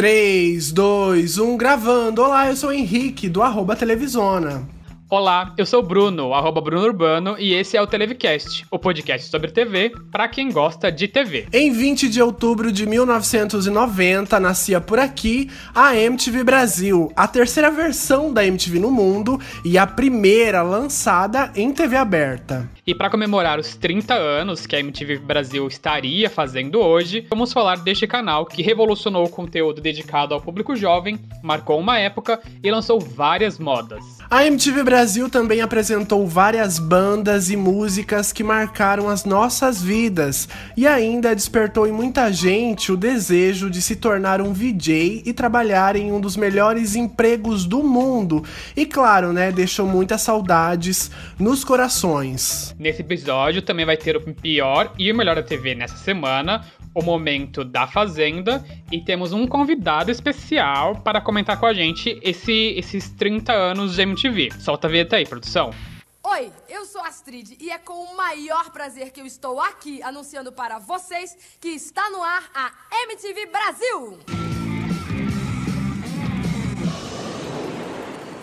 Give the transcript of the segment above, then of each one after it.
3, 2, 1, gravando. Olá, eu sou o Henrique, do arroba Televisona. Olá, eu sou o Bruno, arroba Bruno Urbano, e esse é o Televicast, o podcast sobre TV para quem gosta de TV. Em 20 de outubro de 1990, nascia por aqui a MTV Brasil, a terceira versão da MTV no mundo e a primeira lançada em TV aberta. E para comemorar os 30 anos que a MTV Brasil estaria fazendo hoje, vamos falar deste canal que revolucionou o conteúdo dedicado ao público jovem, marcou uma época e lançou várias modas. A MTV Brasil também apresentou várias bandas e músicas que marcaram as nossas vidas e ainda despertou em muita gente o desejo de se tornar um VJ e trabalhar em um dos melhores empregos do mundo. E claro, né, deixou muitas saudades nos corações. Nesse episódio também vai ter o pior e o melhor da TV nessa semana, o momento da Fazenda e temos um convidado especial para comentar com a gente esse, esses 30 anos de MTV. Solta a vinheta aí, produção. Oi, eu sou Astrid e é com o maior prazer que eu estou aqui anunciando para vocês que está no ar a MTV Brasil.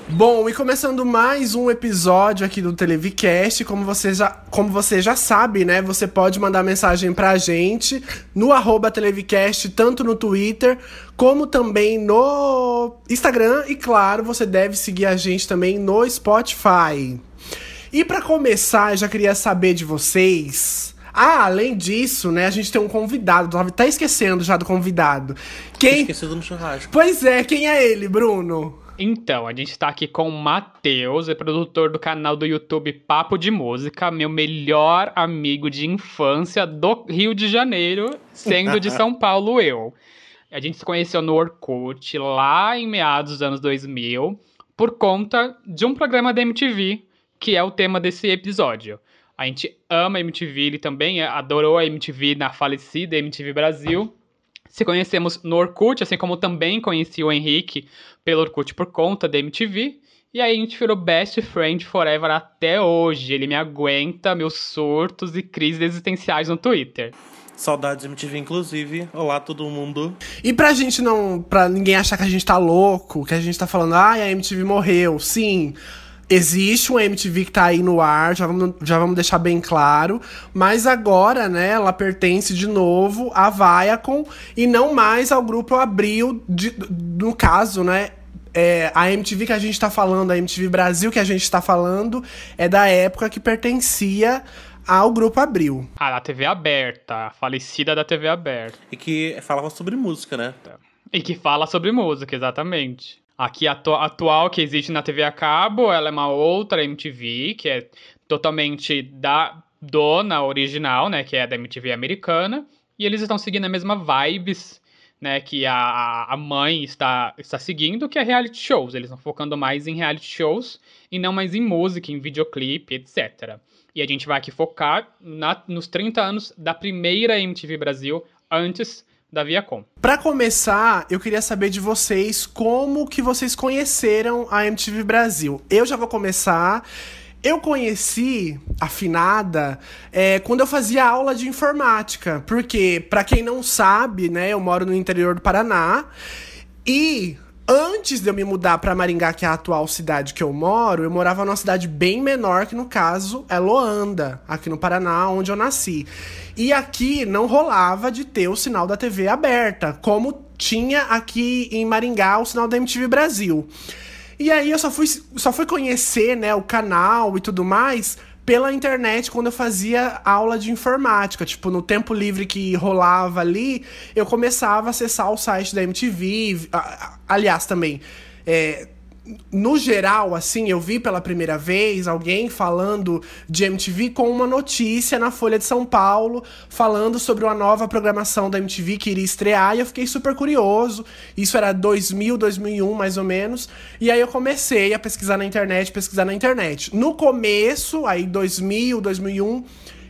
Bom, e começando mais um episódio aqui do Televicast, como você já, como você já sabe, né? Você pode mandar mensagem pra gente no arroba Televicast, tanto no Twitter como também no Instagram. E claro, você deve seguir a gente também no Spotify. E para começar, eu já queria saber de vocês. Ah, além disso, né, a gente tem um convidado. Tá esquecendo já do convidado. Quem? Esquecido no churrasco. Pois é, quem é ele, Bruno? Então, a gente tá aqui com o Matheus, é produtor do canal do YouTube Papo de Música, meu melhor amigo de infância do Rio de Janeiro, sendo de São Paulo eu. A gente se conheceu no Orkut, lá em meados dos anos 2000, por conta de um programa da MTV, que é o tema desse episódio. A gente ama a MTV, ele também adorou a MTV na falecida MTV Brasil se conhecemos no Orkut, assim como também conheci o Henrique pelo Orkut por conta da MTV. E aí a gente virou best friend forever até hoje. Ele me aguenta meus surtos e crises existenciais no Twitter. Saudades MTV, inclusive. Olá, todo mundo. E pra gente não. pra ninguém achar que a gente tá louco, que a gente tá falando, ai, ah, a MTV morreu. Sim. Existe um MTV que tá aí no ar, já vamos, já vamos deixar bem claro. Mas agora, né, ela pertence de novo à Viacom e não mais ao grupo Abril, de, no caso, né? É, a MTV que a gente tá falando, a MTV Brasil que a gente tá falando, é da época que pertencia ao Grupo Abril. Ah, da TV aberta, a falecida da TV aberta. E que falava sobre música, né? E que fala sobre música, exatamente. Aqui a atu atual que existe na TV a cabo, ela é uma outra MTV, que é totalmente da dona original, né, que é da MTV americana, e eles estão seguindo a mesma vibes, né, que a, a mãe está, está seguindo, que é reality shows. Eles estão focando mais em reality shows e não mais em música, em videoclipe, etc. E a gente vai aqui focar na, nos 30 anos da primeira MTV Brasil, antes da Viacom. Para começar, eu queria saber de vocês como que vocês conheceram a MTV Brasil. Eu já vou começar. Eu conheci a Finada é, quando eu fazia aula de informática, porque para quem não sabe, né, eu moro no interior do Paraná e Antes de eu me mudar para Maringá, que é a atual cidade que eu moro, eu morava numa cidade bem menor, que no caso é Loanda, aqui no Paraná, onde eu nasci. E aqui não rolava de ter o sinal da TV aberta, como tinha aqui em Maringá o sinal da MTV Brasil. E aí eu só fui, só fui conhecer, né, o canal e tudo mais pela internet quando eu fazia aula de informática. Tipo, no tempo livre que rolava ali, eu começava a acessar o site da MTV. Aliás, também. É, no geral, assim, eu vi pela primeira vez alguém falando de MTV com uma notícia na Folha de São Paulo, falando sobre uma nova programação da MTV que iria estrear, e eu fiquei super curioso. Isso era 2000, 2001, mais ou menos. E aí eu comecei a pesquisar na internet, pesquisar na internet. No começo, aí 2000, 2001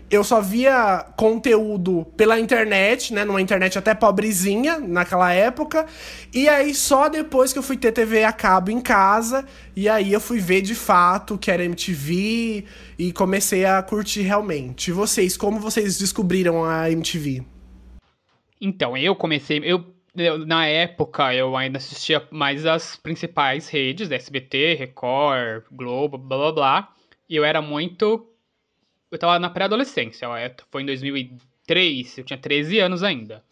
eu só via conteúdo pela internet, né? Numa internet até pobrezinha naquela época. E aí só depois que eu fui ter TV a cabo em casa, e aí eu fui ver de fato que era MTV e comecei a curtir realmente. E vocês, como vocês descobriram a MTV? Então, eu comecei, eu na época, eu ainda assistia mais as principais redes, SBT, Record, Globo, blá blá blá. E eu era muito. Eu tava na pré-adolescência, foi em 2003, eu tinha 13 anos ainda.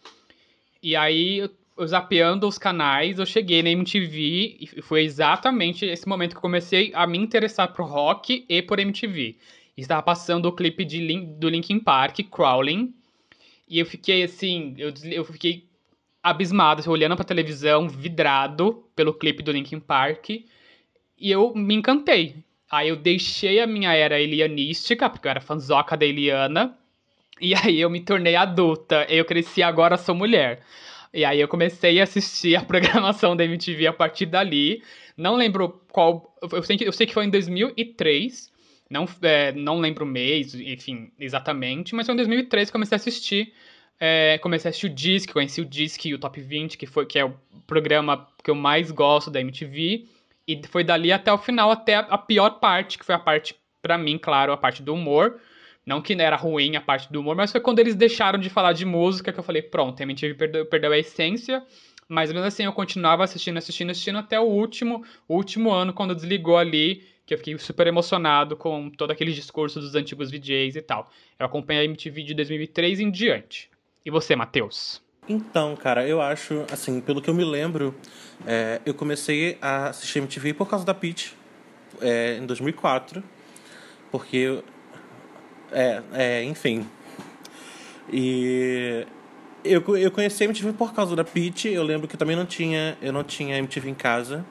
E aí, eu zapeando os canais, eu cheguei na MTV e foi exatamente esse momento que eu comecei a me interessar por rock e por MTV. Estava passando o clipe de do Linkin Park, Crawling, e eu fiquei assim, eu, eu fiquei abismado, assim, olhando pra televisão, vidrado pelo clipe do Linkin Park. E eu me encantei. Aí eu deixei a minha era elianística, porque eu era fanzoca da Eliana. E aí eu me tornei adulta. Eu cresci, agora sou mulher. E aí eu comecei a assistir a programação da MTV a partir dali. Não lembro qual. Eu sei que, eu sei que foi em 2003. Não, é, não lembro o mês, enfim, exatamente. Mas foi em 2003 que comecei a assistir é, comecei a assistir o Disque, conheci o Disque e o Top 20, que, foi, que é o programa que eu mais gosto da MTV. E foi dali até o final, até a pior parte, que foi a parte, para mim, claro, a parte do humor. Não que era ruim a parte do humor, mas foi quando eles deixaram de falar de música que eu falei, pronto, a MTV perdeu, perdeu a essência. Mas mesmo assim eu continuava assistindo, assistindo, assistindo até o último, último ano, quando desligou ali, que eu fiquei super emocionado com todo aquele discurso dos antigos VJs e tal. Eu acompanhei a MTV de 2003 em diante. E você, Matheus? Então, cara, eu acho, assim, pelo que eu me lembro, é, eu comecei a assistir MTV por causa da Peach, é, em 2004, porque, é, é, enfim, e eu, eu conheci a MTV por causa da Peach, eu lembro que também não tinha, eu não tinha MTV em casa,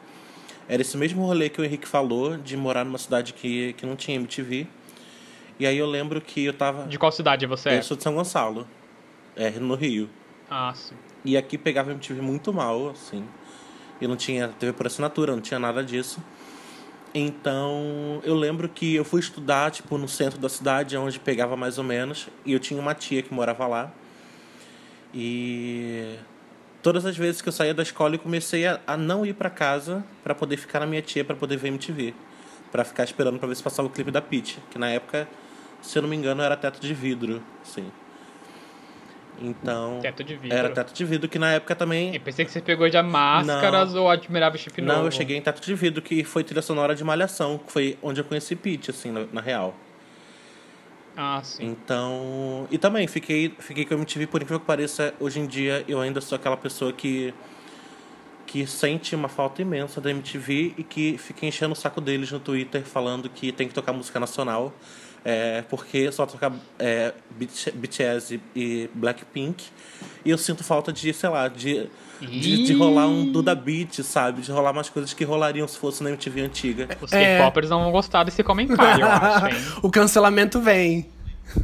era esse mesmo rolê que o Henrique falou, de morar numa cidade que, que não tinha MTV, e aí eu lembro que eu tava... De qual cidade você é? Eu sou de São Gonçalo é, no Rio. Ah, sim. E aqui pegava MTV muito mal, assim. E não tinha TV por assinatura, não tinha nada disso. Então, eu lembro que eu fui estudar, tipo, no centro da cidade, onde pegava mais ou menos. E eu tinha uma tia que morava lá. E todas as vezes que eu saía da escola, eu comecei a, a não ir para casa para poder ficar na minha tia, para poder ver MTV. para ficar esperando para ver se passava o clipe da Peach. Que na época, se eu não me engano, era teto de vidro, assim. Então. Teto de vidro. Era teto de vidro, que na época também. Eu pensei que você pegou já máscaras não, ou admirável chip Não, novo. eu cheguei em teto de vidro, que foi trilha sonora de Malhação, que foi onde eu conheci Pete, assim, na, na, real. Ah, sim. Então. E também, fiquei, fiquei com a MTV, por incrível que pareça, hoje em dia eu ainda sou aquela pessoa que. que sente uma falta imensa da MTV e que fica enchendo o saco deles no Twitter falando que tem que tocar música nacional é, porque só toca é, BTS e Blackpink. E eu sinto falta de, sei lá, de, de, de, rolar um Duda Beat, sabe? De rolar umas coisas que rolariam se fosse na MTV antiga. Os é... K-popers não vão gostar desse comentário, eu acho, hein? o cancelamento vem.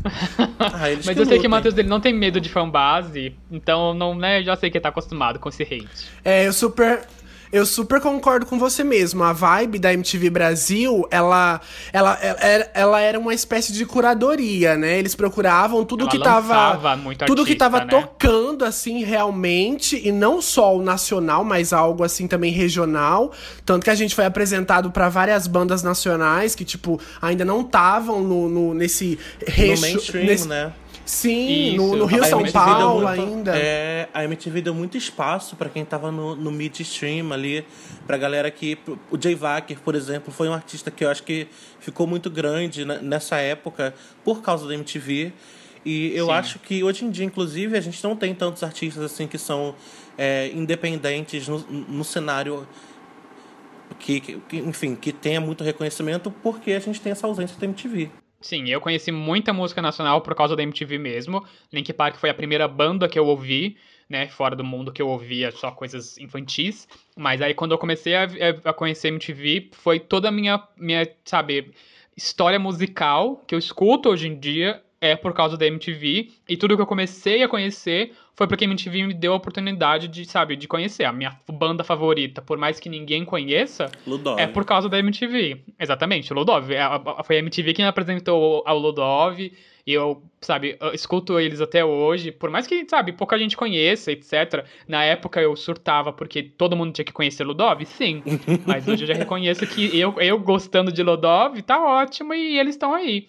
ah, Mas eu sei que o Matheus dele não tem medo de fanbase, então não, né, já sei que ele tá acostumado com esse hate. É, eu super eu super concordo com você mesmo. A vibe da MTV Brasil, ela, ela, ela, ela era uma espécie de curadoria, né? Eles procuravam tudo ela que tava. tudo artista, que tava né? tocando, assim, realmente. E não só o nacional, mas algo assim também regional. Tanto que a gente foi apresentado para várias bandas nacionais que, tipo, ainda não estavam no, no, nesse recho. No mainstream, nesse, né? Sim, no, no, Rio São Paulo muito, ainda. É, a MTV deu muito espaço para quem tava no, no midstream ali, pra galera que. O Jay Wacker, por exemplo, foi um artista que eu acho que ficou muito grande nessa época por causa da MTV. E eu Sim. acho que hoje em dia, inclusive, a gente não tem tantos artistas assim que são é, independentes no, no cenário que, que, enfim, que tenha muito reconhecimento, porque a gente tem essa ausência da MTV. Sim, eu conheci muita música nacional por causa da MTV mesmo. Link Park foi a primeira banda que eu ouvi, né, fora do mundo que eu ouvia só coisas infantis. Mas aí quando eu comecei a, a conhecer MTV, foi toda a minha, minha, sabe, história musical que eu escuto hoje em dia é por causa da MTV. E tudo que eu comecei a conhecer foi porque a MTV me deu a oportunidade de, sabe, de conhecer. A minha banda favorita, por mais que ninguém conheça, Ludov. é por causa da MTV. Exatamente, Ludov. É, foi a MTV que me apresentou ao Ludov. E eu, sabe, eu escuto eles até hoje. Por mais que, sabe, pouca gente conheça, etc. Na época eu surtava porque todo mundo tinha que conhecer Ludov, sim. Mas hoje eu já reconheço que eu, eu gostando de Ludov, tá ótimo e eles estão aí.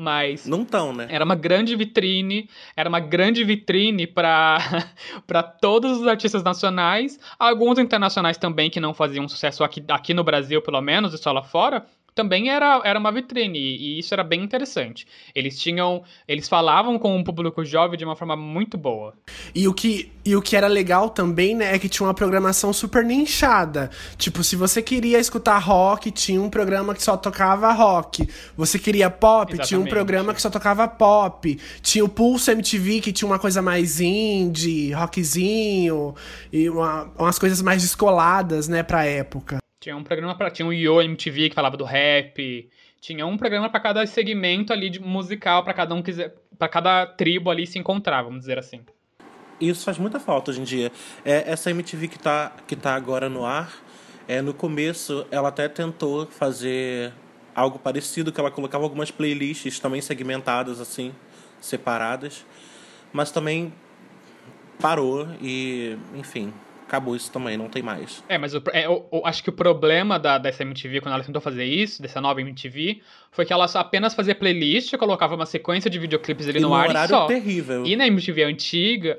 Mas Não tão, né? era uma grande vitrine, era uma grande vitrine para para todos os artistas nacionais, alguns internacionais também que não faziam sucesso aqui, aqui no Brasil, pelo menos, e só lá fora. Também era, era uma vitrine, e isso era bem interessante. Eles tinham. Eles falavam com um público jovem de uma forma muito boa. E o, que, e o que era legal também, né, é que tinha uma programação super nichada. Tipo, se você queria escutar rock, tinha um programa que só tocava rock. Você queria pop, tinha um Exatamente. programa que só tocava pop. Tinha o Pulse MTV, que tinha uma coisa mais indie, rockzinho, e uma- umas coisas mais descoladas, né, pra época. Tinha um programa para tinha o Yo MTV que falava do rap. Tinha um programa para cada segmento ali de musical, para cada um quiser, para cada tribo ali se encontrar, vamos dizer assim. Isso faz muita falta hoje em dia. É, essa MTV que tá, que tá agora no ar, é, no começo ela até tentou fazer algo parecido, que ela colocava algumas playlists também segmentadas, assim, separadas. Mas também parou e, enfim, acabou isso também, não tem mais. É, mas é, o- o- acho que o problema da, dessa MTV, quando ela tentou fazer isso, dessa nova MTV, foi que ela só apenas fazia playlist, colocava uma sequência de videoclipes ali e no num ar e horário só. terrível. E na MTV antiga.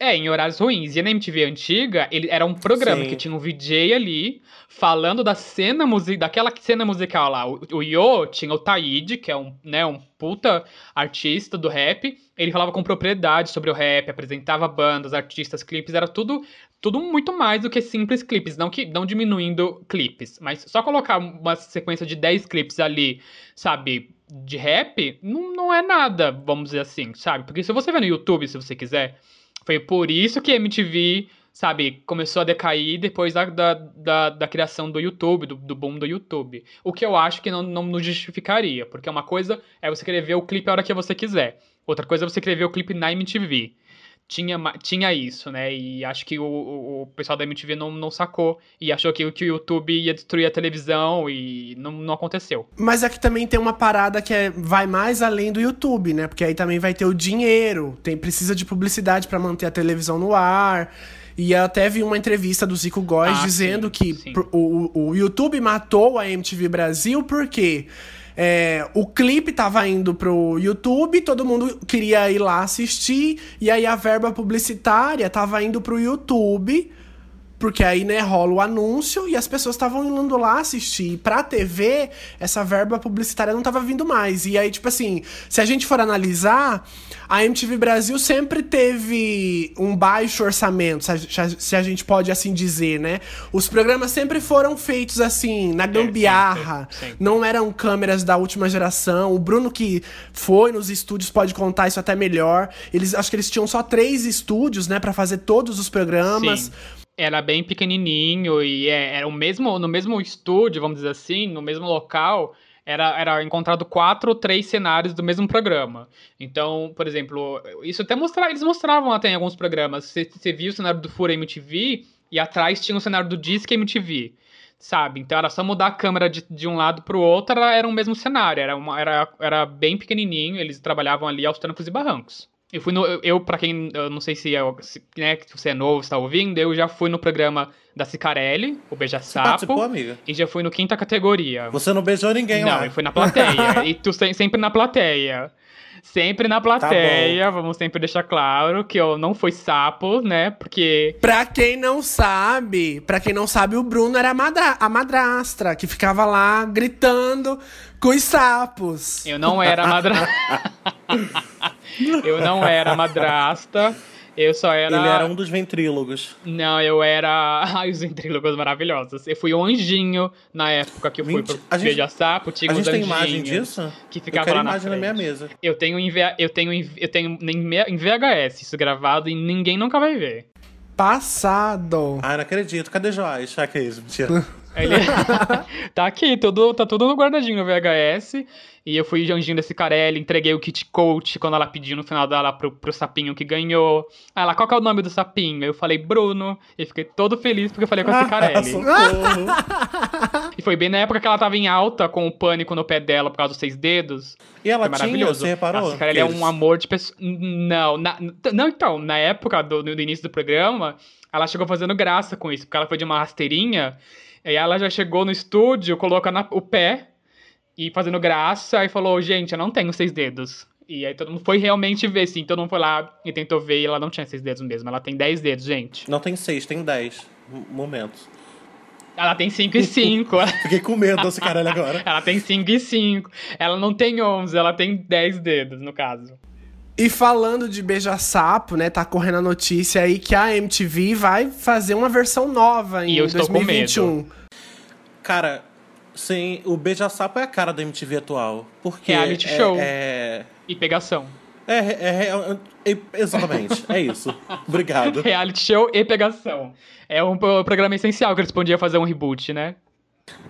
É, em horários ruins. E na MTV antiga, ele era um programa Sim. que tinha um VJ ali falando da cena musical, daquela cena musical lá. O, o Yo tinha o Taíde, que é um, né, um puta artista do rap. Ele falava com propriedade sobre o rap, apresentava bandas, artistas, clipes, era tudo tudo muito mais do que simples clipes, não que não diminuindo clipes, mas só colocar uma sequência de 10 clipes ali, sabe, de rap, não, não é nada, vamos dizer assim, sabe? Porque se você ver no YouTube, se você quiser, foi por isso que MTV, sabe, começou a decair depois da, da, da, da criação do YouTube, do, do boom do YouTube. O que eu acho que não, não nos justificaria, porque uma coisa é você querer ver o clipe a hora que você quiser, outra coisa é você querer ver o clipe na MTV. Tinha, tinha isso, né? E acho que o, o, o pessoal da MTV não, não sacou e achou que, que o YouTube ia destruir a televisão e não, não aconteceu. Mas aqui também tem uma parada que é, vai mais além do YouTube, né? Porque aí também vai ter o dinheiro, tem precisa de publicidade pra manter a televisão no ar. E eu até vi uma entrevista do Zico Góes Ah, dizendo sim, que sim. o, o YouTube matou a MTV Brasil porque é, o clipe tava indo pro YouTube, todo mundo queria ir lá assistir, e aí a verba publicitária tava indo pro YouTube. Porque aí, né, rola o anúncio e as pessoas estavam indo lá assistir. E pra TV, essa verba publicitária não tava vindo mais. E aí, tipo assim, se a gente for analisar, a MTV Brasil sempre teve um baixo orçamento, se a, gente pode assim dizer, né? Os programas sempre foram feitos assim, na gambiarra. sempre, sempre. Não eram câmeras da última geração. O Bruno que foi nos estúdios pode contar isso até melhor. Eles acho que eles tinham só três estúdios, né, Pra fazer todos os programas. Sim. Era bem pequenininho e é, era o mesmo, no mesmo estúdio, vamos dizer assim, no mesmo local, era, era encontrado quatro ou três cenários do mesmo programa. Então, por exemplo, isso até mostrar, eles mostravam até em alguns programas. Você, você viu o cenário do Fura MTV e atrás tinha o cenário do Disque MTV. Sabe? Então era só mudar a câmera de, de um lado pro outro, era, era o mesmo cenário. Era, uma, era, era bem pequenininho, eles trabalhavam ali aos trancos e barrancos. Eu fui no. Eu, para quem. Eu não sei se, é, se, né, se você é novo, está ouvindo, eu já fui no programa da Cicarelli, o Beija Você participou, Sapo. amiga? E já fui no quinta categoria. Você não beijou ninguém não, lá. eu fui na plateia. e tu se- sempre na plateia. Sempre na plateia, vamos sempre deixar claro que eu não fui sapo, né? Porque. Pra quem não sabe, pra quem não sabe, o Bruno era a, madra a madrastra que ficava lá gritando com os sapos. Eu não era madrasta. eu não era madrasta. Eu só era. Ele era um dos ventrílogos. Não, eu era. Ai, os ventrílogos maravilhosos. Eu fui o anjinho na época que eu fui pro a gente- Beija Sapo, tinha A gente tem imagem disso? Que Eu ficava quero lá na imagem na minha frente. mesa. Eu tenho, em, V- eu tenho, em- eu tenho em VHS isso gravado e ninguém nunca vai ver. Passado. Ah, não acredito. Cadê Joás? Ah, que isso, mentira. Ele... tá aqui, tudo, tá tudo no guardadinho no VHS. E eu fui anjinho desse Carelli, entreguei o kit coach quando ela pediu no final dela pro, pro sapinho que ganhou. Aí ela, qual que é o nome do sapinho? Eu falei, Bruno. E fiquei todo feliz porque eu falei com a Cicarelli. Socorro. E foi bem na época que ela tava em alta com o pânico no pé dela por causa dos seis dedos. E ela Foi tinha, maravilhoso. você reparou? A Cicarelli é Que um amor de pessoa. Não, na- não, então, na época do, do início do programa, ela chegou fazendo graça com isso, porque ela foi de uma rasteirinha, e ela já chegou no estúdio, colocando a- o pé e fazendo graça, aí falou, gente, eu não tenho seis dedos. E aí todo mundo foi realmente ver, sim. Todo mundo foi lá e tentou ver e ela não tinha seis dedos mesmo. Ela tem dez dedos, gente. Não tem seis, tem dez momentos. Ela tem cinco e cinco. Fiquei com medo desse caralho agora. ela tem cinco e cinco. Ela não tem onze, ela tem dez dedos, no caso. E falando de beija-sapo, né? Tá correndo a notícia aí que a MTV vai fazer uma versão nova em E eu estou com 2021. medo. Cara, sim, o Beija-Sapo é a cara da MTV atual. Porque Reality é, show. É, E pegação. é, é- é- é- Exatamente, é isso. Obrigado. Reality show e pegação. É um pro- programa essencial que eles podiam fazer um reboot, né?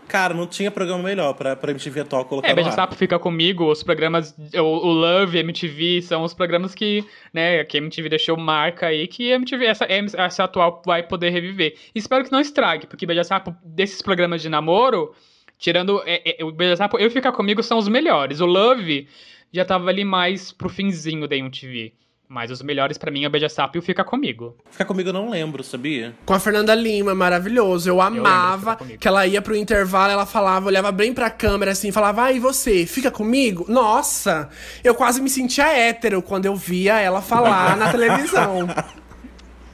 Cara, não tinha programa melhor pra, pra MTV atual colocar É, Beija. Sapo fica comigo, os programas, o, o Love, MTV, são os programas que, né, que a MTV deixou marca aí, que a MTV, essa, essa atual vai poder reviver. Espero que não estrague, porque Beija Sapo, desses programas de namoro, tirando é, é, o Eu Ficar Comigo são os melhores. O Love já tava ali mais pro finzinho da MTV. Mas os melhores pra mim é o Beija Sapo e o Fica Comigo. Ficar comigo eu não lembro, sabia? Com a Fernanda Lima, maravilhoso. Eu amava Fica Comigo. que ela ia pro intervalo, ela falava, olhava bem pra câmera assim, falava, ai, você, fica comigo? Nossa, eu quase me sentia hétero quando eu via ela falar na televisão.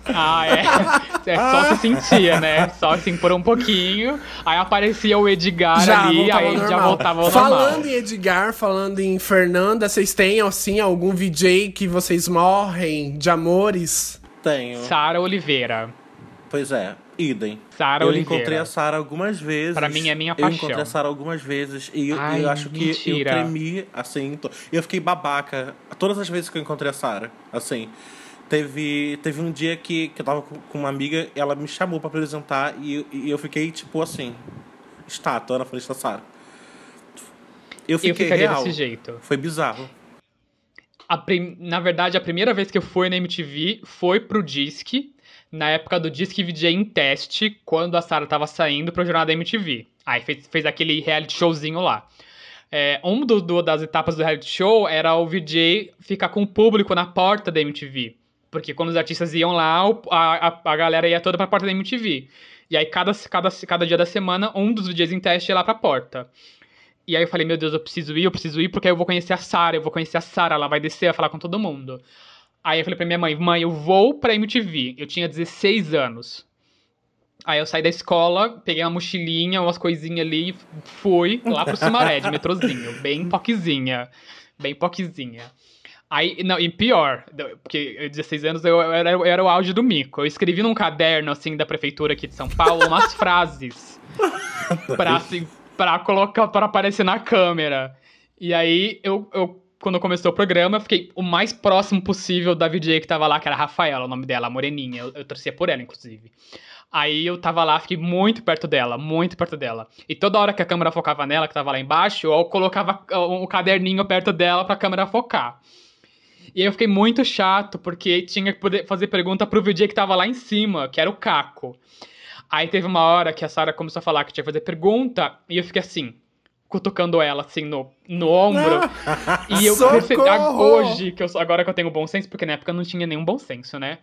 Ah, é. é só se sentia, né? Só assim por um pouquinho. Aí aparecia o Edgar Já ali, aí já voltava ao Falando normal. em Edgar, falando em Fernanda, vocês têm, assim, algum VJ que vocês morrem de amores? Tenho. Sara Oliveira. Pois é, idem. Sara eu Oliveira. encontrei a Sara algumas vezes. Pra mim é minha Eu paixão. encontrei a Sara algumas vezes e eu, Ai, eu acho que eu mentira. tremi, assim. Eu fiquei babaca todas as vezes que eu encontrei a Sara. Assim, teve, teve um dia que, que eu tava com, uma amiga, ela me chamou pra apresentar e, eu- e eu fiquei, tipo, assim, estátua na frente da Sara. Eu Eu fiquei ficaria real. desse jeito. Foi bizarro. Prim- Na verdade, a primeira vez que eu fui na MTV foi pro Disque, na época do Disque VJ em teste, quando a Sara tava saindo pro jornal da MTV. Aí fez, fez aquele reality showzinho lá. É, um do, do- das etapas do reality show era o VJ ficar com o público na porta da MTV. Porque quando os artistas iam lá, a, a, a galera ia toda pra porta da MTV. E aí, cada, cada, cada dia da semana, um dos VJs em teste ia lá pra porta. E aí eu falei, meu Deus, eu preciso ir, eu preciso ir, porque aí eu vou conhecer a Sara, eu vou conhecer a Sara, ela vai descer, vai falar com todo mundo. Aí eu falei pra minha mãe, mãe, eu vou pra MTV. Eu tinha 16 anos. Aí eu saí da escola, peguei uma mochilinha, umas coisinhas ali, e fui lá pro Sumaré, de metrozinho, bem poquezinha. Bem poquezinha. Aí, não, e pior, porque eu, 16 anos eu, eu era, eu era o auge do mico. Eu escrevi num caderno, assim, da prefeitura aqui de São Paulo, umas frases pra, assim, pra colocar, pra aparecer na câmera. E aí, eu, eu, quando começou o programa, eu fiquei o mais próximo possível da VJ que tava lá, que era a Rafaela, o nome dela, a moreninha. Eu, eu torcia por ela, inclusive. Aí eu tava lá, fiquei muito perto dela, muito perto dela. E toda hora que a câmera focava nela, que tava lá embaixo, eu colocava o caderninho perto dela pra câmera focar. E aí eu fiquei muito chato, porque tinha que poder fazer pergunta pro VJ que tava lá em cima, que era o Caco. Aí teve uma hora que a Sara começou a falar que tinha que fazer pergunta, e eu fiquei assim, cutucando ela, assim, no, no ombro. e eu percebi, hoje, que eu, agora que eu tenho bom senso, porque na época eu não tinha nenhum bom senso, né?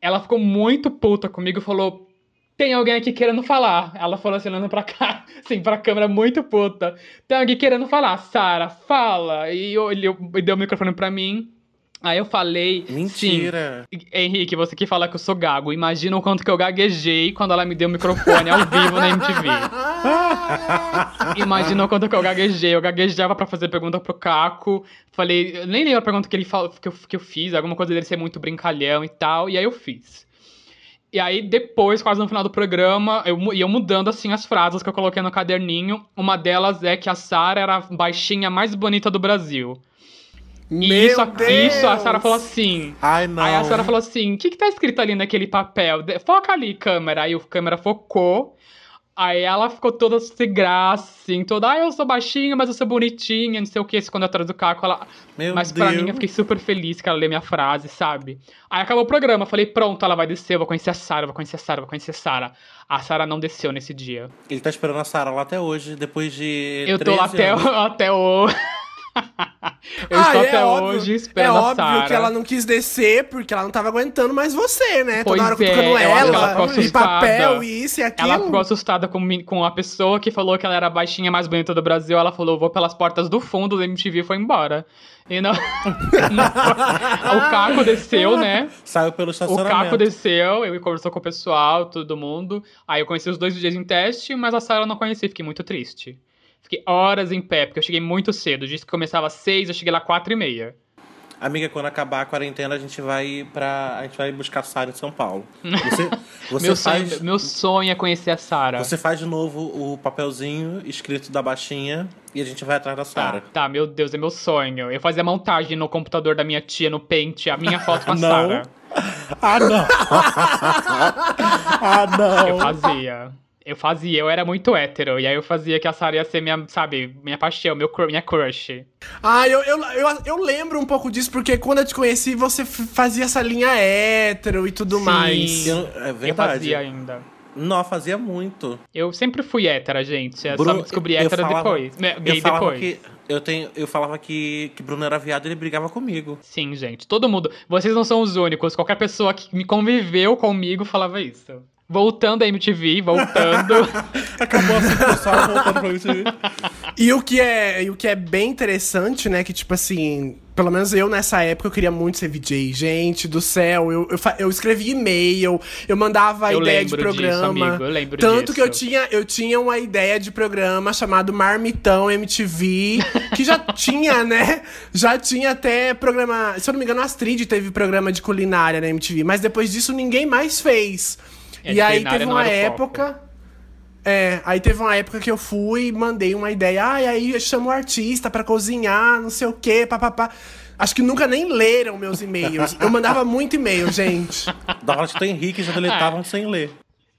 Ela ficou muito puta comigo e falou: tem alguém aqui querendo falar. Ela falou assim, olhando pra cá, assim, pra câmera, muito puta. Tem alguém querendo falar. Sara, fala. E eu, ele e deu o microfone pra mim. Aí eu falei. Mentira. Sim, Henrique, você que fala que eu sou gago. Imagina o quanto que eu gaguejei quando ela me deu o microfone ao vivo na MTV. Imagina o quanto que eu gaguejei. Eu gaguejava pra fazer pergunta pro Caco. Falei, eu nem lembro a pergunta que ele falou, que eu, que eu fiz, alguma coisa dele ser muito brincalhão e tal. E aí eu fiz. E aí, depois, quase no final do programa, eu ia mudando assim as frases que eu coloquei no caderninho. Uma delas é que a Sara era a baixinha mais bonita do Brasil. E Meu isso, Deus! isso a Sara falou assim. Ai, não. Aí a Sara falou assim: o que, que tá escrito ali naquele papel? Foca ali, câmera. Aí o câmera focou. Aí ela ficou toda sem graça, assim, toda, ah, eu sou baixinha, mas eu sou bonitinha, não sei o que, quando atrás do caco, ela. Meu mas pra Deus. mim eu fiquei super feliz que ela lê minha frase, sabe? Aí acabou o programa, falei, pronto, ela vai descer, eu vou conhecer a Sara, vou conhecer a Sara, vou conhecer a Sara. A Sara não desceu nesse dia. Ele tá esperando a Sara lá até hoje, depois de. Eu tô lá 13 até, até o. Eu Ah, estou é até óbvio, hoje é esperando a óbvio Sarah. que ela não quis descer porque ela não tava aguentando mais você, né? Pois Toda hora é, cutucando que ela ela, ficou e assustada. papel, e isso e aquilo. Ela ficou assustada com, com a pessoa que falou que ela era a baixinha mais bonita do Brasil. Ela falou, vou pelas portas do fundo da MTV e foi embora. E não... o Caco desceu, né? Saiu pelo O estacionamento. Caco desceu, eu conversou com o pessoal, todo mundo. Aí eu conheci os dois dias em teste, mas a Sarah eu não conheci, fiquei muito triste. Fiquei horas em pé, porque eu cheguei muito cedo. Disse que começava às seis, eu cheguei lá quatro e meia. Amiga, quando acabar a quarentena, a gente vai para A gente vai buscar Sara em São Paulo. Você, você meu, faz. sonho, meu sonho é conhecer a Sarah. Você faz de novo o papelzinho escrito da baixinha e a gente vai atrás da Tá, Sara. tá, meu Deus, é meu sonho. Eu fazia montagem no computador da minha tia, no Paint, a minha foto com a Não. Sarah. Ah, não! ah, não! Eu fazia. Eu fazia, eu era muito hétero. E aí eu fazia que a Sarah ia ser minha, sabe, minha paixão, meu, minha crush. Ah, eu, eu, eu, eu lembro um pouco disso, porque quando eu te conheci, você fazia essa linha hétero e tudo Sim. mais. Eu- é Eu verdade. fazia ainda. Não, fazia muito. Eu sempre fui hétera, gente. Eu Bruno, só descobri eu hétera falava- depois. né, Gay eu falava depois. que eu tenho, eu falava que que Bruno era viado, e ele brigava comigo. Sim, gente. Todo mundo. Vocês não são os únicos. Qualquer pessoa que me conviveu comigo falava isso. Voltando à MTV, voltando. Acabou assim, o pessoal voltando pra mim. E o que é, e o que é bem interessante, né, que tipo assim, pelo menos eu nessa época eu queria muito ser VJ. Gente do céu, eu, eu, eu escrevia e-mail, eu mandava Eu ideia de lembro disso, programa. amigo, eu lembro Tanto disso. que eu tinha, eu tinha uma ideia de programa chamado Marmitão MTV, que já tinha, né? Já tinha até programa, se eu não me engano, a Astrid teve programa de culinária na MTV, mas depois disso ninguém mais fez. É, e aí teve uma o foco. época é, aí teve uma época que eu fui e mandei uma ideia. Ah, e aí eu chamo o artista pra cozinhar, não sei o quê, papapá. Acho que nunca nem leram meus e-mails. Eu mandava muito e-mail, gente. Da hora do Henrique já deletavam sem ler.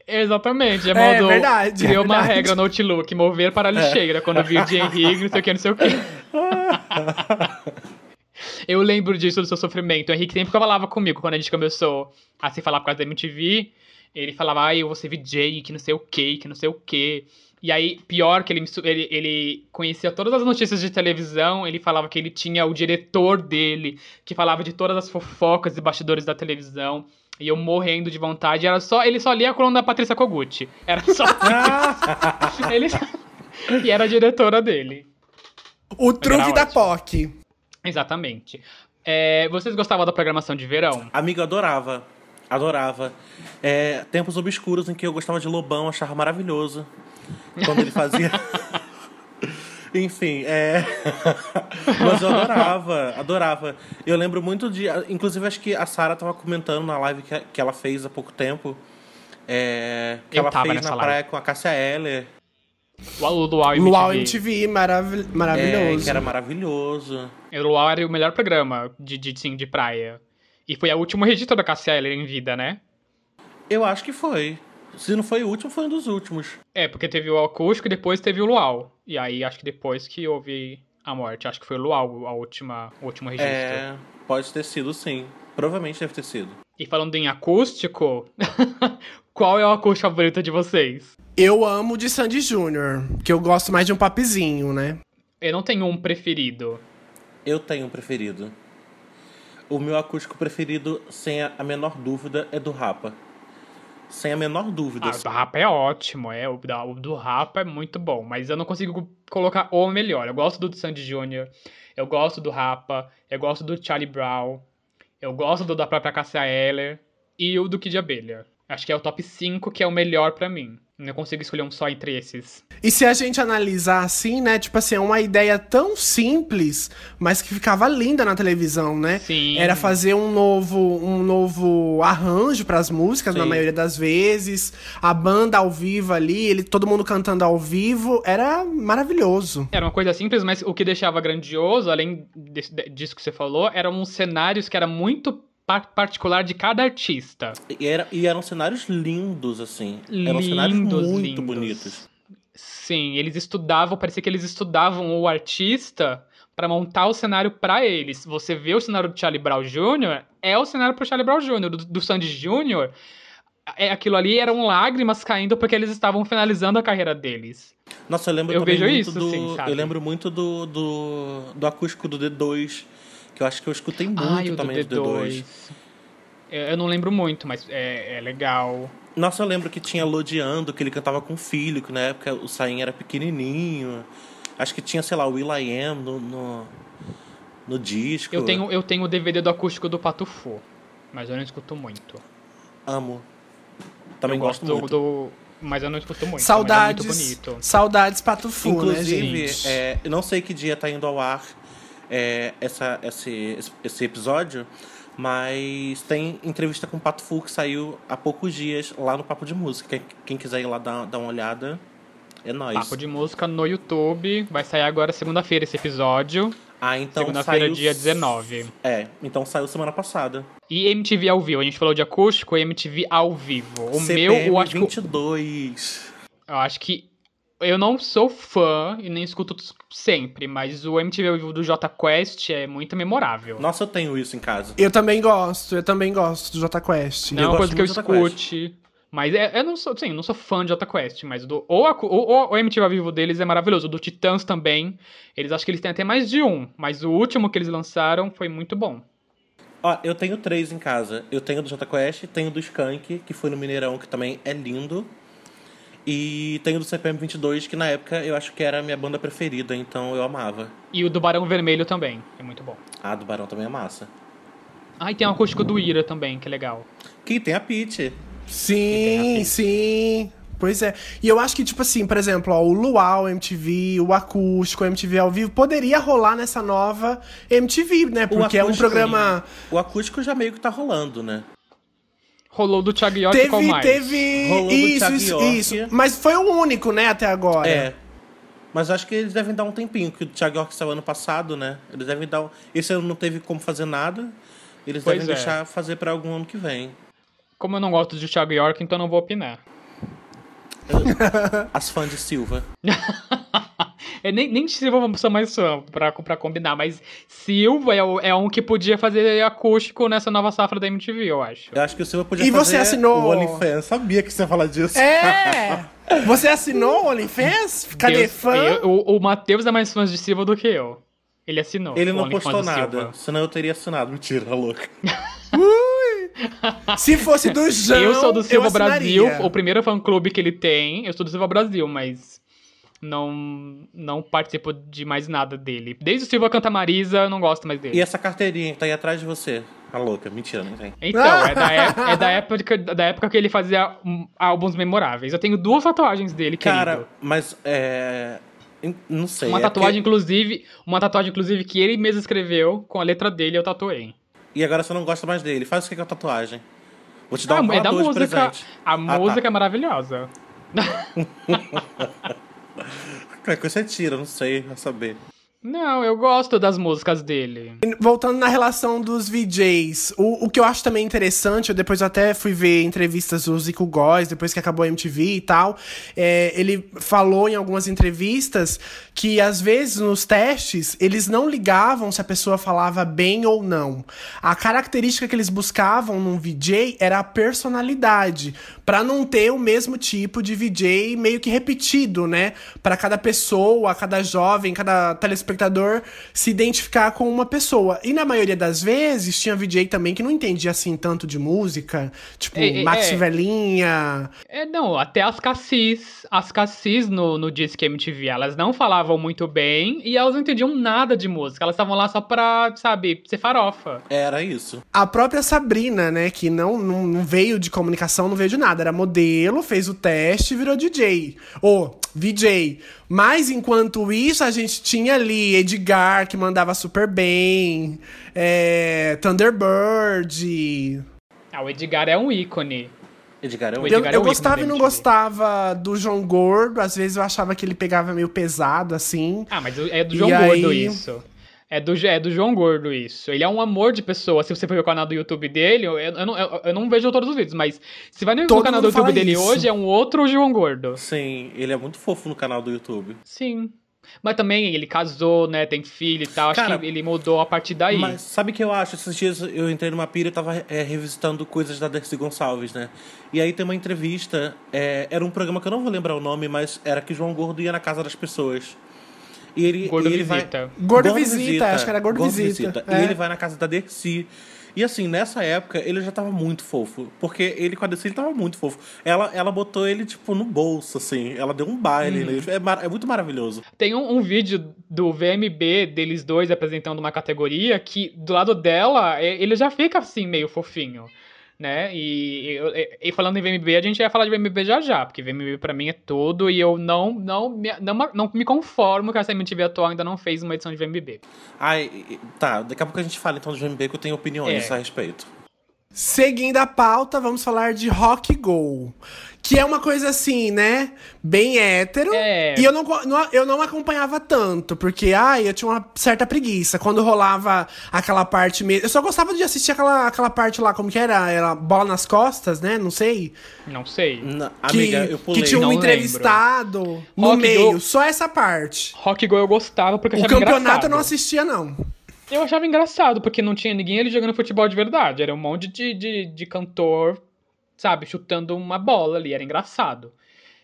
Exatamente, já É, mandou. verdade, é criou uma verdade. regra no Outlook, mover para a lixeira, quando viu de Henrique, não sei o que, não sei o que. Eu lembro disso do seu sofrimento. O Henrique sempre falava comigo quando a gente começou a se falar por causa da MTV. Ele falava, ai, eu vou ser VJ, que não sei o que, que não sei o que. E aí, pior que ele, ele, ele conhecia todas as notícias de televisão, ele falava que ele tinha o diretor dele, que falava de todas as fofocas e bastidores da televisão. E eu morrendo de vontade. Era só, ele só lia a coluna da Patrícia Kogut. Era só ele, e era a diretora dele. O truque da. POC. Exatamente. É, vocês gostavam da programação de verão? Amigo, adorava. Adorava. É, tempos obscuros em que eu gostava de Lobão, achava maravilhoso. Quando ele fazia. Enfim, é. Mas eu adorava, adorava. Eu lembro muito de. Inclusive, acho que a Sara tava comentando na live que, que ela fez há pouco tempo. É, que Eu ela tava fez nessa na live. praia com a Cássia Eller. O Luau MTV. Luau MTV, marav É, maravilhoso. que era maravilhoso. O Luau era o melhor programa de, de, sim, de praia. E foi a última registro da Cassia Eller em vida, né? Eu acho que foi. Se não foi o último, foi um dos últimos. É, porque teve o acústico e depois teve o Luau. E aí acho que depois que houve a morte. Acho que foi o Luau a última, o último registro. É, pode ter sido sim. Provavelmente deve ter sido. E falando em acústico, qual é o acústico favorito de vocês? Eu amo de Sandy Júnior, que eu gosto mais de um papizinho, né? Eu não tenho um preferido. Eu tenho um preferido. O meu acústico preferido, sem a menor dúvida, é do Rapa. Sem a menor dúvida. Ah, o do Rapa é ótimo, é. O, do Rapa é muito bom, mas eu não consigo colocar o melhor. Eu gosto do Sandy Jr., eu gosto do Rapa, eu gosto do Charlie Brown, eu gosto do da própria Cassia Eller e o do Kid Abelha. Acho que é o top 5 que é o melhor pra mim. Não consigo escolher um só entre esses. E se a gente analisar assim, né? Tipo assim, é uma ideia tão simples, mas que ficava linda na televisão, né? Sim. Era fazer um novo, um novo arranjo pras músicas, na Sim. maioria das vezes. A banda ao vivo ali, ele, todo mundo cantando ao vivo. Era maravilhoso. Era uma coisa simples, mas o que deixava grandioso, além desse- de- disso que você falou, eram uns cenários que era muito particular de cada artista. E, era- e eram cenários lindos, assim. eram cenários Lindos, muito lindos. bonitos. Sim, eles estudavam, parecia que eles estudavam o artista pra montar o cenário pra eles. Você vê o cenário do Charlie Brown Jr., é o cenário pro Charlie Brown Jr., do, do Sandy Jr., é, aquilo ali eram lágrimas caindo porque eles estavam finalizando a carreira deles. Nossa, eu lembro Eu vejo muito isso, do. sim, sabe? eu lembro muito do, do, do acústico do D2. Que eu acho que eu escutei muito Ai, também do D2. D2. Eu não lembro muito, mas é, é legal. Nossa, eu lembro que tinha Lodeando, que ele cantava com o filho, que na época o Sain era pequenininho. Acho que tinha, sei lá, o Will I Am no, no, no disco. Eu tenho, eu tenho o DVD do acústico do Patufo, mas eu não escuto muito. Amo. Também eu gosto gosto muito. do, Mas eu não escuto muito. Saudades. É muito bonito. Saudades Patufu, né, Inclusive, gente? é, eu não sei que dia tá indo ao ar é, essa, esse, esse episódio, mas tem entrevista com o Pato Fu que saiu há poucos dias lá no Papo de Música. Quem, quiser ir lá dar, dar uma olhada, é nóis. Papo de música no YouTube. Vai sair agora segunda-feira esse episódio. Ah, então Segunda-feira, saiu... dia 19. É, então saiu semana passada. E MTV ao vivo. A gente falou de acústico, MTV ao vivo. O CPM meu, eu acho que. 22. Eu acho que. Eu não sou fã e nem escuto sempre, mas o MTV ao vivo do J Quest é muito memorável. Nossa, eu tenho isso em casa. Eu também gosto, eu também gosto do Jota Quest. Não é uma coisa que eu escute. Mas é, eu não sou, sim, não sou fã de Jota Quest, mas do, ou, a- ou- ou o MTV ao vivo deles é maravilhoso. O do Titãs também. Eles acho que eles têm até mais de um, mas o último que eles lançaram foi muito bom. Ó, eu tenho três em casa. Eu tenho do Jota Quest, tenho do Skank, que foi no Mineirão, que também é lindo. E tenho do CPM 22, que na época eu acho que era a minha banda preferida, então eu amava. E o do Barão Vermelho também, é muito bom. Ah, do Barão também é massa. Ah, e tem o acústico do Ira também, que é legal. Que tem a Peach. Sim, sim. Pois é. E eu acho que, tipo assim, por exemplo, ó, o Luau MTV, o acústico, o MTV ao vivo, poderia rolar nessa nova MTV, né? Porque é um programa. O acústico já meio que tá rolando, né? Rolou do Thiago York qual Teve, mais? teve. Rolou do Isso, isso, isso. Mas foi o único, né, até agora. É. Mas acho que eles devem dar um tempinho, que o Thiago York saiu ano passado, né? Eles devem dar. um- Esse ano não teve como fazer nada. Eles Pois devem é. deixar fazer pra algum ano que vem. Como eu não gosto de Thiago York, então não vou opinar. As fãs de Silva. Eu nem, nem Silva é uma pessoa mais fã pra, pra combinar, mas Silva é, é um que podia fazer acústico nessa nova safra da MTV, eu acho. Eu acho que o Silva podia E fazer você assinou- o OnlyFans. Sabia que você ia falar disso. É! Você assinou o OnlyFans? Cadê Deus- fã? eu- o o Matheus é mais fã de Silva do que eu. Ele assinou. Ele não postou nada, Silva. senão eu teria assinado. Mentira, tá louca. Se fosse do João, eu sou do Silva. Brasil, o primeiro fã-clube que ele tem. Eu sou do Silva Brasil, mas não, não participo de mais nada dele. Desde o Silva Canta Marisa, eu não gosto mais dele. E essa carteirinha que tá aí atrás de você? Tá louca, mentira, não tem. Então, é da, é da época, da época que ele fazia álbuns memoráveis. Eu tenho duas tatuagens dele, Cara, querido. mas é. Não sei. Uma é tatuagem, porque- inclusive, uma tatuagem, inclusive, que ele mesmo escreveu com a letra dele, eu tatuei. E agora você não gosta mais dele. Faz o que com a tatuagem? Vou te dar Ah, um é da música. A Ah, música tá. é maravilhosa. Qualquer coisa você tira, não sei, vai saber. Não, eu gosto das músicas dele. Voltando na relação dos VJs, o, o que eu acho também interessante, eu depois até fui ver entrevistas do Zico Góes, depois que acabou a MTV e tal, é, ele falou em algumas entrevistas que às vezes nos testes eles não ligavam se a pessoa falava bem ou não. A característica que eles buscavam num VJ era a personalidade, Pra não ter o mesmo tipo de VJ meio que repetido, né? Pra cada pessoa, cada jovem, cada telespectador se identificar com uma pessoa. E na maioria das vezes tinha VJ também que não entendia assim tanto de música, tipo É, é, Max é. Velinha. É, não, até as cassis, as cassis no, no Disque MTV, elas não falavam muito bem e elas não entendiam nada de música. Elas estavam lá só pra, sabe, ser farofa. Era isso. A própria Sabrina, né, que não, não, não veio de comunicação, não veio de nada. Era modelo, fez o teste e virou DJ. Ou VJ. Mas enquanto isso, a gente tinha ali Edgar, que mandava super bem. É, Thunderbird. Ah, o Edgar é um ícone. Edgar é um O Eu, Edgar é eu o gostava e não gostava do João Gordo. Às vezes eu achava que ele pegava meio pesado, assim. Ah, mas é do E João Gordo aí- isso. É do, é do João Gordo isso. Ele é um amor de pessoa. Se você for ver o canal do YouTube dele, eu, eu, não, eu, eu não vejo todos os vídeos, mas se vai no Todo canal do YouTube dele isso. hoje, é um outro João Gordo. Sim, ele é muito fofo no canal do YouTube. Sim. Mas também ele casou, né? Tem filho e tal. Acho Cara, que ele mudou a partir daí. Mas sabe o que eu acho? Esses dias eu entrei numa pira e tava é, revisitando coisas da Dercy Gonçalves, né? E aí tem uma entrevista, é, era um programa que eu não vou lembrar o nome, mas era que João Gordo ia na casa das pessoas. E ele, Gordo e ele vai- Visita. Gordo Visita, acho que era Gordo Visita, E é. ele vai na casa da Dercy. E assim, nessa época, ele já tava muito fofo. Porque ele com a Dercy, ele tava muito fofo. Ela, ela botou ele, tipo, no bolso, assim. Ela deu um baile Uhum. nele. É, mar- é muito maravilhoso. Tem um, um vídeo do VMB deles dois apresentando uma categoria que do lado dela é, ele já fica assim meio fofinho, né? E, e- e falando em VMB, a gente vai falar de VMB já já, porque VMB pra mim é tudo e eu não não me, não, não me conformo que essa MTV atual ainda não fez uma edição de VMB. Ai, e- tá, daqui a pouco a gente fala então do GMB que eu tenho opiniões É. a respeito. Seguindo a pauta, vamos falar de Rock Go. Que é uma coisa assim, né? Bem hétero. É. E eu não, não- eu não acompanhava tanto, porque, ai, eu tinha uma certa preguiça. Quando rolava aquela parte mesmo. Eu só gostava de assistir aquela, aquela parte lá, como que era? Era bola nas costas, né? Não sei. Não sei. Na- Que, amiga, eu pulei. que tinha um Não entrevistado no Rock meio. Go- Só essa parte. Rock Go eu gostava porque eu O achava campeonato engraçado. eu não assistia, não. Eu achava engraçado, porque não tinha ninguém ali jogando futebol de verdade. Era um monte de, de, de cantor, sabe, chutando uma bola ali. Era engraçado.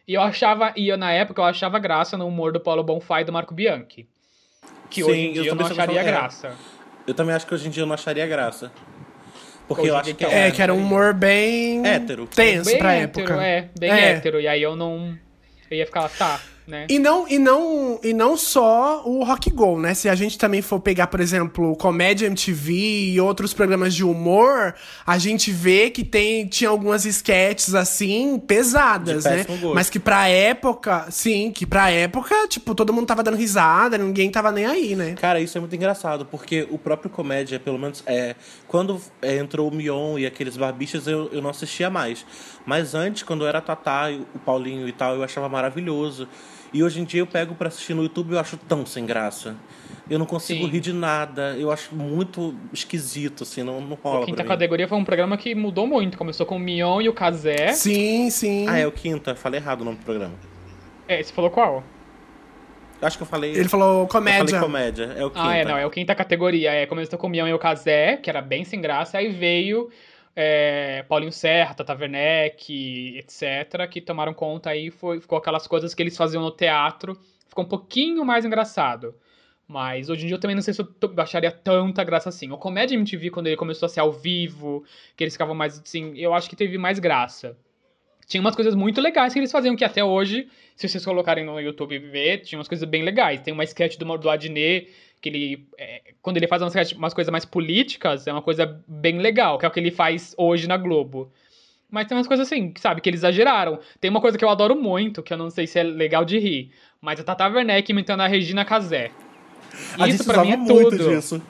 E eu achava, e eu, na época eu achava graça no humor do Paulo Bonfá e do Marco Bianchi. Que Sim, hoje em eu dia eu, também não acharia gostava- é. graça. Eu também acho que hoje em dia eu não acharia graça. Porque Hoje eu acho que que É, é. que era um humor bem. Hétero. Tenso Bem pra hétero, época. é, bem É. hétero. E aí eu não. Eu ia ficar lá, tá, né? E não, e, não, e não só o Rock Go, né? Se a gente também for pegar, por exemplo, Comédia MTV e outros programas de humor, a gente vê que tem, tinha algumas sketches, assim, pesadas, né? gosto. Mas que pra época, sim, que pra época, tipo, todo mundo tava dando risada, ninguém tava nem aí, né? Cara, isso é muito engraçado, porque o próprio comédia, pelo menos, é. Quando é, entrou o Mion e aqueles barbichas, eu, eu não assistia mais. Mas antes, quando era Tatá, o Paulinho e tal, eu achava maravilhoso. E hoje em dia eu pego pra assistir no YouTube e eu acho tão sem graça. Eu não consigo Sim. rir de nada. Eu acho muito esquisito, assim, não, não rola Quinta pra mim. categoria foi um programa que mudou muito. Começou com o Mion e o Kazé. Sim, sim. Ah, é o Quinta. Falei errado o nome do programa. É, você falou qual? Acho que eu falei. Ele falou eu comédia. falei comédia. É o Quinta. Ah, é, não, é o quinta categoria. É, começou com o Mion e o Kazé, que era bem sem graça, aí veio é, Paulinho Serra, Tata Werneck, etc., que tomaram conta aí, foi, ficou aquelas coisas que eles faziam no teatro, ficou um pouquinho mais engraçado. Mas hoje em dia eu também não sei se eu acharia tanta graça assim. O Comédia MTV, quando ele começou a ser ao vivo, que eles ficavam mais assim, eu acho que teve mais graça. Tinha umas coisas muito legais que eles faziam, que até hoje, se vocês colocarem no YouTube e ver, tinha umas coisas bem legais. Tem uma sketch do, do Adnet, que ele. é, quando ele faz umas, umas coisas mais políticas, é uma coisa bem legal, que é o que ele faz hoje na Globo. Mas tem umas coisas assim, sabe, que eles exageraram. Tem uma coisa que eu adoro muito, que eu não sei se é legal de rir, mas a Tata Werneck imitando a Regina Casé. A Isso usava mim é muito tudo. disso.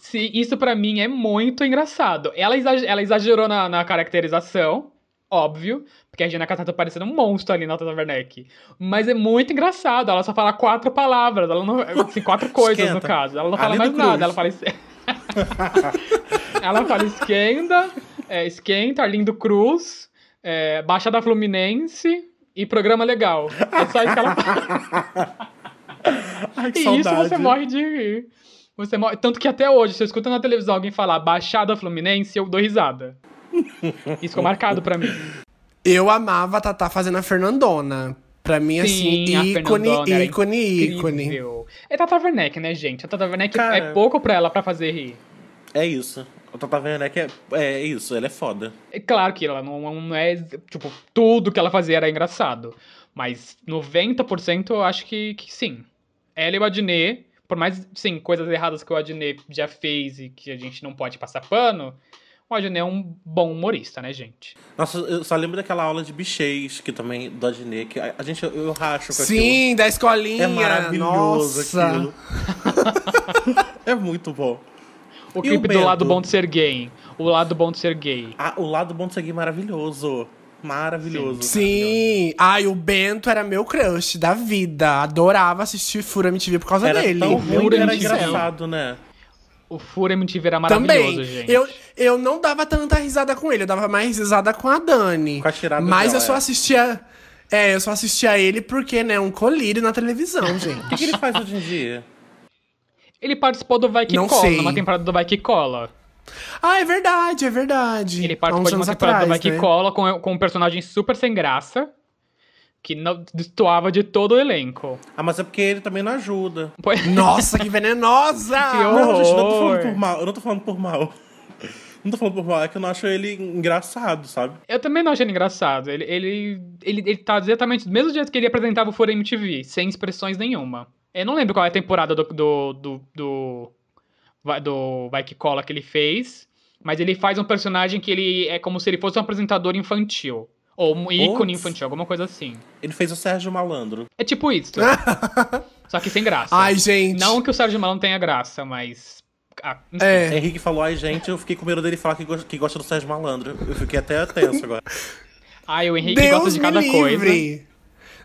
Sim, isso pra mim é muito engraçado. Ela exagerou na, na caracterização, óbvio, porque a Regina Casé tá parecendo um monstro ali na Tata Werneck. Mas é muito engraçado, ela só fala quatro palavras, ela não, assim, quatro coisas no caso. Ela não fala mais nada, ela fala... ela fala esquenta, é, esquenta, Arlindo Cruz, é, Baixada Fluminense e Programa Legal. É só isso que ela fala. Ai, que E isso você morre de rir. Você morre... Tanto que até hoje, se eu escuto na televisão alguém falar Baixada Fluminense, eu dou risada. Isso ficou marcado pra mim. Eu amava a Tatá fazendo a Fernandona. Pra mim, assim, Sim, a ícone, ícone, ícone. É Tata Werneck, né, gente? A Tata Werneck Cara- é pouco pra ela pra fazer rir. É isso. O Tata Werneck é, é isso, ele é foda. É claro que ela não, não é. Tipo, tudo que ela fazia era engraçado. Mas 90% eu acho que, que sim. Ela e o Adnet, por mais, sim, coisas erradas que o Adnet já fez e que a gente não pode passar pano, o Adnet é um bom humorista, né, gente? Nossa, eu só lembro daquela aula de bichês, que também, do Adnet, que a, a gente, eu, eu racho com Sim, da escolinha. aquilo. É maravilhoso Nossa. aquilo. é muito bom. O E clipe o do lado bom de ser gay. O lado bom de ser gay. Ah, o lado bom de seguir maravilhoso. Maravilhoso. Sim. Ai, o Bento era meu crush da vida. Adorava assistir Fura MTV por causa Era dele. tão ruim era engraçado, né? O Fura MTV era maravilhoso, Também. gente. Eu, eu não dava tanta risada com ele, eu dava mais risada com a Dani. Com a tirada Mas dela, eu só é. assistia. É, eu só assistia ele porque, né, um colírio na televisão, O gente. que, que ele faz hoje em dia? Ele participou do Vai Que Não Cola, sei. numa temporada do Vai Que Cola. Ah, é verdade, é verdade. Ele participou de uma temporada do Vai atrás, Que né? Cola com, com um personagem super sem graça, que não destoava de todo o elenco. Ah, mas é porque ele também não ajuda. Pois- Nossa, que venenosa! Que Não, gente, eu não tô horror. falando por mal. Eu não tô falando por mal. Não tô falando por mal, é que eu não acho ele engraçado, sabe? Eu também não achei ele engraçado. Ele, ele, ele, ele tá exatamente do mesmo jeito que ele apresentava o Fura MTV, sem expressões nenhuma. Eu não lembro qual é a temporada do, do, do, do, do Vai Que Cola que ele fez, mas ele faz um personagem que ele é como se ele fosse um apresentador infantil. Ou um ícone Putz. infantil, alguma coisa assim. Ele fez o Sérgio Malandro. É tipo isso. só que sem graça. Ai, gente. Não que o Sérgio Malandro tenha graça, mas. Ah, enfim. É. Henrique falou, ai gente, eu fiquei com medo dele falar que, go- que gosta do Sérgio Malandro. Eu fiquei até tenso agora. Ai, o Henrique Deus gosta de cada coisa.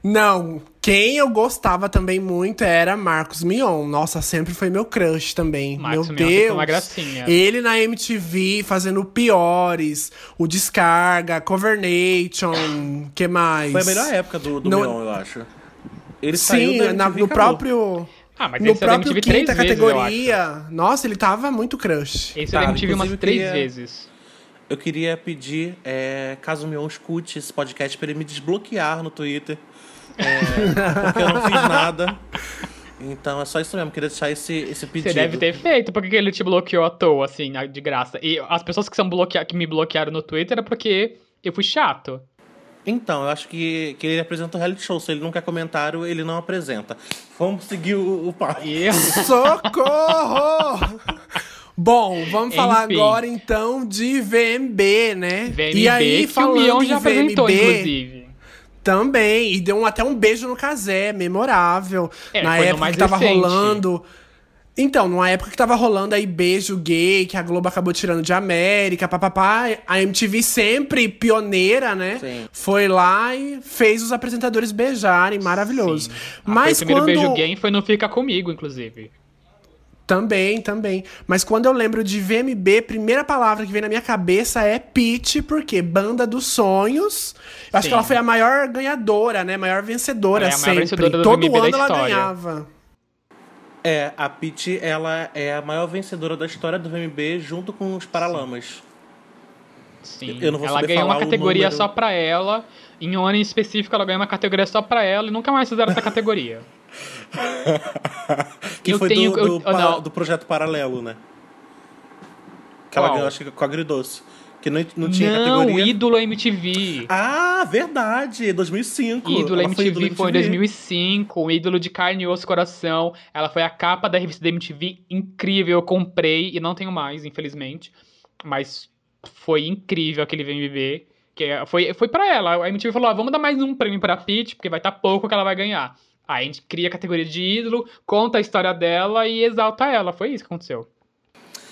Não, quem eu gostava também muito era Marcos Mion. Nossa, sempre foi meu crush também. Marcos meu Mion Deus. uma gracinha. Ele na MTV fazendo piores, o Descarga, Covernation, que mais? Foi a melhor época do, do Não- Mion, eu acho. Ele saiu Sim, da na- MTV e no acabou. próprio Ah, mas no esse próprio quinta vezes, eu acho. categoria. Nossa, ele tava muito crush. Esse Tá, eu MTV umas três queria- vezes. Eu queria pedir, é, caso o Mion escute esse podcast, pra ele me desbloquear no Twitter. É, porque eu não fiz nada. Então é só isso mesmo, queria deixar esse, esse pedido. Você deve ter feito, porque que ele te bloqueou à toa, assim, de graça. E as pessoas que, são bloquea que me bloquearam no Twitter é porque eu fui chato. Então, eu acho que, que ele apresenta o reality show. Se ele não quer comentário, ele não apresenta. Vamos seguir o, o papo. E Socorro! Bom, vamos falar Enfim. agora então de VMB, né? VMB, e aí, que o falando Mion em já apresentou, VMB, inclusive. também, e deu um- até um beijo no casé, memorável. É, na época que tava recente. rolando. Então, numa época que tava rolando aí beijo gay, que a Globo acabou tirando de América, papapá, a MTV sempre pioneira, né? Sim. Foi lá e fez os apresentadores beijarem, maravilhoso. Ah, Mas o primeiro quando beijo gay foi no Fica Comigo, inclusive. Também, também. Mas quando eu lembro de VMB, a primeira palavra que vem na minha cabeça é pitch, porque banda dos sonhos. Eu acho Sim. que ela foi a maior ganhadora, né? Maior vencedora é a maior sempre. vencedora do Todo VMB ano ela ganhava. É, a Pitty, ela é a maior vencedora da história do VMB junto com os Paralamas. Sim. Eu não vou ela ganhou uma categoria número. só pra ela. Em um ano em específico, ela ganhou uma categoria só pra ela e nunca mais fizeram essa categoria. Que Eu foi tenho- do, do, eu pa- do projeto Paralelo, né? Que ela Qual? ganhou, acho que com a Agridoce. Que não, não tinha não, categoria. ídolo MTV. Ah, verdade! 2005. Ídolo Ela foi MTV foi em 2005, um ídolo de carne e osso coração. Ela foi a capa da revista da MTV, incrível. Eu comprei e não tenho mais, infelizmente. Mas foi incrível aquele VMB. Que é- foi, foi pra ela. A MTV falou: ah, vamos dar mais um prêmio pra Peach, porque vai estar pouco que ela vai ganhar. Aí a gente cria a categoria de ídolo, conta a história dela e exalta ela. Foi isso que aconteceu.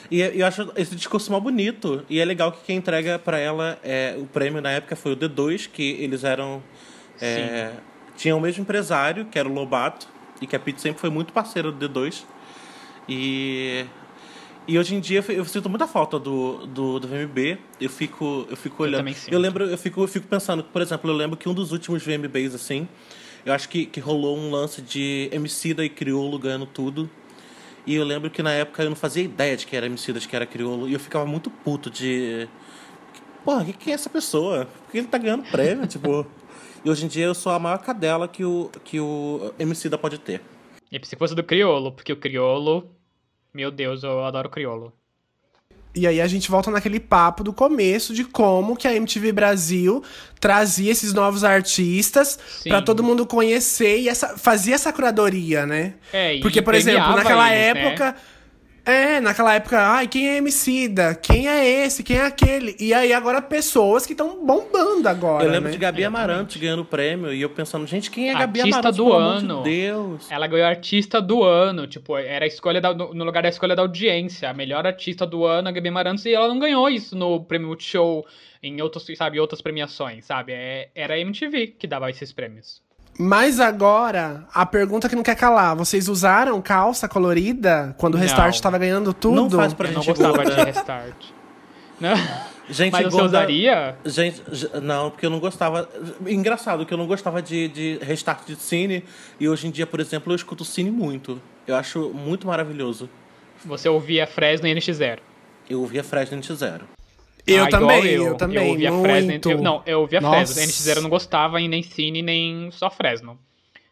E eu acho esse discurso mal bonito. E é legal que quem entrega pra ela é, o prêmio na época foi o D2, que eles eram. É, tinham o mesmo empresário, que era o Lobato, e que a Pete sempre foi muito parceira do D2. E. E hoje em dia eu sinto muita falta do, do, do VMB. Eu fico, eu fico olhando. sinto. Eu lembro, eu fico, eu fico pensando, por exemplo, eu lembro que um dos últimos VMBs, assim, eu acho que, que rolou um lance de Emicida e Criolo ganhando tudo. E eu lembro que na época eu não fazia ideia de que era Emicida, de que era Criolo. E eu ficava muito puto de. Porra, que que é essa pessoa? Por que ele tá ganhando prêmio? tipo. E hoje em dia eu sou a maior cadela que o, que o Emicida pode ter. E se fosse do Criolo, porque o Criolo. Meu Deus, eu adoro o Criolo. E aí a gente volta naquele papo do começo de como que a MTV Brasil trazia esses novos artistas pra todo mundo conhecer e essa, fazia essa curadoria, né? É, Porque, por exemplo, naquela eles, né? É, naquela época, ai, quem é Emicida? Quem é esse? Quem é aquele? E aí agora pessoas que estão bombando agora, eu lembro né? de Gabi Amarante ganhando prêmio e eu pensando, gente, quem é Gabi Artista Amarante? do pelo ano. amor de Deus. Ela ganhou artista do ano, tipo, era a escolha da- no lugar da escolha da audiência, a melhor artista do ano, a Gabi Amarantos, e ela não ganhou isso no Prêmio Multishow, em outros, sabe, outras premiações, sabe? É- era a MTV que dava esses prêmios. Mas agora, a pergunta que não quer calar: vocês usaram calça colorida quando o Não. Restart tava ganhando tudo? Não faz pra Eu não gente gostava gorda. de Restart. Não, Gente Mas você gorda- usaria? Gente, não, porque eu não gostava. Engraçado que eu não gostava de, de restart de cine. E hoje em dia, por exemplo, eu escuto cine muito. Eu acho muito maravilhoso. Você ouvia Fresno e NX0. Eu ouvia Fresno NX0. Eu Ah, também, eu. eu, também. Eu ouvia muito. Fresno. Eu, não, eu ouvia Nossa. Fresno. NX0 eu não gostava em nem Cine, nem só Fresno.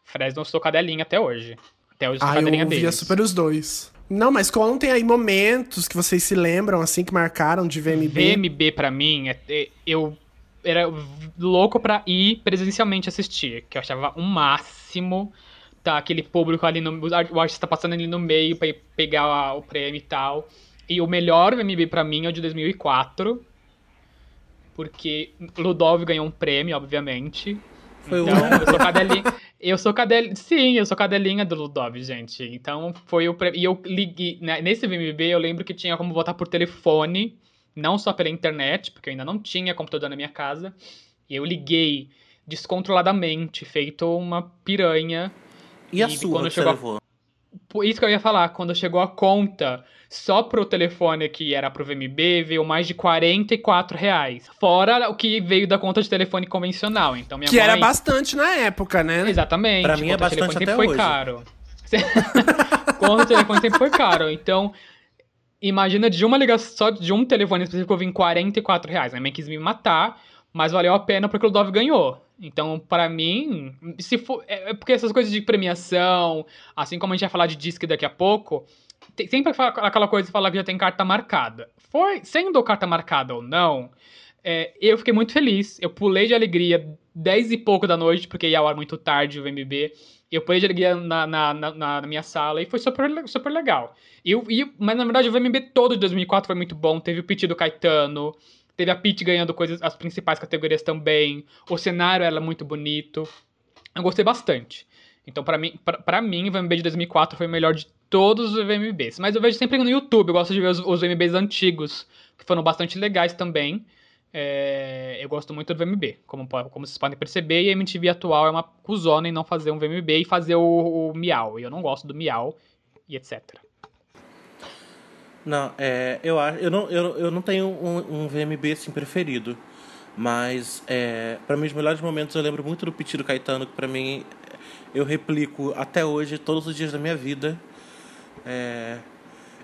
Fresno eu sou cadelinha até hoje. Até hoje eu sou Ah, eu cadelinha ouvia deles. super os dois. Não, mas contem aí momentos que vocês se lembram, assim, que marcaram de VMB. VMB pra mim, é- é- eu era louco pra ir presencialmente assistir, que eu achava um máximo tá aquele público ali, no, o artista passando ali no meio pra ir pegar o prêmio e tal. E o melhor VMB pra mim é o de 2004, porque Ludov ganhou um prêmio, obviamente. Foi o- Então, eu sou cadelinha. Eu sou cadelinha. Sim, eu sou cadelinha do Ludov, gente. Então foi o. pre- E eu liguei. né, Nesse VMB eu lembro que tinha como votar por telefone, não só pela internet, porque eu ainda não tinha computador na minha casa. E eu liguei descontroladamente, feito uma piranha. E a E sua quando chegou a- isso que eu ia falar, quando chegou a conta só pro telefone que era pro VMB, veio mais de 44 reais. Fora o que veio da conta de telefone convencional. Então minha Que era mãe... bastante na época, né? Exatamente. Pra mim é conta de bastante telefone sempre até foi hoje. caro. conta de telefone sempre foi caro. Então, imagina de uma ligação, só de um telefone específico eu vim 44 reais. Minha mãe quis me matar, mas valeu a pena porque o Ludov ganhou. Então, pra mim, se for. É é porque essas coisas de premiação, assim como a gente vai falar de disque daqui a pouco, tem, sempre aquela coisa de falar que já tem carta marcada. Foi, sendo carta marcada ou não, é, eu fiquei muito feliz. Eu pulei de alegria 10 e pouco da noite, porque ia ao ar muito tarde o VMB. Eu pulei de alegria na, na, na, na minha sala e foi super, super legal. Eu- e, mas na verdade o VMB todo de 2004 foi muito bom. Teve o pitch do Caetano, teve a Pete ganhando coisas, as principais categorias também. O cenário era muito bonito. Eu gostei bastante. Então, pra mim, pra mim, o VMB de 2004 foi o melhor de todos os VMBs. Mas eu vejo sempre no YouTube, eu gosto de ver os, os VMBs antigos, que foram bastante legais também. É, eu gosto muito do VMB, como, como vocês podem perceber, e a MTV atual é uma cuzona em não fazer um VMB e fazer o, o Miau. E eu não gosto do Miau, e etc. Não, é, eu acho. Eu não, eu, eu não tenho um, um VMB assim preferido. Mas, é, para mim, os melhores momentos eu lembro muito do Piti do Caetano, que pra mim eu replico até hoje, todos os dias da minha vida. É,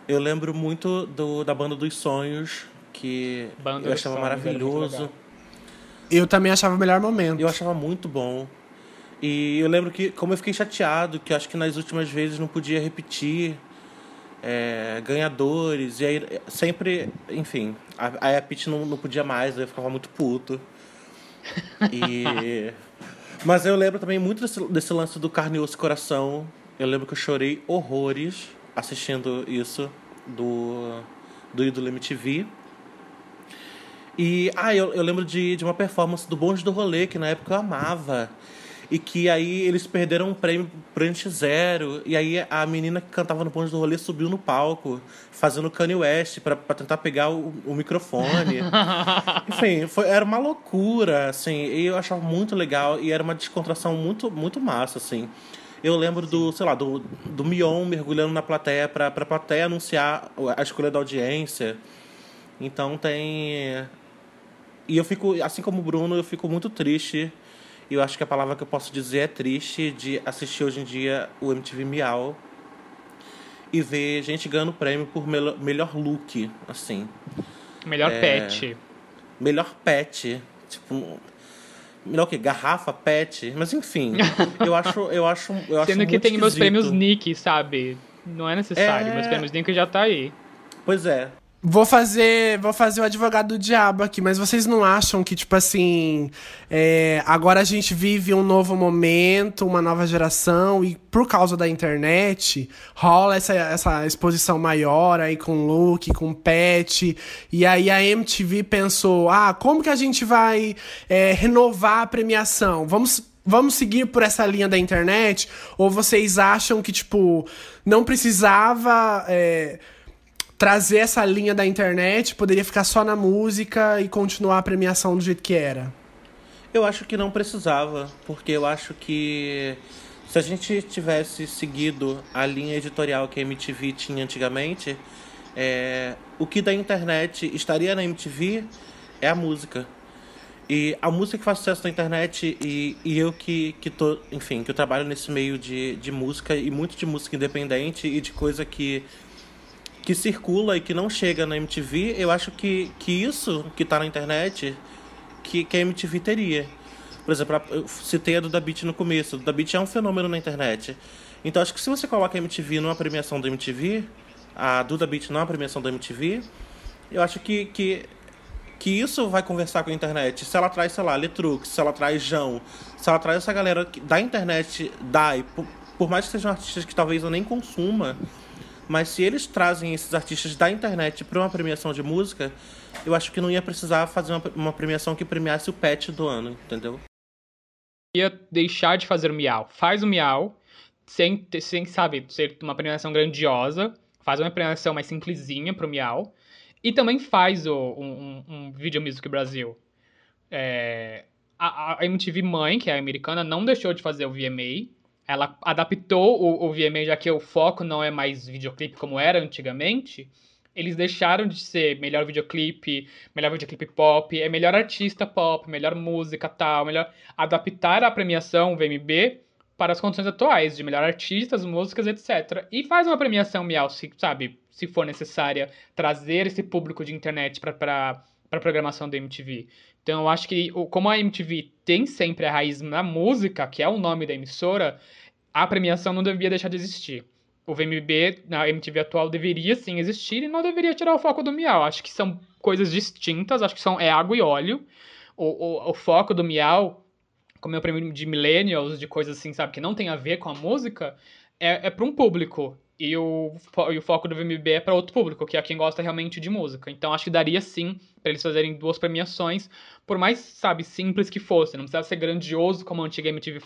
eu lembro muito do, da Banda dos Sonhos, que Banda eu achava muito maravilhoso. Eu também achava o melhor momento. Eu achava muito bom. E eu lembro que, como eu fiquei chateado, que acho que nas últimas vezes não podia repetir é, ganhadores. E aí sempre, enfim, a, aí a Pitty não, não podia mais, aí eu ficava muito puto. E. Mas eu lembro também muito desse, desse lance do Carne, Osso e Coração. Eu lembro que eu chorei horrores assistindo isso do, do Ídolo MTV. E, ah, eu, eu lembro de, de uma performance do Bonde do Rolê, que na época eu amava. E que aí eles perderam um prêmio pro NX0. E aí a menina que cantava no Bonde do Rolê subiu no palco, fazendo Kanye West pra, pra tentar pegar o, o microfone. Enfim, foi, era uma loucura, assim. E eu achava muito legal. E era uma descontração muito, muito massa, assim. Eu lembro do, sei lá, do, do Mion mergulhando na plateia pra, pra plateia anunciar a escolha da audiência. Então tem. E eu fico, assim como o Bruno, eu fico muito triste. E eu acho que a palavra que eu posso dizer é triste de assistir hoje em dia o MTV Miau e ver gente ganhando prêmio por melo- melhor look, assim. Melhor É. pet. Melhor pet. Tipo. Melhor o quê? Garrafa, pet. Mas enfim, eu acho. Eu acho, eu acho Sendo que tem meus esquisito. prêmios Nick, sabe? Não é necessário. É. Meus prêmios Nick já tá aí. Pois é. Vou fazer, vou fazer o advogado do diabo aqui, mas vocês não acham que, tipo assim, é, agora a gente vive um novo momento, uma nova geração, e por causa da internet, rola essa, essa exposição maior aí com look, com pet, e aí a MTV pensou, ah, como que a gente vai é, renovar a premiação? Vamos Vamos seguir por essa linha da internet? Ou vocês acham que, tipo, não precisava é, trazer essa linha da internet, poderia ficar só na música e continuar a premiação do jeito que era? Eu acho que não precisava, porque eu acho que se a gente tivesse seguido a linha editorial que a MTV tinha antigamente, é, o que da internet estaria na MTV é a música. E a música que faz sucesso na internet e, e eu que, que tô, enfim, que eu trabalho nesse meio de, de música e muito de música independente e de coisa que, que circula e que não chega na MTV, eu acho que, que isso que tá na internet, que, que a MTV teria. Por exemplo, eu citei a do Da Beat no começo. O Da Beat é um fenômeno na internet. Então acho que se você coloca a MTV numa premiação da MTV, a Duda Beat numa premiação da MTV, eu acho que, que que isso vai conversar com a internet. Se ela traz, sei lá, Letrux, se ela traz João, se ela traz essa galera da internet, DAI, por, por mais que sejam artistas que talvez eu nem consuma, mas se eles trazem esses artistas da internet para uma premiação de música, eu acho que não ia precisar fazer uma, uma premiação que premiasse o pet do ano, entendeu? Ia deixar de fazer o miau. Faz o miau, sem, sem sabe, ser uma premiação grandiosa, faz uma premiação mais simplesinha pro miau e também faz o, um, um Video Music Brasil. É, a, a, MTV Mãe, que é americana, não deixou de fazer o VMA. Ela adaptou o, o VMA, já que o foco não é mais videoclipe como era antigamente. Eles deixaram de ser melhor videoclipe, melhor videoclipe pop, é melhor artista pop, melhor música tal, melhor adaptar a premiação VMB para as condições atuais, de melhor artistas, músicas, etc. E faz uma premiação Miau, se, sabe, se for necessária, trazer esse público de internet para a programação da MTV. Então eu acho que, como a MTV tem sempre a raiz na música, que é o nome da emissora, a premiação não devia deixar de existir. O VMB na MTV atual deveria sim existir e não deveria tirar o foco do Miau. Acho que são coisas distintas, acho que são, é água e óleo. O, o, o foco do Miau como é o prêmio de millennials, de coisas assim, sabe, que não tem a ver com a música, é, é para um público. E o, e o foco do VMB é para outro público, que é quem gosta realmente de música. Então acho que daria sim para eles fazerem duas premiações, por mais, sabe, simples que fosse. Não precisava ser grandioso como a antiga MTV,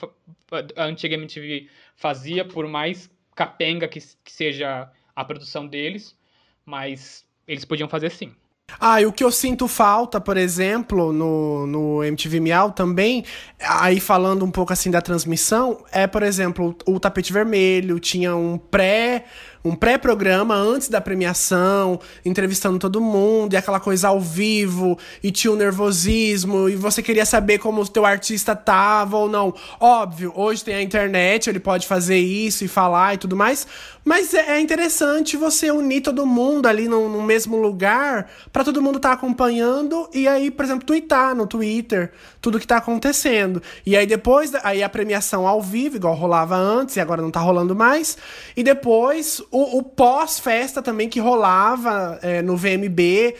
a antiga MTV fazia, por mais capenga que, que seja a produção deles. Mas eles podiam fazer sim. Ah, e o que eu sinto falta, por exemplo, no, no MTV Miau também, aí falando um pouco assim da transmissão, é, por exemplo, o, o tapete vermelho, tinha um pré um pré-programa antes da premiação, entrevistando todo mundo, e aquela coisa ao vivo, e tinha um nervosismo, e você queria saber como o teu artista tava ou não. Óbvio, hoje tem a internet, ele pode fazer isso e falar e tudo mais, mas é, é interessante você unir todo mundo ali no, no mesmo lugar, para todo mundo estar tá acompanhando, e aí, por exemplo, twittar no Twitter tudo que tá acontecendo. E aí depois, aí a premiação ao vivo, igual rolava antes, e agora não tá rolando mais, e depois o, o pós-festa também que rolava é, no VMB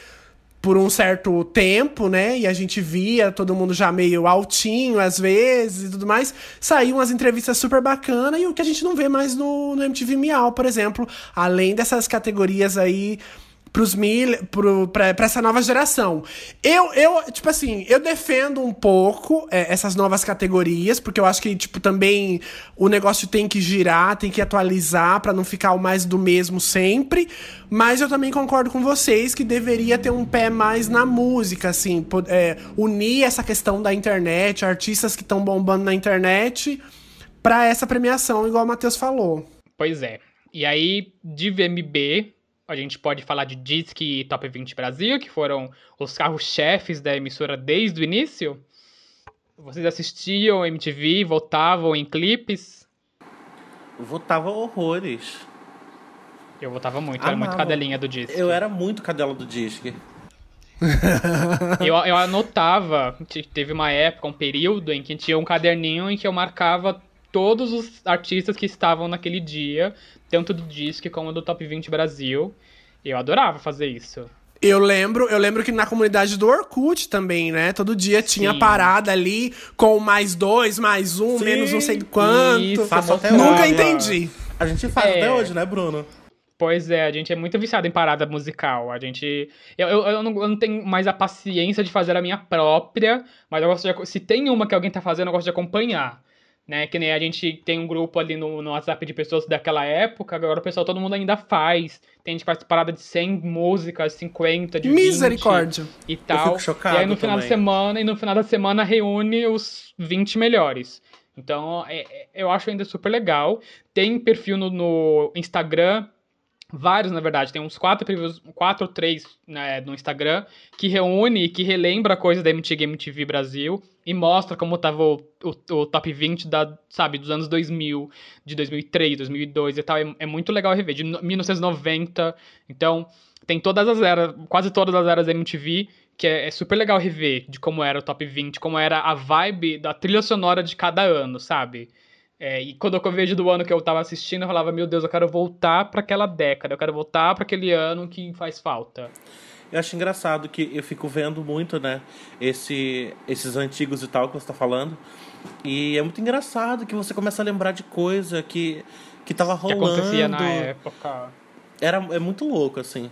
por um certo tempo, né? E a gente via todo mundo já meio altinho às vezes e tudo mais. Saíam umas entrevistas super bacanas e o que a gente não vê mais no, no MTV Miau, por exemplo. Além dessas categorias aí pros mil, pro, pra, pra essa nova geração. Eu, eu, tipo assim, eu defendo um pouco é, essas novas categorias, porque eu acho que, tipo, também o negócio tem que girar, tem que atualizar para não ficar o mais do mesmo sempre. Mas eu também concordo com vocês que deveria ter um pé mais na música, assim, é, unir essa questão da internet, artistas que estão bombando na internet, para essa premiação, igual o Matheus falou. Pois é. E aí, de VMB, a gente pode falar de Disc e Top 20 Brasil, que foram os carros-chefes da emissora desde o início. Vocês assistiam MTV, votavam em clipes? Votava horrores. Eu votava muito, eu era muito cadelinha do Disc. Eu era muito cadela do Disc. eu, eu anotava, teve uma época, um período em que tinha um caderninho em que eu marcava todos os artistas que estavam naquele dia, tanto do Disque como do Top 20 Brasil. Eu adorava fazer isso. Eu lembro, eu lembro que na comunidade do Orkut também, né? Todo dia tinha Sim. parada ali com mais dois, mais um, Sim. menos não sei quanto. Isso, Nunca entendi. A gente faz é. até hoje, né, Bruno? Pois é, a gente é muito viciado em parada musical. A gente. Eu, eu, eu, não, eu, não, tenho mais a paciência de fazer a minha própria, mas eu gosto de, se tem uma que alguém tá fazendo, eu gosto de acompanhar né? Que nem a gente tem um grupo ali no, no WhatsApp de pessoas daquela época, agora o pessoal, todo mundo ainda faz. Tem gente que faz parada de 100 músicas, 50, de Misericórdia. e tal. Eu fico chocado e aí no final também. da semana, e no final da semana reúne os 20 melhores. Então, é, é, eu acho ainda super legal. Tem perfil no, no Instagram vários, na verdade, tem uns quatro previews, quatro ou três né, no Instagram, que reúne, que relembra coisas da MTV, MTV Brasil e mostra como tava o, o, o, top 20 da, sabe, dos anos 2000, de 2003, 2002 e tal. É, é muito legal rever, de 1990. Então, tem todas as eras, quase todas as eras da MTV, que é, é, super legal rever de como era o top 20, como era a vibe da trilha sonora de cada ano, sabe? É, e quando eu vejo do ano que eu tava assistindo, eu falava, meu Deus, eu quero voltar para aquela década, eu quero voltar para aquele ano que faz falta. Eu acho engraçado que eu fico vendo muito, né, esse, esses antigos e tal que você tá falando. E é muito engraçado que você começa a lembrar de coisa que, que tava rolando. Que acontecia na época. Era, é muito louco, assim.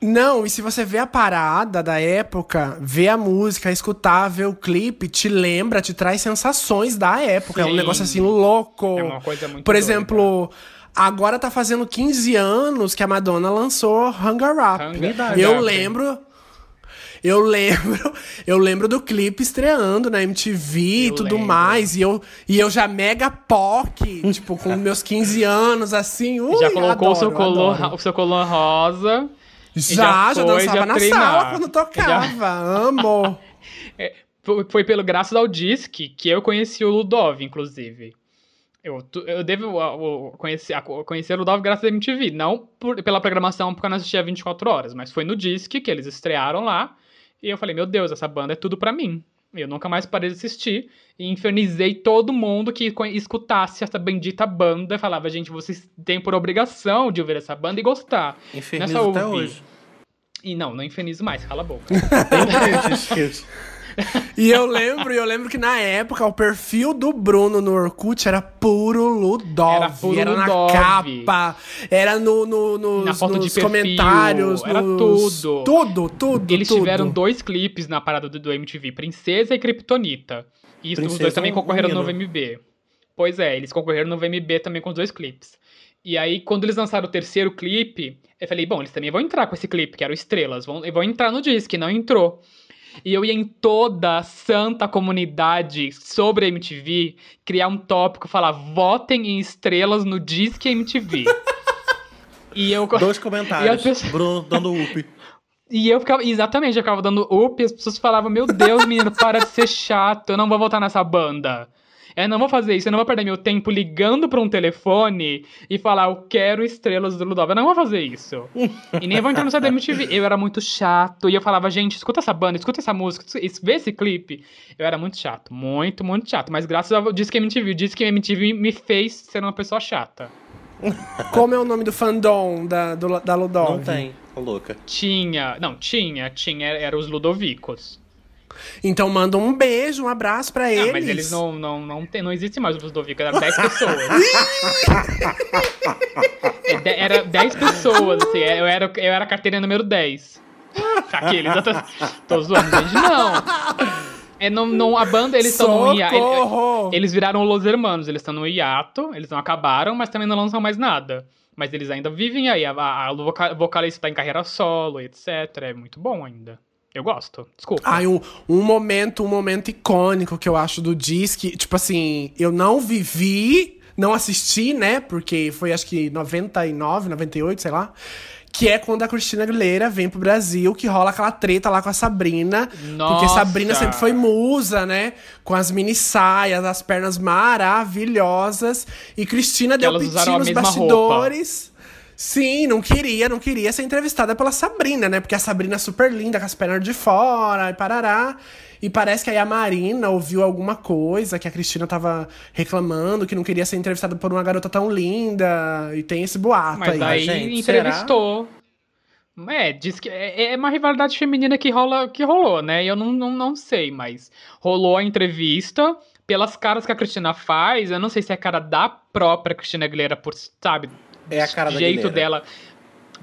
Não, e se você vê a parada da época, vê a música, escutar, vê o clipe, te lembra, te traz sensações da época. Sim. É um negócio assim louco. É uma coisa muito Por exemplo, agora tá fazendo 15 anos que a Madonna lançou Hunger Up. Hunger eu lembro. Eu lembro, eu lembro do clipe estreando na MTV e tudo lembro. mais. E eu, e eu já mega POC, tipo, com meus 15 anos, assim. Ui, já colocou adoro, o, seu color, o seu color rosa. Já, já, já dançava na sala quando tocava. Já... Amo. é, foi pelo Graças ao Disque que eu conheci o Ludov, inclusive. Eu, eu devo conhecer, conhecer o Ludov graças à MTV. Não por, pela programação, porque eu não assistia 24 horas, mas foi no Disque que eles estrearam lá. E eu falei, meu Deus, essa banda é tudo para mim. Eu nunca mais parei de assistir. E infernizei todo mundo que escutasse essa bendita banda. Falava, gente, vocês têm por obrigação de ouvir essa banda e gostar. Infernizo até hoje. E não, não infernizo mais, cala a boca. e eu lembro, eu lembro que na época o perfil do Bruno no Orkut era puro Ludov. Era, puro era Ludov. na capa, era no, no, nos, na foto nos de perfil, comentários. Era nos... tudo. Tudo, tudo. Eles tudo. tiveram dois clipes na parada do, do MTV, Princesa e Kryptonita. E Princesa os dois também concorreram no VMB. Pois é, eles concorreram no VMB também com os dois clipes. E aí, quando eles lançaram o terceiro clipe, eu falei, bom, eles também vão entrar com esse clipe, que era o Estrelas, vão, vão entrar no disco, não entrou. E eu ia em toda a santa comunidade sobre a MTV criar um tópico, falar votem em estrelas no Disque MTV. e eu Dois comentários. Pessoas... Bruno dando up. E eu ficava, exatamente, eu ficava dando up e as pessoas falavam: Meu Deus, menino, para de ser chato, eu não vou votar nessa banda. Eu não vou fazer isso, eu não vou perder meu tempo ligando para um telefone e falar, eu quero estrelas do Ludov. Eu não vou fazer isso. e nem vou entrar no site da MTV. Eu era muito chato. E eu falava, gente, escuta essa banda, escuta essa música, vê esse clipe. Eu era muito chato. Muito, muito chato. Mas graças ao Disque MTV, o Disque MTV me fez ser uma pessoa chata. Como é o nome do fandom da, do, da Ludov? Não tem, louca. Tinha, não, tinha, tinha, era os Ludovicos. Então manda um beijo, um abraço para eles. mas eles não, não, não, tem, não existe mais o Ludovico, era 10 pessoas. É, era 10 pessoas, assim, é, eu era, eu era a carteira número 10. Aqueles, eu tô, tô zoando, gente, não. É, não, não, a banda, eles estão no hiato. Eles viraram Los Hermanos, eles estão no hiato, eles não acabaram, mas também não lançam mais nada. Mas eles ainda vivem aí. A, a, a vocalista tá em carreira solo, etc. É muito bom ainda. Eu gosto, desculpa. Ah, um, um momento, um momento icônico que eu acho do disque, tipo assim, eu não vivi, não assisti, né? Porque foi acho que 99, 98, sei lá. Que é quando a Cristina Aguilera vem pro Brasil, que rola aquela treta lá com a Sabrina. Nossa. Porque Sabrina sempre foi musa, né? Com as mini saias, as pernas maravilhosas. E Cristina deu piti nos bastidores. Roupa. Sim, não queria, não queria ser entrevistada pela Sabrina, né? Porque a Sabrina é super linda, com as pernas de fora e parará. E parece que aí a Marina ouviu alguma coisa que a Cristina tava reclamando, que não queria ser entrevistada por uma garota tão linda. E tem esse boato Mas aí. Mas gente, entrevistou. Será? É, diz que é, é uma rivalidade feminina que, rola, que rolou, né? Eu não, não, não sei, mas rolou a entrevista. Pelas caras que a Cristina faz, eu não sei se é a cara da própria Cristina Aguilera, por, sabe, é a cara da jeito dela.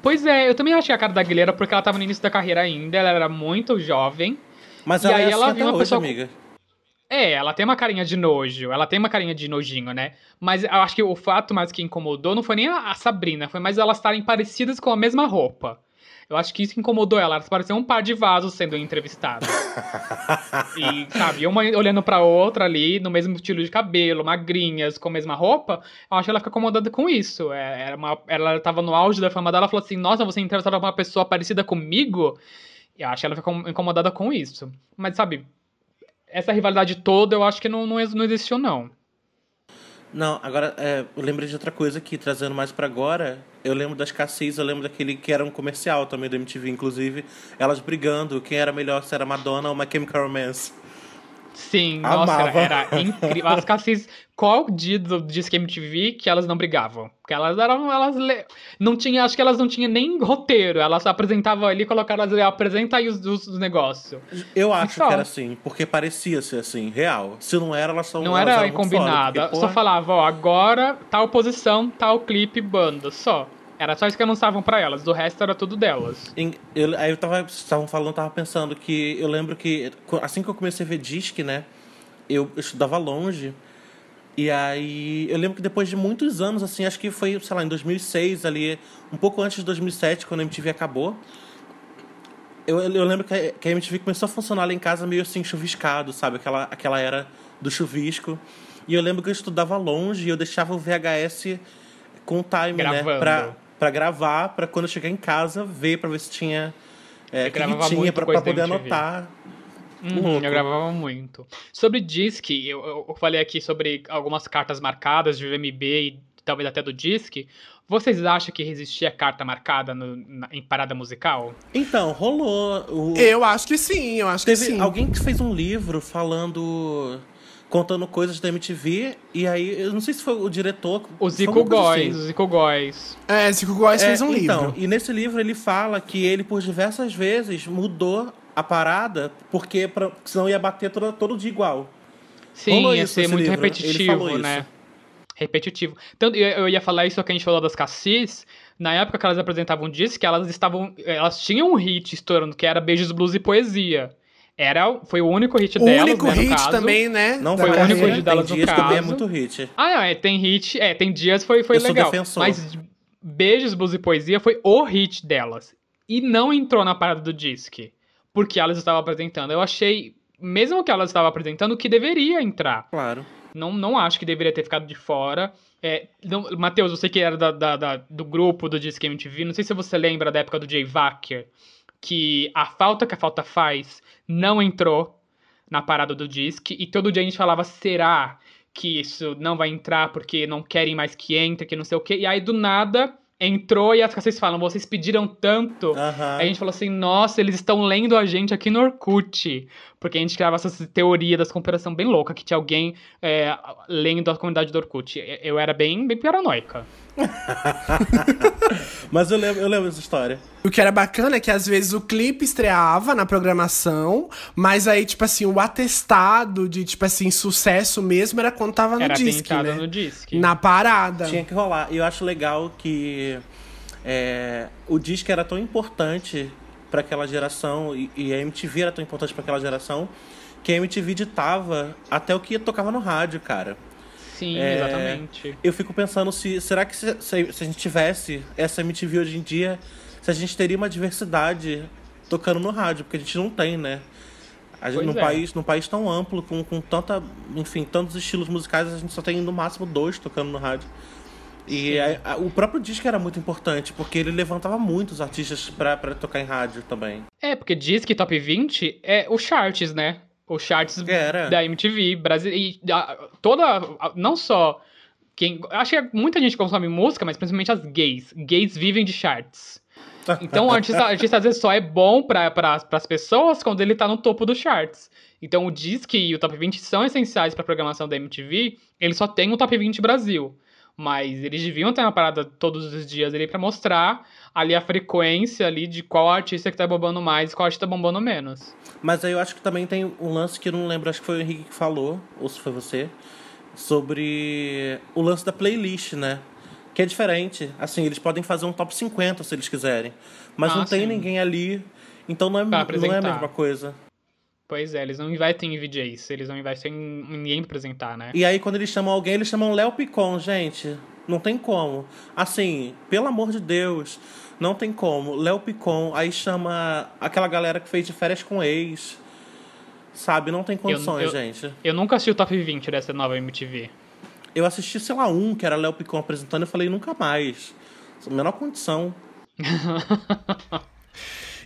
Pois é, eu também acho que é a cara da Aguilera, porque ela tava no início da carreira ainda, ela era muito jovem. Mas ela e aí é ela viu uma hoje, pessoa. Amiga. É, ela tem uma carinha de nojo, ela tem uma carinha de nojinho, né? Mas eu acho que o fato mais que incomodou não foi nem a Sabrina, foi mais elas estarem parecidas com a mesma roupa. Eu acho que isso incomodou ela. Elas pareciam um par de vasos sendo entrevistadas. e, sabe, uma olhando pra outra ali, no mesmo estilo de cabelo, magrinhas, com a mesma roupa. Eu acho que ela fica incomodada com isso. É, uma, ela tava no auge da fama dela, falou assim: Nossa, você entrevistou uma pessoa parecida comigo? E eu acho que ela ficou incomodada com isso. Mas, sabe, essa rivalidade toda eu acho que não, não, não existiu, não. Não, agora é, eu lembrei de outra coisa aqui, trazendo mais para agora. Eu lembro das Cassis, eu lembro daquele que era um comercial também do MTV, inclusive, elas brigando, quem era melhor, se era Madonna ou My Chemical Romance. Sim, nossa, era, era, incrível. As Cassis, qual dia do Disque MTV que elas não brigavam? Porque elas eram, elas não tinha, acho que elas não tinham nem roteiro, elas apresentavam ali, colocaram elas apresenta aí os, os, os negócios. Eu acho que era assim, porque parecia ser assim, real. Se não era, elas são Não elas era combinada, só falava, ó, agora tal posição, tal clipe, banda, só. Era só isso que anunciavam para elas, do resto era tudo delas. Eu, aí eu tava, estavam falando, tava pensando que eu lembro que assim que eu comecei a ver disque, né, eu estudava longe. E aí eu lembro que depois de muitos anos, assim, acho que foi, sei lá, em 2006 ali, um pouco antes de 2007, quando a MTV acabou, eu, eu lembro que a, que a MTV começou a funcionar lá em casa meio assim, chuviscado, sabe? Aquela, aquela era do chuvisco. E eu lembro que eu estudava longe e eu deixava o VHS com o time, né, Gravando. né? Pra, para gravar, para quando eu chegar em casa, ver para ver se tinha. É, que, que tinha para poder anotar. Uhum, eu gravava muito. Sobre Disque, eu, eu falei aqui sobre algumas cartas marcadas de VMB e talvez até do Disque. Vocês acham que existia carta marcada no, na, em parada musical? Então, rolou. O... Eu acho que sim, eu acho Teve que sim. Alguém que fez um livro falando contando coisas da MTV. E aí, eu não sei se foi o diretor. O Zico Góes, assim. o Zico Góes. É, Zico Góes é, fez um então, livro. E nesse livro ele fala que ele, por diversas vezes, mudou a parada, porque pra, senão ia bater todo, todo dia igual. Sim, Rolou ia ser muito livro. repetitivo, né? Isso. Repetitivo. Tanto, eu ia falar isso que a gente falou das Cassis. Na época que elas apresentavam disco, que elas estavam. Elas tinham um hit estourando, que era Beijos, Blues e Poesia. Era, foi o único hit o delas, único né, hit caso. também, né? Não foi o único hit delas tem no dias caso. também é muito hit. Ah, não, é, tem hit, é, tem dias foi, foi Eu legal. Mas Beijos, Blues e Poesia foi o hit delas. E não entrou na parada do disque. Porque elas estavam apresentando. Eu achei, mesmo que elas estavam apresentando, que deveria entrar. Claro. Não, não acho que deveria ter ficado de fora. É, Matheus, você que era da, da, da, do grupo do Disque MTV, não sei se você lembra da época do Jay Wacker, que a falta que a falta faz não entrou na parada do disque e todo dia a gente falava, será que isso não vai entrar porque não querem mais que entre, que não sei o quê. E aí do nada entrou e as vocês falam, vocês pediram tanto. Uhum. Aí a gente falou assim, nossa, eles estão lendo a gente aqui no Orkut. Porque a gente criava essa teoria das conspiração bem louca, que tinha alguém é, lendo a comunidade do Orkut. Eu era bem, bem paranoica. Mas eu lembro, eu lembro dessa história. O que era bacana é que às vezes o clipe estreava na programação, mas aí, tipo assim, o atestado de, tipo assim, sucesso mesmo era quando tava no era disque, né? no disque. Na parada. Tinha que rolar. E eu acho legal que é, o disque era tão importante para aquela geração e, e a MTV era tão importante para aquela geração que a MTV ditava até o que tocava no rádio, cara. Sim, é, exatamente. Eu fico pensando se. Será que se, se, se, a gente tivesse essa MTV hoje em dia, se a gente teria uma diversidade tocando no rádio, porque a gente não tem, né? A gente, num, é. país, num país tão amplo, com, com tanta. Enfim, tantos estilos musicais, a gente só tem no máximo dois tocando no rádio. E a, a, o próprio disco era muito importante, porque ele levantava muitos artistas pra, pra tocar em rádio também. É, porque diz que Top 20 é o charts, né? os charts Era. da MTV Brasil e a, toda não só quem acho que muita gente consome música, mas principalmente as gays. Gays vivem de charts. Então o artista, artista às vezes só é bom para pra, as pessoas quando ele tá no topo dos charts. Então o Disque e o Top 20 são essenciais para programação da MTV, ele só tem o Top 20 Brasil. Mas eles deviam ter uma parada todos os dias ali para mostrar ali a frequência ali de qual artista que tá bombando mais e qual artista tá bombando menos. Mas aí eu acho que também tem um lance que eu não lembro, acho que foi o Henrique que falou, ou se foi você, sobre o lance da playlist, né? Que é diferente. Assim, eles podem fazer um top 50 se eles quiserem. Mas ah, não tem sim. ninguém ali. Então não é, não é a mesma coisa. Pois é, eles não investem em VJs, eles não investem em ninguém pra apresentar, né? E aí, quando eles chamam alguém, eles chamam Léo Picon, gente. Não tem como. Assim, pelo amor de Deus, não tem como. Léo Picon, aí chama aquela galera que fez de férias com ex. Sabe, não tem condições, eu, gente. Eu nunca assisti o top 20 dessa nova MTV. Eu assisti, sei lá, um que era Léo Picon apresentando e falei, nunca mais. Menor condição.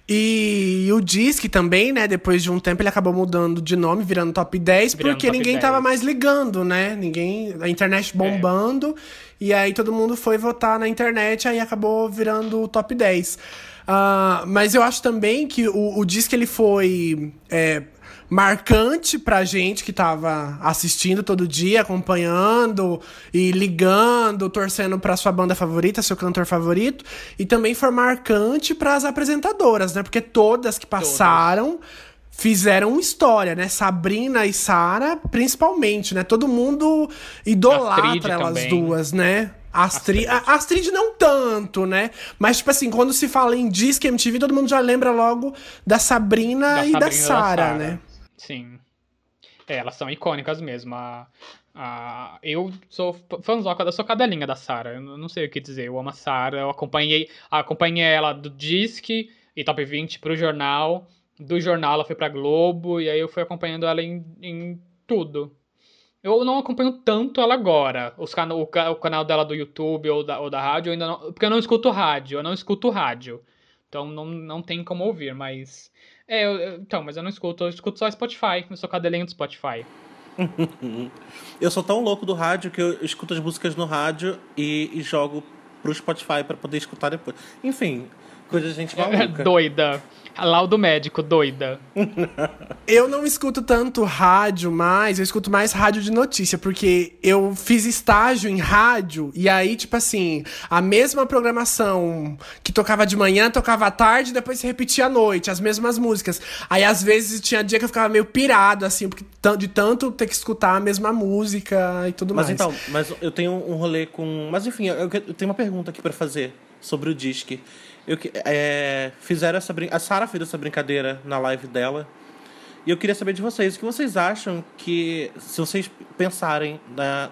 E o Disque também, né? Depois de um tempo ele acabou mudando de nome, virando top 10, Virando porque top ninguém 10. tava mais ligando, né? Ninguém. A internet É. bombando. E aí todo mundo foi votar na internet, aí acabou virando o top 10. Ah, mas eu acho também que o, o Disque ele foi. é, marcante pra gente que tava assistindo todo dia, acompanhando e ligando, torcendo pra sua banda favorita, seu cantor favorito, e também foi marcante pras apresentadoras, né? Porque todas que passaram fizeram história, né? Sabrina e Sara, principalmente, né? Todo mundo idolatra Astrid elas também. duas, né? Astrid, a Astrid não tanto, né? Mas, tipo assim, quando se fala em Disque MTV, todo mundo já lembra logo da Sabrina Da e da Sabrina da Sara. né? Sim. É, elas são icônicas mesmo. A, a, eu sou fãzoca, eu sou cadelinha da Sarah. Eu não sei o que dizer. Eu amo a Sarah. Eu acompanhei, acompanhei ela do Disque e Top 20 pro jornal. Do jornal ela foi pra Globo. E aí eu fui acompanhando ela em, em tudo. Eu não acompanho tanto ela agora. Os cana o, o canal dela do YouTube ou da, ou da rádio, ainda não. Porque eu não escuto rádio. Eu não escuto rádio. Então não, não tem como ouvir, mas. É, eu- eu- então, mas eu não escuto, eu escuto só Spotify. Eu sou cadelinho do Spotify. Eu sou tão louco do rádio que eu escuto as músicas no rádio e, e jogo pro Spotify pra poder escutar depois. Enfim, coisa de gente maluca. doida. Laudo médico, doida. Eu não escuto tanto rádio mais, eu escuto mais rádio de notícia, porque eu fiz estágio em rádio, e aí, tipo assim, a mesma programação que tocava de manhã, tocava à tarde, depois se repetia à noite, as mesmas músicas. Aí, às vezes, tinha dia que eu ficava meio pirado, assim, porque de tanto ter que escutar a mesma música e tudo Mas mais. então, mas eu tenho um rolê com. Mas enfim, eu, eu tenho uma pergunta aqui pra fazer sobre o Disque. Eu, que- é, fizeram essa brin... A Sara fez essa brincadeira na live dela. E eu queria saber de vocês, o que vocês acham que, se vocês pensarem na,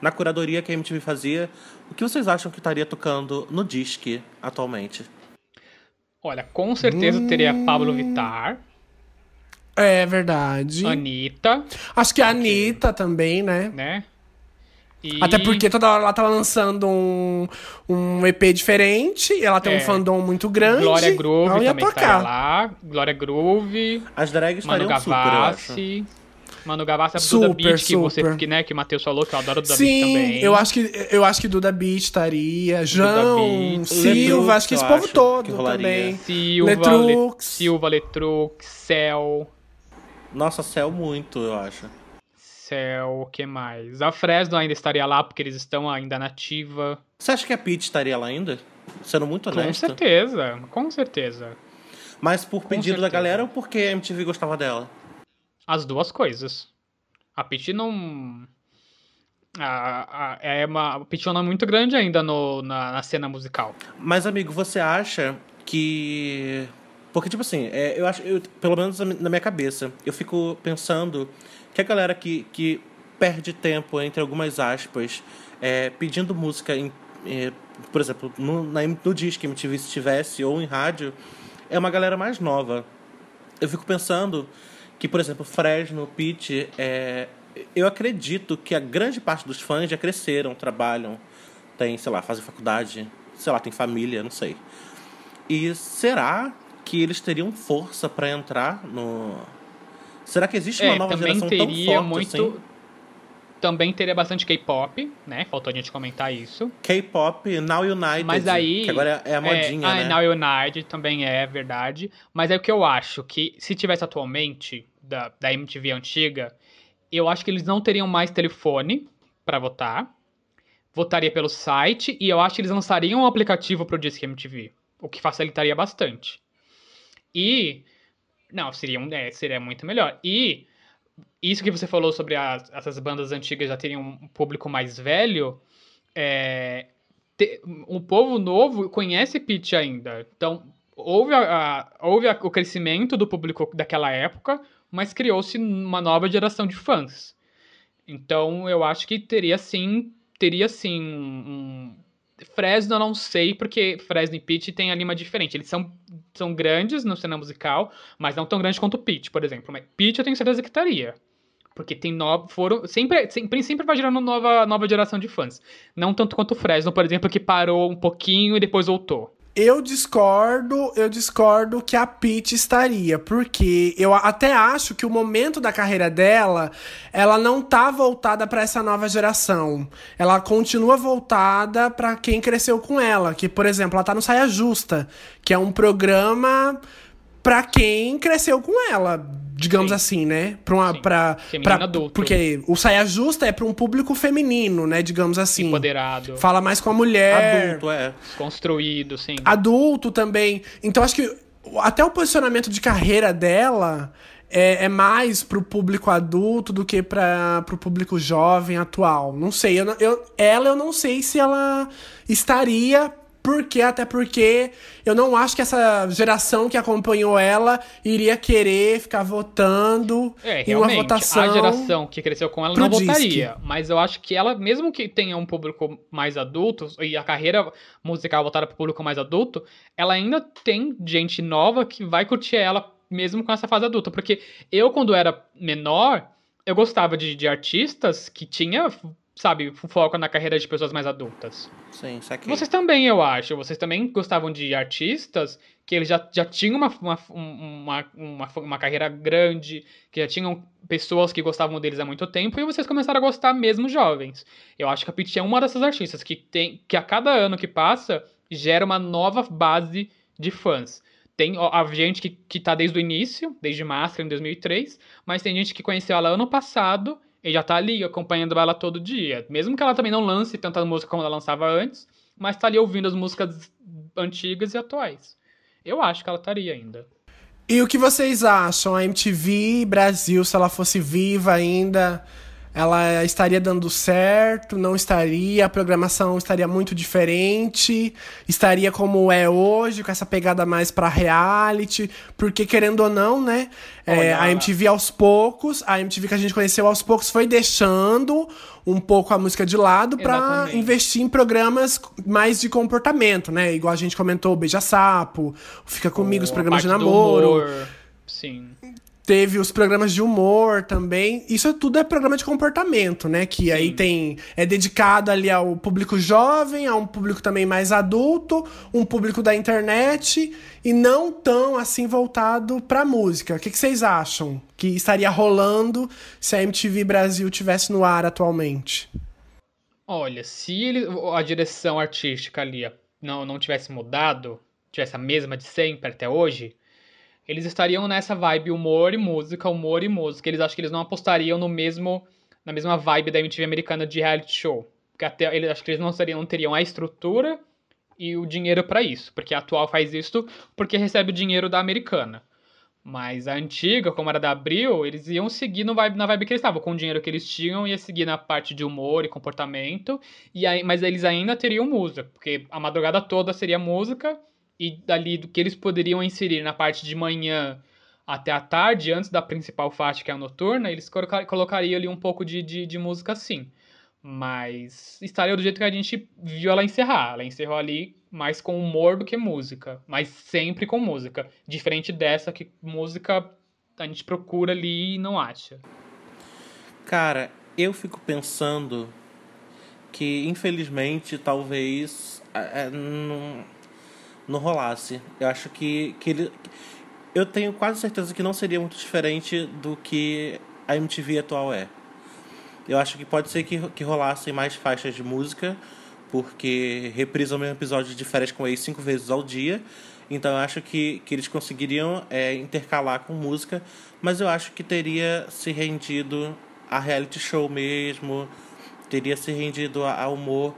na curadoria que a MTV fazia, o que vocês acham que estaria tocando no Disque atualmente? Olha, com certeza teria Pablo Vittar, É verdade. Anitta, Acho que a Anitta também, né? né? E- Até porque toda hora ela tava lançando um, um EP diferente, e ela tem É. um fandom muito grande. Glória Groove ela ia também tocar. estaria lá. Glória Groove, As drags Manu estariam super. Gavassi. Manu Gavassi, a Super, Duda Beat, que você que, né, que o Matheus falou, que eu adoro Duda Beat Sim, também. eu acho que eu acho que Duda Beat estaria, João, Beat. Silva, Letrux, acho que esse povo todo também. Silva, Letrux. Le- Silva, Letrux, Cell, Nossa, céu muito, eu acho. Cell, o que mais? A Fresno ainda estaria lá, porque eles estão ainda na ativa. Você acha que a Pete estaria lá ainda? Sendo muito Com honesta. certeza, com certeza. Mas por pedido da certeza. galera ou porque a MTV gostava dela? As duas coisas. A Pitty não. A, a, é uma, a Pitty é um muito grande ainda no, na, na cena musical. Mas, amigo, você acha que. Porque, tipo assim, é, eu acho, eu, pelo menos na minha cabeça, eu fico pensando que a galera que, que perde tempo, entre algumas aspas, é, pedindo música, em, é, por exemplo, no, na, no disco MTV se tivesse, ou em rádio, é uma galera mais nova. Eu fico pensando que, por exemplo, Fresno, Pitty, é, eu acredito que a grande parte dos fãs já cresceram, trabalham, tem, sei lá, fazem faculdade, sei lá, tem família, não sei. E será que eles teriam força pra entrar no. Será que existe uma É, nova também geração tão teria forte muito. assim? Também teria bastante K-pop, né? Faltou a gente comentar isso. K-pop, Now United, Mas aí. que agora é a modinha, é, né? Ah, Now United também é verdade. Mas é o que eu acho que se tivesse atualmente, da, da MTV antiga, eu acho que eles não teriam mais telefone pra votar. Votaria pelo site e eu acho que eles lançariam um aplicativo pro Disque MTV. O que facilitaria bastante. E. Não, seria, um- é, seria muito melhor. E isso que você falou sobre as- essas bandas antigas já terem um público mais velho. É, te- o povo novo conhece Pitch ainda. Então, houve, a, a- houve a- o crescimento do público daquela época, mas criou-se uma nova geração de fãs. Então, eu acho que teria sim teria sim um, Fresno eu não sei, porque Fresno e Pitch tem ali uma diferente. Eles são, são grandes no cinema musical, mas não tão grandes quanto Pitch, por exemplo. Mas Pitch eu tenho certeza que estaria. Porque tem no, foram. Sempre, sempre, sempre vai gerando nova, nova geração de fãs. Não tanto quanto o Fresno, por exemplo, que parou um pouquinho e depois voltou. Eu discordo, eu discordo que a Peach estaria, porque eu até acho que o momento da carreira dela, ela não tá voltada para essa nova geração. Ela continua voltada para quem cresceu com ela, que por exemplo, ela tá no Saia Justa, que é um programa para quem cresceu com ela digamos Sim. assim, né? Pra uma. Sim. Pra, pra, adulto. Porque o saia justa é pra um público feminino, né? Digamos assim. Empoderado. Fala mais com a mulher. Adulto, é. Construído, sim. Adulto também. Então acho que até o posicionamento de carreira dela. É, é, mais pro público adulto do que para pro público jovem atual. Não sei, eu, eu, ela eu não sei se ela estaria porque, até porque eu não acho que essa geração que acompanhou ela iria querer ficar votando é, em uma votação. A geração que cresceu com ela não disque. votaria. Mas eu acho que ela, mesmo que tenha um público mais adulto, e a carreira musical voltada para o público mais adulto, ela ainda tem gente nova que vai curtir ela mesmo com essa fase adulta. Porque eu, quando era menor, eu gostava de, de artistas que tinha sabe, foco na carreira de pessoas mais adultas. Sim, isso aqui. Vocês também, eu acho. Vocês também gostavam de artistas que eles já, já tinham uma, uma, uma, uma, uma carreira grande, que já tinham pessoas que gostavam deles há muito tempo, e vocês começaram a gostar mesmo jovens. Eu acho que a Pitty é uma dessas artistas que tem que a cada ano que passa gera uma nova base de fãs. Tem a gente que, que tá desde o início, desde Máscara em 2003, mas tem gente que conheceu ela ano passado e já tá ali acompanhando ela todo dia. Mesmo que ela também não lance tanta música como ela lançava antes, mas tá ali ouvindo as músicas antigas e atuais. Eu acho que ela estaria ainda. E o que vocês acham? A MTV Brasil, se ela fosse viva ainda, ela estaria dando certo, não estaria, a programação estaria muito diferente, estaria como é hoje, com essa pegada mais para reality, porque querendo ou não, né, é, a MTV aos poucos, a MTV que a gente conheceu aos poucos foi deixando um pouco a música de lado para investir em programas mais de comportamento, né, igual a gente comentou, Beija Sapo, Fica Comigo, os programas de namoro. Sim. Teve os programas de humor também. Isso tudo é programa de comportamento, né? Que Sim. aí tem. É dedicado ali ao público jovem, a um público também mais adulto, um público da internet, e não tão assim voltado pra música. O que, que vocês acham que estaria rolando se a MTV Brasil tivesse no ar atualmente? Olha, se ele, a direção artística ali não, não tivesse mudado, tivesse a mesma de sempre até hoje, eles estariam nessa vibe humor e música, humor e música. Eles acham que eles não apostariam no mesmo na mesma vibe da MTV americana de reality show. Porque até eles acho que eles não, seriam, não teriam a estrutura e o dinheiro para isso, porque a atual faz isso porque recebe o dinheiro da americana. Mas a antiga, como era da Abril, eles iam seguir no vibe, na vibe que eles estavam, com o dinheiro que eles tinham, ia seguir na parte de humor e comportamento, e aí, mas eles ainda teriam música, porque a madrugada toda seria música, e dali do que eles poderiam inserir na parte de manhã até a tarde, antes da principal faixa, que é a noturna, eles colocariam ali um pouco de, de, de música sim. Mas estaria do jeito que a gente viu ela encerrar. Ela encerrou ali mais com humor do que música, mas sempre com música. Diferente dessa que música a gente procura ali e não acha. Cara, eu fico pensando que infelizmente talvez é, não não rolasse. Eu acho que, que ele. Eu tenho quase certeza que não seria muito diferente do que a MTV atual é. Eu acho que pode ser que, que rolassem mais faixas de música, porque reprisam o mesmo episódio de férias com ex cinco vezes ao dia. Então eu acho que, que eles conseguiriam é, intercalar com música, mas eu acho que teria se rendido a reality show mesmo, teria se rendido a, a humor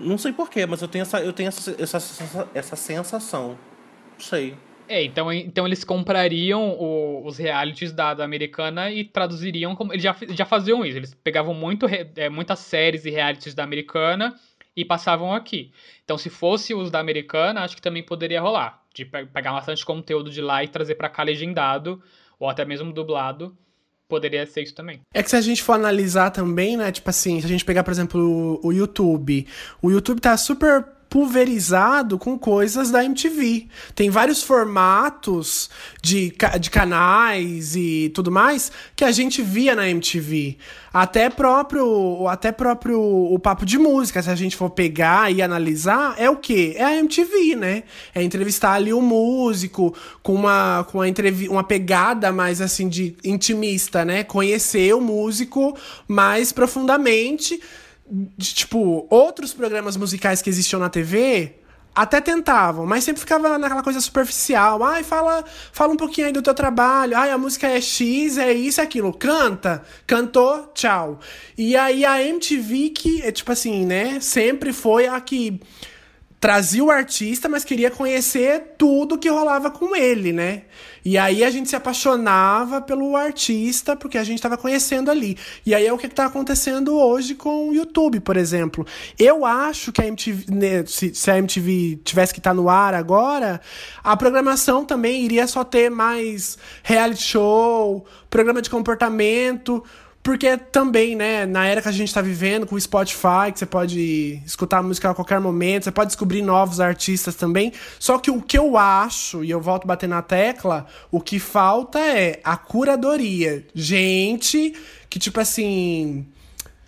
não sei porquê, mas eu tenho essa, eu tenho essa, essa, essa, sensação. Não sei. É, então, então eles comprariam o, os realities da, da americana e traduziriam como. Eles já, já faziam isso. Eles pegavam muito, é, muitas séries e realities da americana e passavam aqui. Então, se fosse os da americana, acho que também poderia rolar. De pegar bastante conteúdo de lá e trazer para cá legendado, ou até mesmo dublado. Poderia ser isso também. É que se a gente for analisar também, né, tipo assim, se a gente pegar, por exemplo, o, YouTube, o YouTube tá super pulverizado com coisas da MTV. Tem vários formatos de, de canais e tudo mais que a gente via na MTV. Até próprio, até próprio o papo de música, se a gente for pegar e analisar, é o que? É a MTV, né? É entrevistar ali o músico com uma, com uma, uma pegada mais assim de intimista, né? Conhecer o músico mais profundamente de, tipo, outros programas musicais que existiam na TV até tentavam, mas sempre ficava naquela coisa superficial. Ai, fala, fala um pouquinho aí do teu trabalho. Ai, a música é X, é isso, é aquilo. Canta, cantou, tchau. E aí a MTV que, é tipo assim, né, sempre foi a que trazia o artista, mas queria conhecer tudo que rolava com ele, né? E aí a gente se apaixonava pelo artista porque a gente estava conhecendo ali. E aí é o que está acontecendo hoje com o YouTube, por exemplo. Eu acho que a MTV, né, se, se, a MTV tivesse que estar tá no ar agora, a programação também iria só ter mais reality show, programa de comportamento porque também, né, na era que a gente tá vivendo, com o Spotify, que você pode escutar música a qualquer momento, você pode descobrir novos artistas também. Só que o que eu acho, e eu volto a bater na tecla, o que falta é a curadoria. Gente que, tipo assim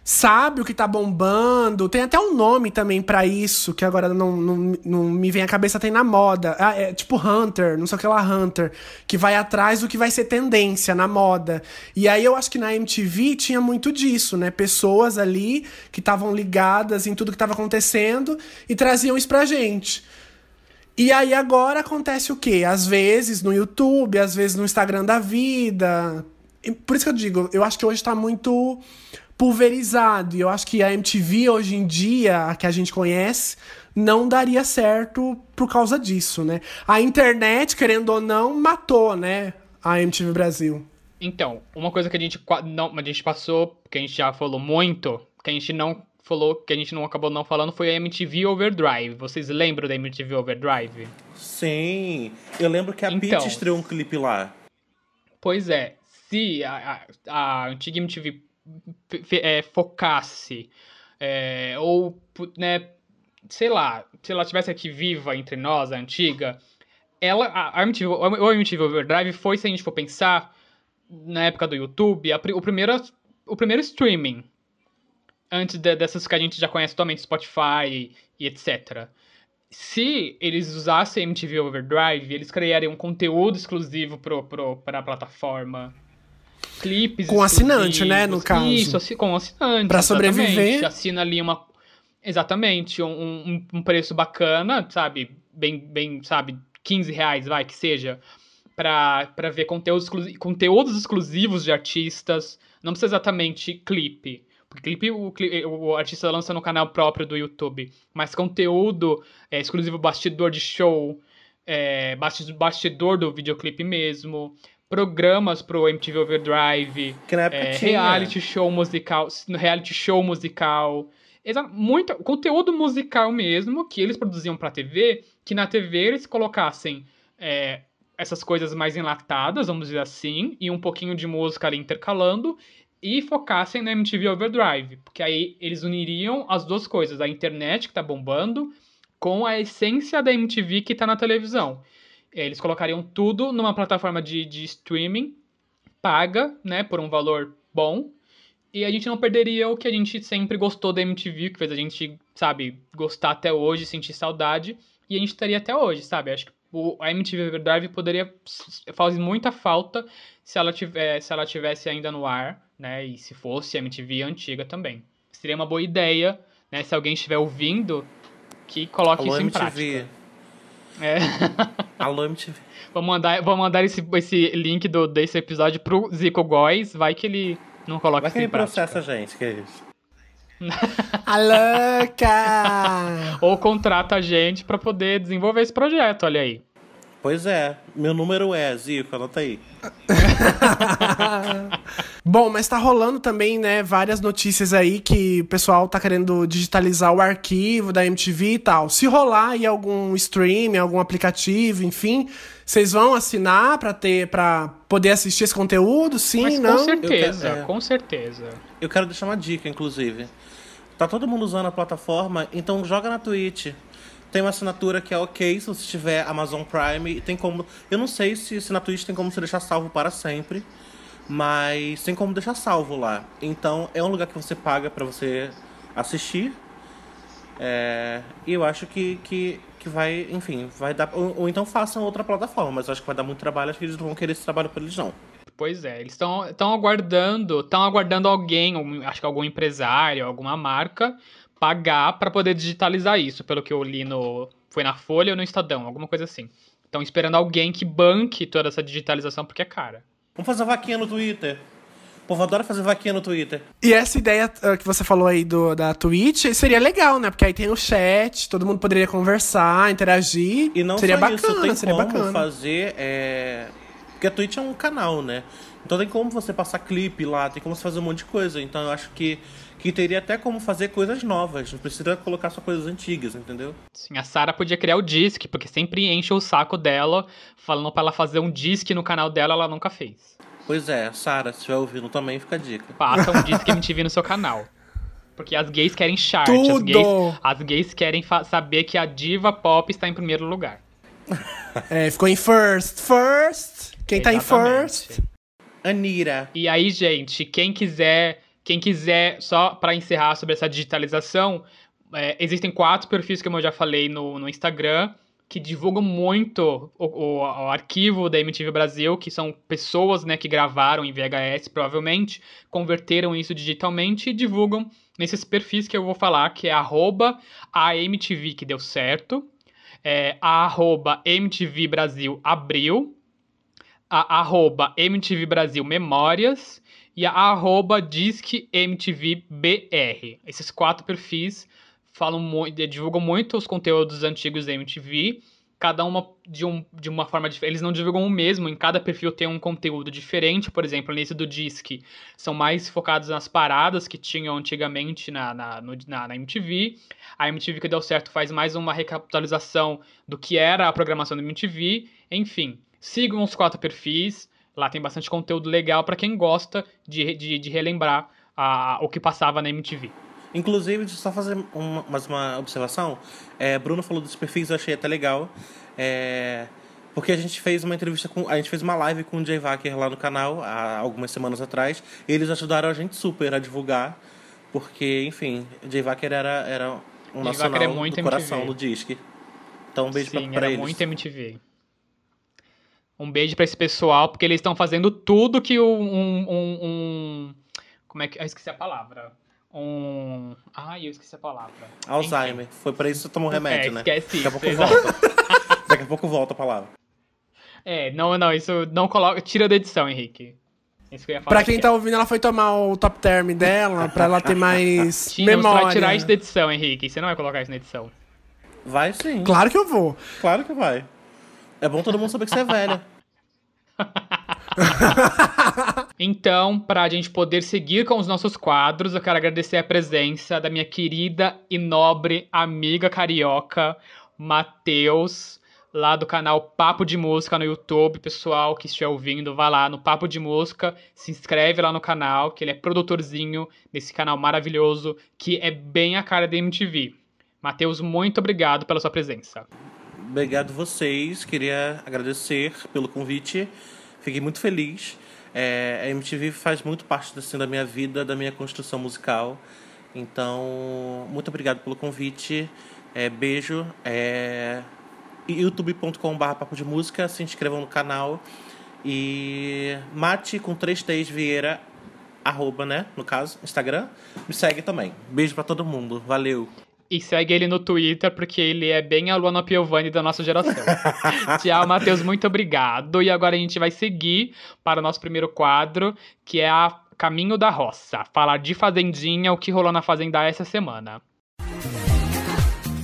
sabe o que tá bombando. Tem até um nome também para isso, que agora não, não, não me vem à cabeça, tem na moda. Ah, é tipo Hunter, não sei o que lá, Hunter, que vai atrás do que vai ser tendência na moda. E aí eu acho que na MTV tinha muito disso, né? Pessoas ali que estavam ligadas em tudo que estava acontecendo e traziam isso pra gente. E aí agora acontece o quê? Às vezes no YouTube, às vezes no Instagram da vida. Por isso que eu digo, eu acho que hoje tá muito pulverizado. E eu acho que a MTV hoje em dia, a que a gente conhece, não daria certo por causa disso, né? A internet, querendo ou não, matou, né? A MTV Brasil. Então, uma coisa que a gente não, a gente passou, que a gente já falou muito, que a gente não falou, que a gente não acabou não falando, foi a MTV Overdrive. Vocês lembram da MTV Overdrive? Sim, eu lembro que a então, Peach estreou um clipe lá. Pois é, se a, a, a antiga MTV é, focasse, é, ou, né, sei lá, se ela tivesse aqui viva entre nós, a antiga, ela, a MTV, o MTV Overdrive foi, se a gente for pensar, na época do YouTube, a, o, primeiro, o primeiro streaming, antes de, dessas que a gente já conhece atualmente, Spotify e, e etc. Se eles usassem MTV Overdrive, eles criariam um conteúdo exclusivo para a plataforma clipes. Com assinante, né, no caso. Isso, com assinante. Pra sobreviver. Assina ali uma. Exatamente, um, um, um, preço bacana, sabe? Bem, bem, sabe, 15 reais, vai, que seja. Pra, pra ver conteúdos, conteúdos exclusivos de artistas. Não precisa exatamente clipe. Porque clipe o, o, artista lança no canal próprio do YouTube. Mas conteúdo é, exclusivo bastidor de show. É, bastidor do videoclipe mesmo programas pro MTV Overdrive, é, reality show musical, reality show musical, muito conteúdo musical mesmo que eles produziam para TV, que na TV eles colocassem é, essas coisas mais enlatadas, vamos dizer assim, e um pouquinho de música ali intercalando e focassem na MTV Overdrive, porque aí eles uniriam as duas coisas, a internet que tá bombando com a essência da MTV que tá na televisão. É, eles colocariam tudo numa plataforma de, de streaming paga, né, por um valor bom, e a gente não perderia o que a gente sempre gostou da MTV, que fez a gente, sabe, gostar até hoje, sentir saudade, e a gente estaria até hoje, sabe? Acho que o, a MTV Overdrive poderia fazer muita falta se ela, tiver, se ela tivesse ainda no ar, né? E se fosse a MTV antiga também. Seria uma boa ideia, né? Se alguém estiver ouvindo, que coloque Alô, isso em MTV. prática. É. Alô, MTV. Vou mandar, vou mandar esse, esse link do, desse episódio pro Zico Góes. Vai que ele não coloca Vai que ele processa a gente, que é isso. a louca! Ou contrata a gente para poder desenvolver esse projeto, olha aí. Pois é, meu número é, Zico, anota aí. Bom, mas tá rolando também, né, várias notícias aí que o pessoal tá querendo digitalizar o arquivo da MTV e tal. Se rolar aí algum stream, algum aplicativo, enfim, vocês vão assinar pra ter para poder assistir esse conteúdo? Sim, Mas não? com certeza, quero- é. com certeza. Eu quero deixar uma dica, inclusive. Tá todo mundo usando a plataforma, então joga na Twitch. Tem uma assinatura que é ok se você tiver Amazon Prime. Tem como. Eu não sei se, se na Twitch tem como você deixar salvo para sempre. Mas tem como deixar salvo lá. Então é um lugar que você paga pra você assistir. É, e eu acho que, que, que vai, enfim, vai dar. Ou, ou então façam outra plataforma, mas eu acho que vai dar muito trabalho, acho que eles não vão querer esse trabalho pra eles, não. Pois é, eles estão aguardando, estão aguardando alguém, acho que algum empresário, alguma marca, pagar para poder digitalizar isso, pelo que eu li no. Foi na Folha ou no Estadão, alguma coisa assim. Estão esperando alguém que banque toda essa digitalização porque é cara. Vamos fazer vaquinha no Twitter. O povo adora fazer vaquinha no Twitter. E essa ideia ah, que você falou aí do, da Twitch seria legal, né? Porque aí tem o chat, todo mundo poderia conversar, interagir. E não seria só bacana, isso, tem seria como bacana. fazer. É... Porque a Twitch é um canal, né? Então tem como você passar clipe lá, tem como você fazer um monte de coisa. Então eu acho que, que teria até como fazer coisas novas. Não precisa colocar só coisas antigas, entendeu? Sim, a Sarah podia criar o disc, porque sempre enche o saco dela, falando pra ela fazer um disc no canal dela, ela nunca fez. Pois é, Sara, se estiver ouvindo também, fica a dica. Faça um disc MTV no seu canal. Porque as gays querem chart, as Tudo! gays, as gays querem saber que a diva pop está em primeiro lugar. É, ficou em first. First! Quem tá em Exatamente. first? Anira. E aí, gente, quem quiser, quem quiser, só pra encerrar sobre essa digitalização, é, existem quatro perfis, como eu já falei no, no Instagram, que divulgam muito o, o- o arquivo da MTV Brasil, que são pessoas né, que gravaram em VHS, provavelmente, converteram isso digitalmente e divulgam nesses perfis que eu vou falar, que é arroba a MTV que deu certo, é, a arroba MTV Brasil abril, a arroba MTV Brasil Memórias e a arroba Disque MTV BR. Esses quatro perfis falam muito, divulgam muito os conteúdos antigos da MTV, cada uma de, um, de uma forma diferente. Eles não divulgam o mesmo, em cada perfil tem um conteúdo diferente. Por exemplo, nesse do Disque, são mais focados nas paradas que tinham antigamente na, na, no- na, na MTV. A MTV que deu certo faz mais uma recapitalização do que era a programação da MTV. Enfim, sigam os quatro perfis. Lá tem bastante conteúdo legal para quem gosta de, de, de relembrar a, o que passava na MTV. Inclusive, só fazer uma, mais uma observação. É, Bruno falou dos perfis, eu achei até legal. É, porque a gente fez uma entrevista com. A gente fez uma live com o Jay Wacker lá no canal há algumas semanas atrás. E eles ajudaram a gente super a divulgar. Porque, enfim, o Jay Wacker era, era um Jay nacional Wacker é muito do coração MTV. no disque. Então, um beijo pra, Sim, pra era eles. muito MTV. Um beijo pra esse pessoal, porque eles estão fazendo tudo que um, um, um- Como é que. Eu esqueci a palavra. Um. Ai, eu esqueci a palavra. Alzheimer. Foi pra isso que você tomou remédio, É, né? esquece Daqui a pouco exato. volta. Daqui a pouco volta a palavra. É, não, não, isso não coloca. Tira da edição, Henrique. Isso que eu ia falar. Pra quem tá ouvindo, ela foi tomar o top term dela, pra ela ter mais Tina, você memória. vai tirar isso da edição, Henrique. Você não vai colocar isso na edição. Vai sim. Claro que eu vou. Claro que vai. É bom todo mundo saber que você é velha. Então, para a gente poder seguir com os nossos quadros, eu quero agradecer a presença da minha querida e nobre amiga carioca, Matheus, lá do canal Papo de Música no YouTube. Pessoal que estiver ouvindo, vá lá no Papo de Música, se inscreve lá no canal, que ele é produtorzinho desse canal maravilhoso, que é bem a cara da MTV. Matheus, muito obrigado pela sua presença. Obrigado vocês. Queria agradecer pelo convite. Fiquei muito feliz. É, a MTV faz muito parte assim, da minha vida, da minha construção musical. Então, muito obrigado pelo convite. É, beijo. É, youtube.com.br papo de música. Se inscrevam no canal. E mate com 3 T's Vieira, arroba, né? No caso, Instagram. Me segue também. Beijo pra todo mundo. Valeu. E segue ele no Twitter, porque ele é bem a Luana Piovani da nossa geração. Tchau, Matheus, muito obrigado. E agora a gente vai seguir para o nosso primeiro quadro, que é a Caminho da Roça. Falar de Fazendinha, o que rolou na Fazenda essa semana.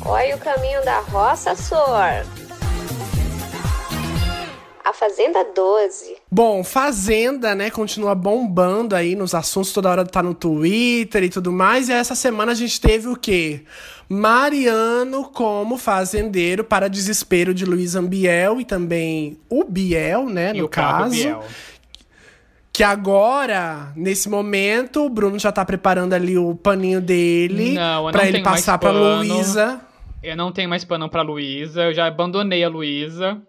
Olha o caminho da roça, Sor. A Fazenda 12. Bom, Fazenda, né, continua bombando aí nos assuntos, toda hora tá no Twitter e tudo mais. E essa semana a gente teve o quê? Mariano como fazendeiro para desespero de Luiz Ambiel e também o Biel, né, E no o caso. Biel. Que agora, nesse momento, o Bruno já tá preparando ali o paninho dele pra ele passar pra pano. Luísa. Eu não tenho mais pano pra Luísa, eu já abandonei a Luísa,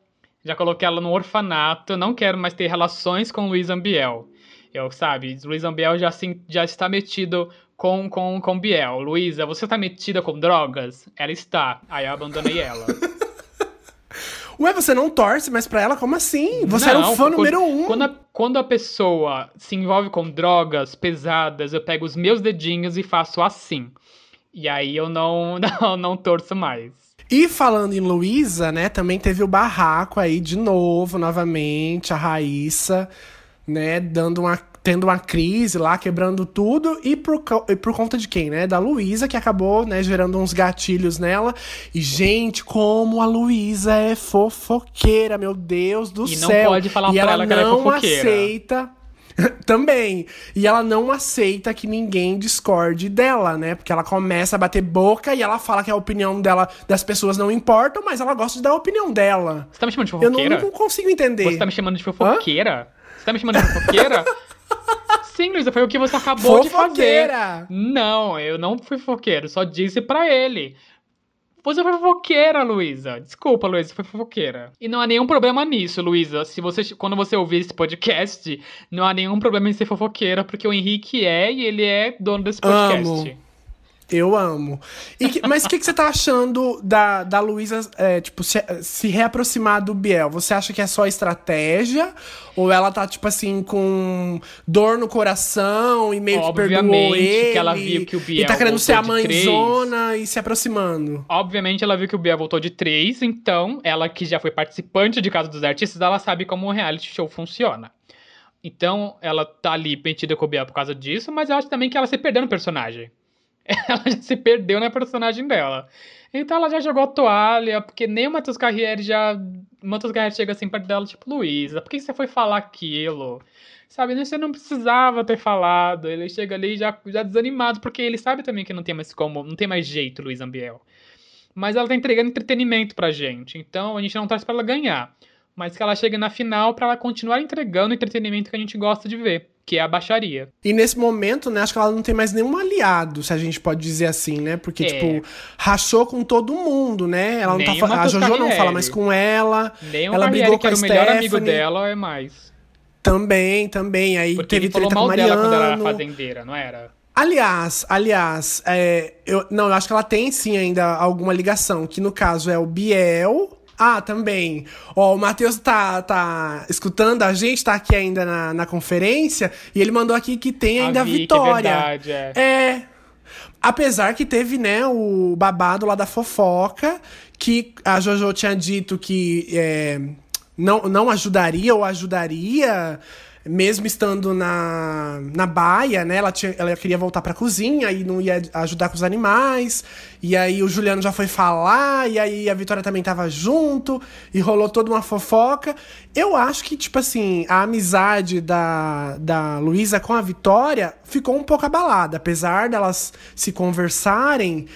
já coloquei ela no orfanato, eu não quero mais ter relações com Luiz Ambiel. Eu, sabe, Luiz Ambiel já, assim, já está metido com, com, com Biel. Luísa, você está metida com drogas? Ela está. Aí eu abandonei ela. Ué, você não torce mais pra ela? Como assim? Você era Não, o fã quando- número um. Quando a, quando a pessoa se envolve com drogas pesadas, eu pego os meus dedinhos e faço assim. E aí eu não, não, não torço mais. E falando em Luísa, né, também teve o barraco aí de novo, novamente, a Raíssa, né, dando uma, tendo uma crise lá, quebrando tudo, e por, e por conta de quem, né? Da Luísa, que acabou, né, gerando uns gatilhos nela. E, gente, como a Luísa é fofoqueira, meu Deus do E não céu. pode falar e pra ela ela que ela é não fofoqueira. aceita. Também. E ela não aceita que ninguém discorde dela, né? Porque ela começa a bater boca e ela fala que a opinião dela das pessoas não importa, mas ela gosta de dar a opinião dela. Você tá me chamando de Eu não, fofoqueira? não consigo entender. Você tá me chamando de fofoqueira? Você tá me chamando de fofoqueira? Sim, Luísa, foi o que você acabou de fazer. Fofoqueira! Não, eu não fui fofoqueiro, só disse pra ele. Você foi fofoqueira, Luísa. Desculpa, Luísa, foi fofoqueira. E não há nenhum problema nisso, Luísa. Se você, quando você ouvir esse podcast, não há nenhum problema em ser fofoqueira, porque o Henrique é e ele é dono desse podcast. Amo. Eu amo. E que- mas o que, que você tá achando da, da Luísa, é, tipo, se, se reaproximar do Biel? Você acha que é só estratégia? Ou ela tá, tipo assim, com dor no coração e meio que perdoou Obviamente ele? que ela viu que o Biel E tá querendo ser a mãezona e se aproximando. Obviamente, ela viu que o Biel voltou de três, então ela que já foi participante de Casa dos Artistas, ela sabe como um reality show funciona. Então, ela tá ali metida com o Biel por causa disso, mas eu acho também que ela se perdeu no personagem. Ela já se perdeu na personagem dela. Então ela já jogou a toalha, porque nem o Matheus Carriere já. Matheus Carriere chega assim perto dela, tipo, Luísa, por que você foi falar aquilo? Sabe, você não precisava ter falado. Ele chega ali já, já desanimado, porque ele sabe também que não tem mais como, não tem mais jeito, Luiz Ambiel. Mas ela tá entregando entretenimento pra gente. Então a gente não torce pra ela ganhar. Mas que ela chegue na final pra ela continuar entregando o entretenimento que a gente gosta de ver, que é a baixaria. E nesse momento, né, acho que ela não tem mais nenhum aliado, se a gente pode dizer assim, né? Porque, É. tipo, rachou com todo mundo, né? Ela não tá Nem fa- o A Jojo não fala mais com ela. Nem o Ela Carriere, brigou que era o com melhor amigo dela, é mais. Também, também. Aí Porque teve ele falou treta com mal dela quando ela era fazendeira, não era? Aliás, aliás, é, eu, não, eu acho que ela tem sim ainda alguma ligação, que no caso é o Biel. Ah, também. Ó, o Matheus tá, tá escutando a gente, tá aqui ainda na, na conferência, e ele mandou aqui que tem ainda a, Vicky, Vitória. É verdade, é. É. Apesar que teve, né, o babado lá da fofoca, que a Jojo tinha dito que é, não, não ajudaria ou ajudaria, mesmo estando na, na baia, né? Ela, tinha, ela queria voltar pra cozinha e não ia ajudar com os animais. E aí o Juliano já foi falar, e aí a Vitória também tava junto, e rolou toda uma fofoca. Eu acho que, tipo assim, a amizade da, da Luísa com a Vitória ficou um pouco abalada. Apesar delas se conversarem,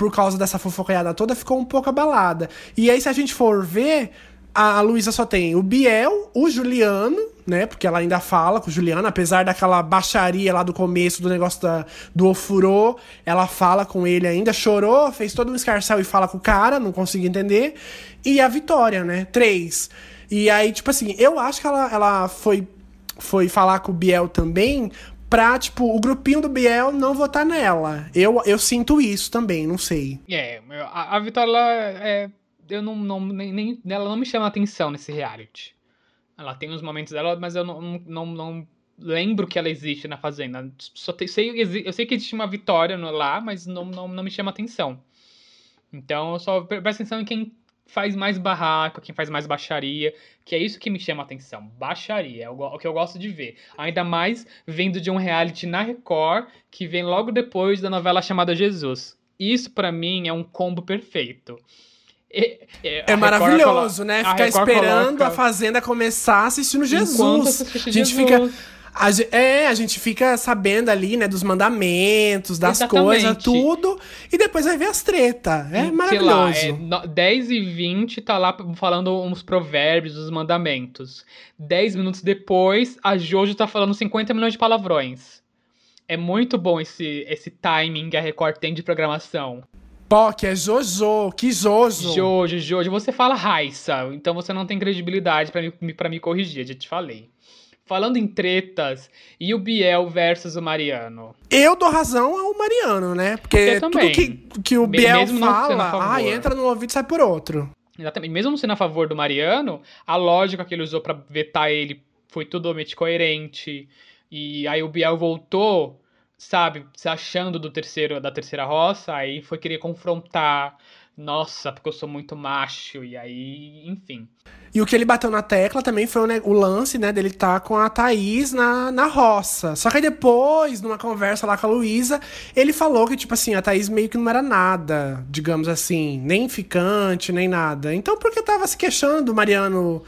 por causa dessa fofocaiada toda, ficou um pouco abalada. E aí, se a gente for ver, a Luísa só tem o Biel, o Juliano, né? Porque ela ainda fala com o Juliano, apesar daquela baixaria lá do começo do negócio da, do ofurô, ela fala com ele ainda, chorou, fez todo um escarcel e fala com o cara, não consigo entender. E a Vitória, né? Três. E aí, tipo assim, eu acho que ela, ela foi, foi falar com o Biel também pra, tipo, o grupinho do Biel não votar nela. Eu, eu sinto isso também, não sei. É, a, a Vitória, ela é. Eu não, não nem, nem- ela não me chama atenção nesse reality. Ela tem os momentos dela, mas eu não, não, não, lembro que ela existe na Fazenda. Só te- sei, eu sei que existe uma Vitória lá, mas não, não, não me chama atenção. Então eu só pre- presto atenção em quem faz mais barraco, quem faz mais baixaria, que é isso que me chama atenção. Baixaria, é o, que eu gosto de ver. Ainda mais vindo de um reality na Record, que vem logo depois da novela chamada Jesus. Isso pra mim é um combo perfeito. É, é, É a maravilhoso, né? a Ficar Record esperando coloca- a Fazenda começar assistindo Jesus. A gente Jesus. fica. a é, a gente fica sabendo ali, né, dos mandamentos, das Exatamente. coisas, tudo. E depois vai ver as tretas. É Sei maravilhoso. lá, é no- 10 e 20 tá lá falando uns provérbios, os mandamentos. 10 minutos depois, a Jojo tá falando 50 milhões de palavrões. É muito bom esse, esse timing que a Record tem de programação. Que é Jojo, que Jojo. Jojo, Jojo, você fala Raissa, então você não tem credibilidade pra me, pra me corrigir, já te falei. Falando em tretas, e o Biel versus o Mariano? Eu dou razão ao Mariano, né? Porque tudo que, que o Biel fala, ai, entra num ouvido e sai por outro. Exatamente. Mesmo sendo a favor do Mariano, a lógica que ele usou pra vetar ele foi totalmente coerente. E aí o Biel voltou, sabe, se achando do terceiro, da terceira roça, aí foi querer confrontar. Nossa, porque eu sou muito macho. E aí, enfim. E o que ele bateu na tecla também foi o, ne- o lance, né, dele tá com a Thaís na, na roça. Só que aí depois, numa conversa lá com a Luísa, ele falou que, tipo assim, a Thaís meio que não era nada, digamos assim, nem ficante, nem nada. Então, por que tava se queixando do Mariano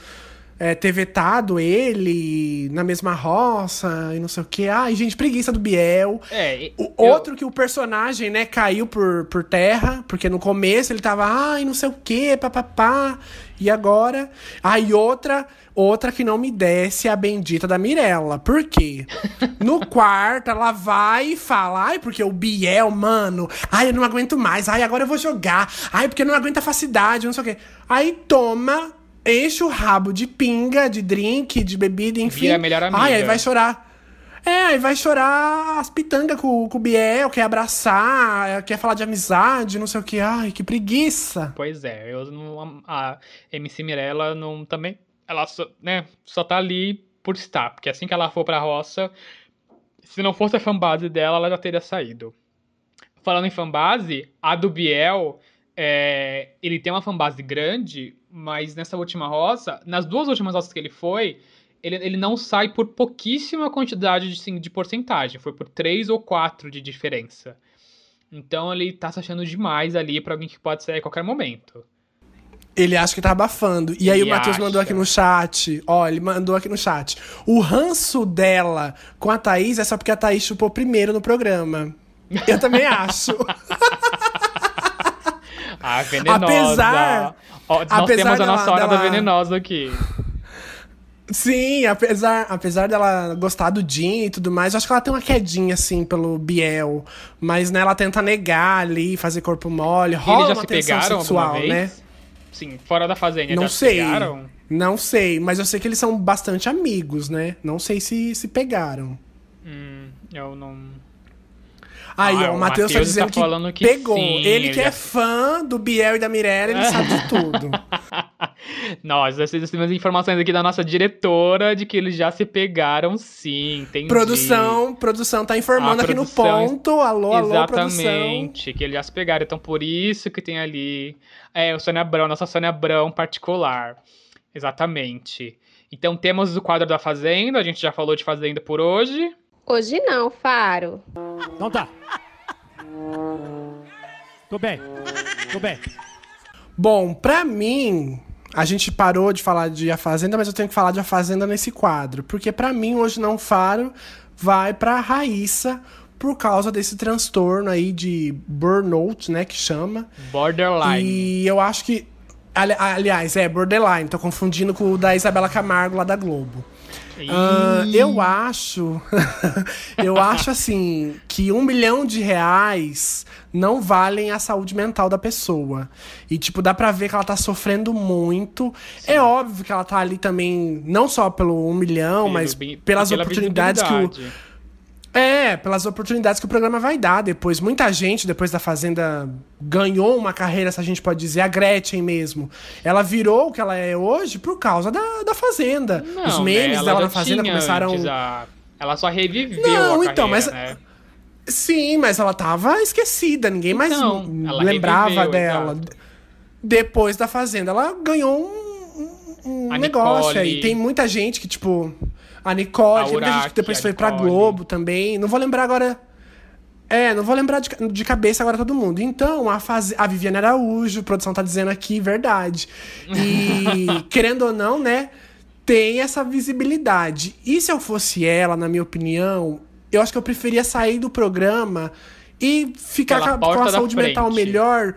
é, ter vetado ele na mesma roça e não sei o quê? Ai, gente, preguiça do Biel. É, O eu- outro que o personagem, né, caiu por, por terra, porque no começo ele tava, ai, não sei o quê, papapá. E agora? Aí outra, outra que não me desce é a bendita da Mirella. Por quê? No quarto, ela vai e fala, ai, porque o Biel, mano, ai, eu não aguento mais, ai, agora eu vou jogar, ai, porque eu não aguento a facidade, não sei o quê. Aí toma, enche o rabo de pinga, de drink, de bebida, enfim. Vira a melhor amiga. Ai, aí vai chorar. É, aí vai chorar as pitangas com, com o Biel, quer abraçar, quer falar de amizade, não sei o que. Ai, que preguiça. Pois é, eu não, a MC Mirella não também. Ela só, né, só tá ali por estar. Porque assim que ela for pra roça, se não fosse a fanbase dela, ela já teria saído. Falando em fanbase, a do Biel, é, ele tem uma fanbase grande, mas nessa última roça, nas duas últimas roças que ele foi, ele, ele não sai por pouquíssima quantidade de, de porcentagem. Foi por 3 ou 4 de diferença. Então ele tá se achando demais ali pra alguém que pode sair a qualquer momento. Ele acha que tá abafando. E aí Ele o Matheus acha. mandou aqui no chat. Ó, ele mandou aqui no chat. O ranço dela com a Thaís é só porque a Thaís chupou primeiro no programa. Eu também acho. Ah, venenosa. Apesar- Ó, nós apesar temos a dela- nossa hora da dela- venenosa aqui. Sim, apesar, apesar dela gostar do Jim e tudo mais, eu acho que ela tem uma quedinha, assim, pelo Biel. Mas, né, ela tenta negar ali, fazer corpo mole. Rola eles já uma se pegaram sexual, né? Sim, fora da fazenda. Não já se sei. pegaram? Não sei, mas eu sei que eles são bastante amigos, né? Não sei se se pegaram. Hum, eu não. Aí, Ah, ó, o o Matheus tá dizendo tá que, falando que pegou. sim, ele que é já- fã do Biel e da Mirella, ele sabe de tudo. Nós, temos informações aqui da nossa diretora de que eles já se pegaram sim, entendi. produção, produção tá informando A aqui no produção- ponto. Alô, alô, produção. Exatamente, que eles já se pegaram. Então, por isso que tem ali. É, o Sônia Abrão, nossa Sônia Abrão particular. Exatamente. Então, temos o quadro da Fazenda. A gente já falou de Fazenda por hoje. Hoje não, Faro. Então tá. Tô bem. Tô bem. Bom, pra mim, a gente parou de falar de A Fazenda, mas eu tenho que falar de A Fazenda nesse quadro. Porque pra mim, hoje não faro, vai pra Raíssa por causa desse transtorno aí de burnout, né, que chama. Borderline. E eu acho que. ali- aliás, é borderline, tô confundindo com o da Isabela Camargo lá da Globo. Ah, eu acho. eu acho assim que um milhão de reais não valem a saúde mental da pessoa. E, tipo, dá pra ver que ela tá sofrendo muito. É óbvio que ela tá ali também, não só pelo um milhão, Pelo mas bi- pelas pela oportunidades que o. É, pelas oportunidades que o programa vai dar depois. Muita gente, depois da Fazenda, ganhou uma carreira, se a gente pode dizer, a Gretchen mesmo. Ela virou o que ela é hoje por causa da, da Fazenda. Não, Os né, memes ela dela na Fazenda começaram. a- Ela só reviveu Não, então, carreira, mas- né? Sim, mas ela tava esquecida, ninguém mais Então, m- ela lembrava reviveu, dela. exato. Depois da Fazenda, ela ganhou um, um A negócio aí. Tem muita gente que, tipo. A Nicole, A Urach, que depois foi pra Nicole. Globo também. Não vou lembrar agora. É, não vou lembrar de, de cabeça agora todo mundo. Então, a, faz... a Viviane Araújo, a produção tá dizendo aqui, verdade. E, querendo ou não, né, tem essa visibilidade. E se eu fosse ela, na minha opinião, eu acho que eu preferia sair do programa e ficar com a, com a saúde mental melhor.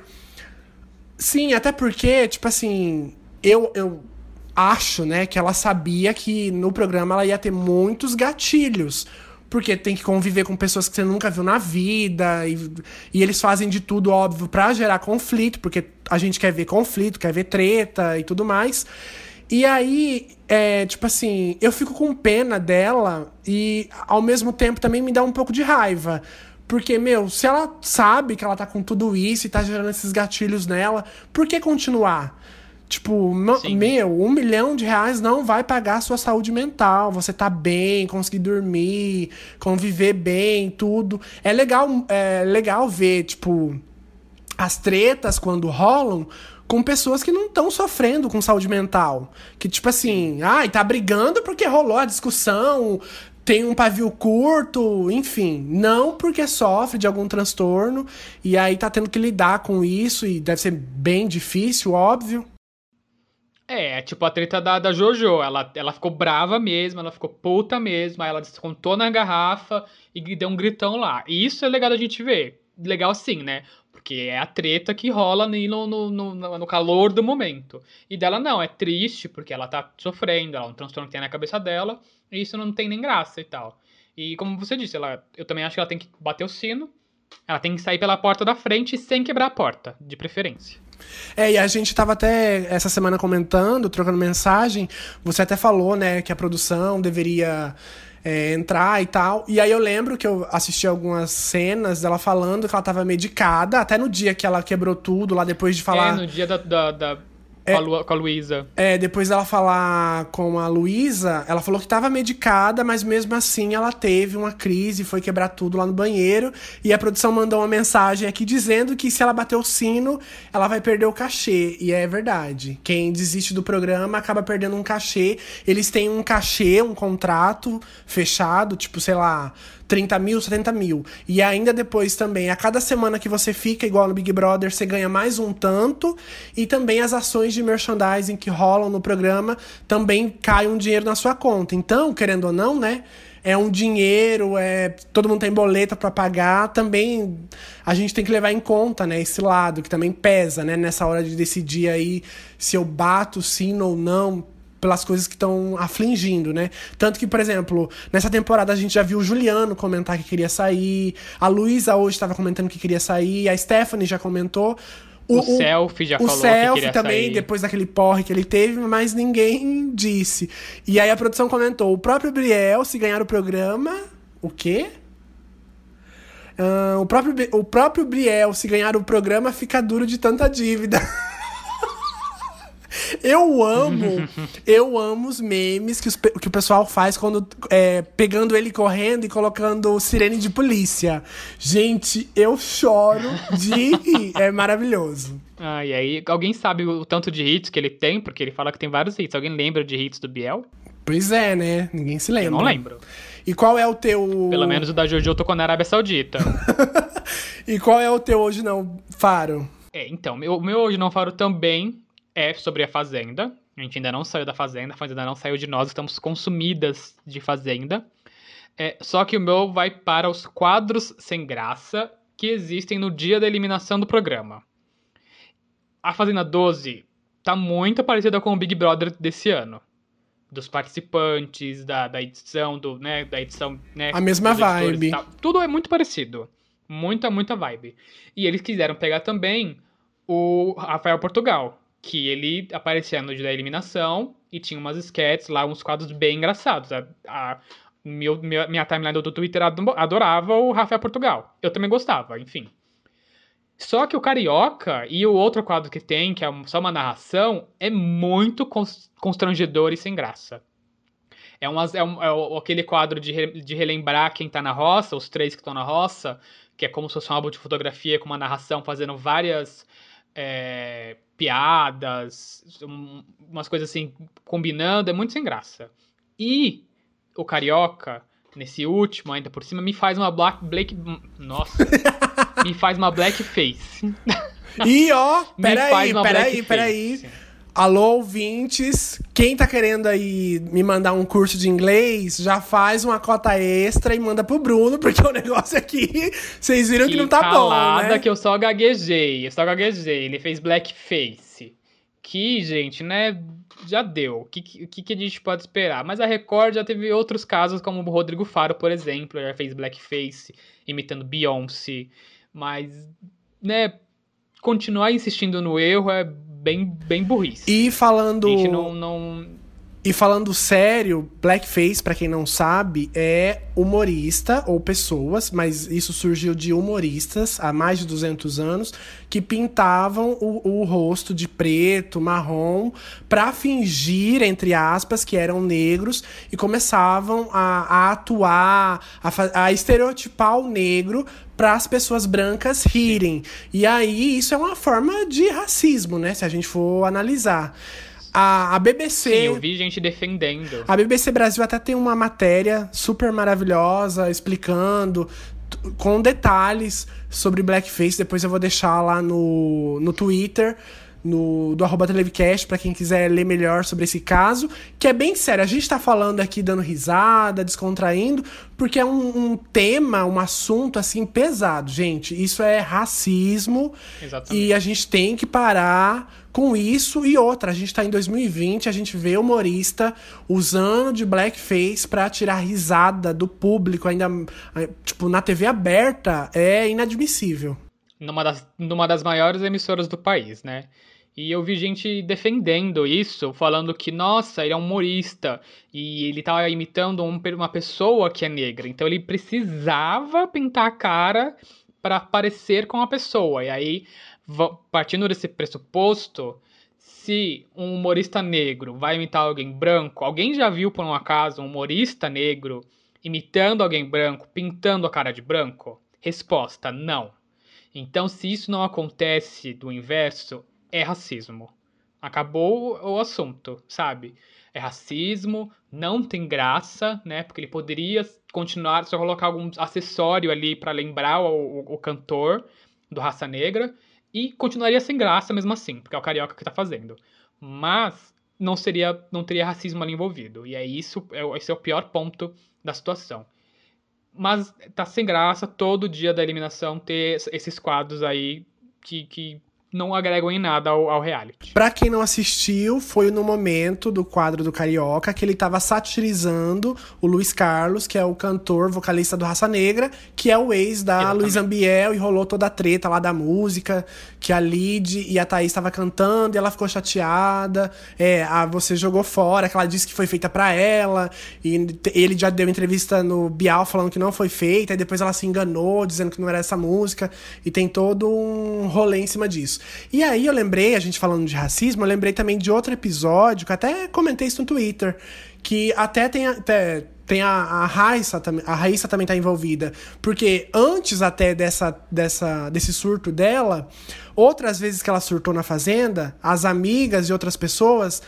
Sim, até porque, tipo assim, eu, eu acho, né, que ela sabia que no programa ela ia ter muitos gatilhos. Porque tem que conviver com pessoas que você nunca viu na vida. E, e eles fazem de tudo, óbvio, pra gerar conflito, porque a gente quer ver conflito, quer ver treta e tudo mais. E aí, é, tipo assim, eu fico com pena dela e ao mesmo tempo também me dá um pouco de raiva. Porque, meu, se ela sabe que ela tá com tudo isso e tá gerando esses gatilhos nela, por que continuar? Tipo, Sim. meu, um milhão de reais não vai pagar a sua saúde mental. Você tá bem, conseguir dormir, conviver bem, tudo. É legal, é legal ver, tipo, as tretas quando rolam com pessoas que não estão sofrendo com saúde mental. Que, tipo assim, ai, tá brigando porque rolou a discussão, tem um pavio curto, enfim. Não porque sofre de algum transtorno e aí tá tendo que lidar com isso e deve ser bem difícil, óbvio. É, tipo a treta da, da Jojo. Ela, ela ficou brava mesmo, ela ficou puta mesmo. Aí ela descontou na garrafa e deu um gritão lá. E isso é legal da gente ver. Legal sim, né? Porque é a treta que rola no, no, no, no calor do momento. E dela não, é triste porque ela tá sofrendo, ela é um transtorno que tem na cabeça dela. E isso não tem nem graça e tal. E como você disse, ela, eu também acho que ela tem que bater o sino. Ela tem que sair pela porta da frente sem quebrar a porta, de preferência. É, e a gente tava até essa semana comentando, trocando mensagem. Você até falou, né, que a produção deveria é, entrar e tal. E aí eu lembro que eu assisti algumas cenas dela falando que ela tava medicada, até no dia que ela quebrou tudo, lá depois de falar. É, no dia da. da, da com, a Lu, com a Luísa. É, depois dela falar com a Luísa, ela falou que tava medicada, mas mesmo assim ela teve uma crise, foi quebrar tudo lá no banheiro. E a produção mandou uma mensagem aqui dizendo que se ela bater o sino, ela vai perder o cachê. E é verdade. Quem desiste do programa acaba perdendo um cachê. Eles têm um cachê, um contrato fechado, tipo, sei lá. 30 mil, 70 mil. E ainda depois também, a cada semana que você fica igual no Big Brother, você ganha mais um tanto. E também as ações de merchandising que rolam no programa também cai um dinheiro na sua conta. Então, querendo ou não, né? É um dinheiro, é todo mundo tem boleta para pagar. Também a gente tem que levar em conta, né? Esse lado que também pesa, né? Nessa hora de decidir aí se eu bato sino ou não pelas coisas que estão afligindo, né? Tanto que, por exemplo, nessa temporada a gente já viu o Juliano comentar que queria sair, a Luísa hoje estava comentando que queria sair, a Stephanie já comentou. O, Selfie já o falou selfie que também, sair. depois daquele porre que ele teve, mas ninguém disse. E aí a produção comentou: o próprio Briel, se ganhar o programa. O quê? Ah, o, próprio, o próprio Briel, se ganhar o programa, fica duro de tanta dívida. Eu amo, eu amo os memes que, os que o pessoal faz quando é, pegando ele correndo e colocando sirene de polícia. Gente, eu choro de rir. É maravilhoso. Ah, e aí, alguém sabe o tanto de hits que ele tem? Porque ele fala que tem vários hits. Alguém lembra de hits do Biel? Pois é, né? Ninguém se lembra. Eu não lembro. E qual é o teu. Pelo menos o da Jojo tocou na Arábia Saudita. E qual é o teu hoje não, Faro? é, então, meu- o meu Hoje Não Faro também é sobre a Fazenda. A gente ainda não saiu da Fazenda, a Fazenda não saiu de nós, estamos consumidas de Fazenda. É, só que o meu vai para os quadros sem graça que existem no dia da eliminação do programa. A Fazenda 12 tá muito parecida com o Big Brother desse ano. Dos participantes, da, da edição, do, né, da edição, né, A mesma vibe. Tudo é muito parecido. Muita, muita vibe. E eles quiseram pegar também o Rafael Portugal, que ele aparecia no dia da eliminação e tinha umas sketches lá, uns quadros bem engraçados. A, a- meu, minha, timeline do Twitter ado- adorava o Rafael Portugal. Eu também gostava, enfim. Só que o Carioca e o outro quadro que tem, que é só uma narração, é muito cons- constrangedor e sem graça. É, umas, é, um- é aquele quadro de, re- de relembrar quem tá na roça, os três que estão na roça, que é como se fosse um álbum de fotografia com uma narração fazendo várias é, piadas, um- umas coisas assim, combinando, é muito sem graça. E o Carioca nesse último, ainda por cima, me faz uma black. Black nossa. me faz uma blackface. E ó, Me peraí, faz uma peraí, peraí. Alô, ouvintes. Quem tá querendo aí me mandar um curso de inglês, já faz uma cota extra e manda pro Bruno, porque o negócio aqui, vocês viram que, não tá calada bom, né? que eu só gaguejei. Eu só gaguejei. Ele fez blackface. Que, gente, né? Já deu. O que, que, que a gente pode esperar? Mas a Record já teve outros casos, como o Rodrigo Faro, por exemplo. Já fez blackface, imitando Beyoncé. Mas, né? Continuar insistindo no erro é bem, bem burrice. E falando. A gente não, não, E falando sério, blackface, pra quem não sabe, é humorista ou pessoas, mas isso surgiu de humoristas há mais de 200 anos que pintavam o, o rosto de preto, marrom, pra fingir, entre aspas, que eram negros e começavam a, a atuar, a, a estereotipar o negro para as pessoas brancas rirem. E aí isso é uma forma de racismo, né? Se a gente for analisar. A, a BBC. Sim, eu vi gente defendendo. A BBC Brasil até tem uma matéria super maravilhosa explicando com detalhes sobre blackface. Depois eu vou deixar lá no, no Twitter, no, do arroba Televcast, pra quem quiser ler melhor sobre esse caso. Que é bem sério. A gente tá falando aqui dando risada, descontraindo, porque é um, um tema, um assunto assim pesado, gente. Isso é racismo. Exatamente. E a gente tem que parar com isso e outra. A gente tá em 2020, a gente vê humorista usando de blackface pra tirar risada do público, ainda eh, tipo na TV aberta, é inadmissível. numa das, numa das maiores emissoras do país, né? E eu vi gente defendendo isso, falando que, nossa, ele é um humorista e ele tava imitando um uma pessoa que é negra. Então ele precisava pintar a cara para parecer com a pessoa. E aí, partindo desse pressuposto, se um humorista negro vai imitar alguém branco, alguém já viu por um acaso um humorista negro imitando alguém branco, pintando a cara de branco? Resposta: não. Então, se isso não acontece do inverso, é racismo. Acabou o assunto, sabe? É racismo, não tem graça, né? Porque ele poderia continuar, só colocar algum acessório ali para lembrar o, o- o cantor do Raça Negra e continuaria sem graça mesmo assim, porque é o carioca que tá fazendo. Mas não seria, não teria racismo ali envolvido. E é isso, é, esse é o pior ponto da situação. Mas tá sem graça todo dia da eliminação ter es- esses quadros aí que, que não agregam em nada ao, ao reality. Pra quem não assistiu, foi no momento do quadro do Carioca que ele tava satirizando o Luiz Carlos, que é o cantor, vocalista do Raça Negra, que é o ex da Exatamente. Luiz Ambiel, e rolou toda a treta lá da música, que a Lid e a Thaís estavam cantando e ela ficou chateada. É, a Você Jogou Fora, que ela disse que foi feita pra ela, e ele já deu entrevista no Bial falando que não foi feita, e depois ela se enganou, dizendo que não era essa música, e tem todo um rolê em cima disso. E aí eu lembrei, a gente falando de racismo, eu lembrei também de outro episódio, que até comentei isso no Twitter, que até tem, até, tem a, a Raíssa também, a Raíssa também tá envolvida, porque antes até dessa, dessa, desse surto dela, outras vezes que ela surtou na fazenda, as amigas e outras pessoas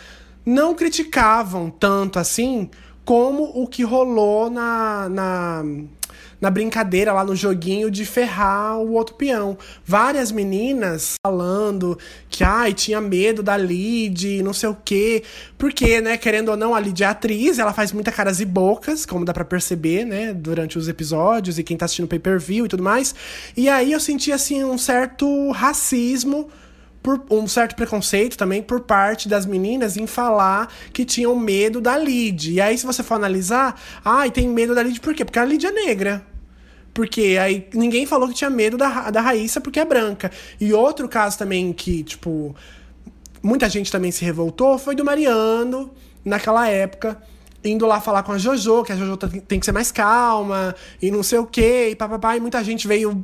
não criticavam tanto assim como o que rolou na, na, na brincadeira lá no joguinho de ferrar o outro peão. Várias meninas falando que ai, tinha medo da Lid, não sei o quê. Porque, né, querendo ou não, a Lid é atriz, ela faz muita caras e bocas, como dá pra perceber, né, durante os episódios e quem tá assistindo pay-per-view e tudo mais. E aí eu senti, assim, um certo racismo por um certo preconceito também por parte das meninas em falar que tinham medo da Lid. E aí, se você for analisar, ai, tem medo da Lid por quê? Porque a Lid é negra. Porque aí ninguém falou que tinha medo da, da Raíssa porque é branca. E outro caso também que, tipo, muita gente também se revoltou foi do Mariano, naquela época, indo lá falar com a Jojo, que a Jojo tem tem que ser mais calma, e não sei o quê, e papapá, e muita gente veio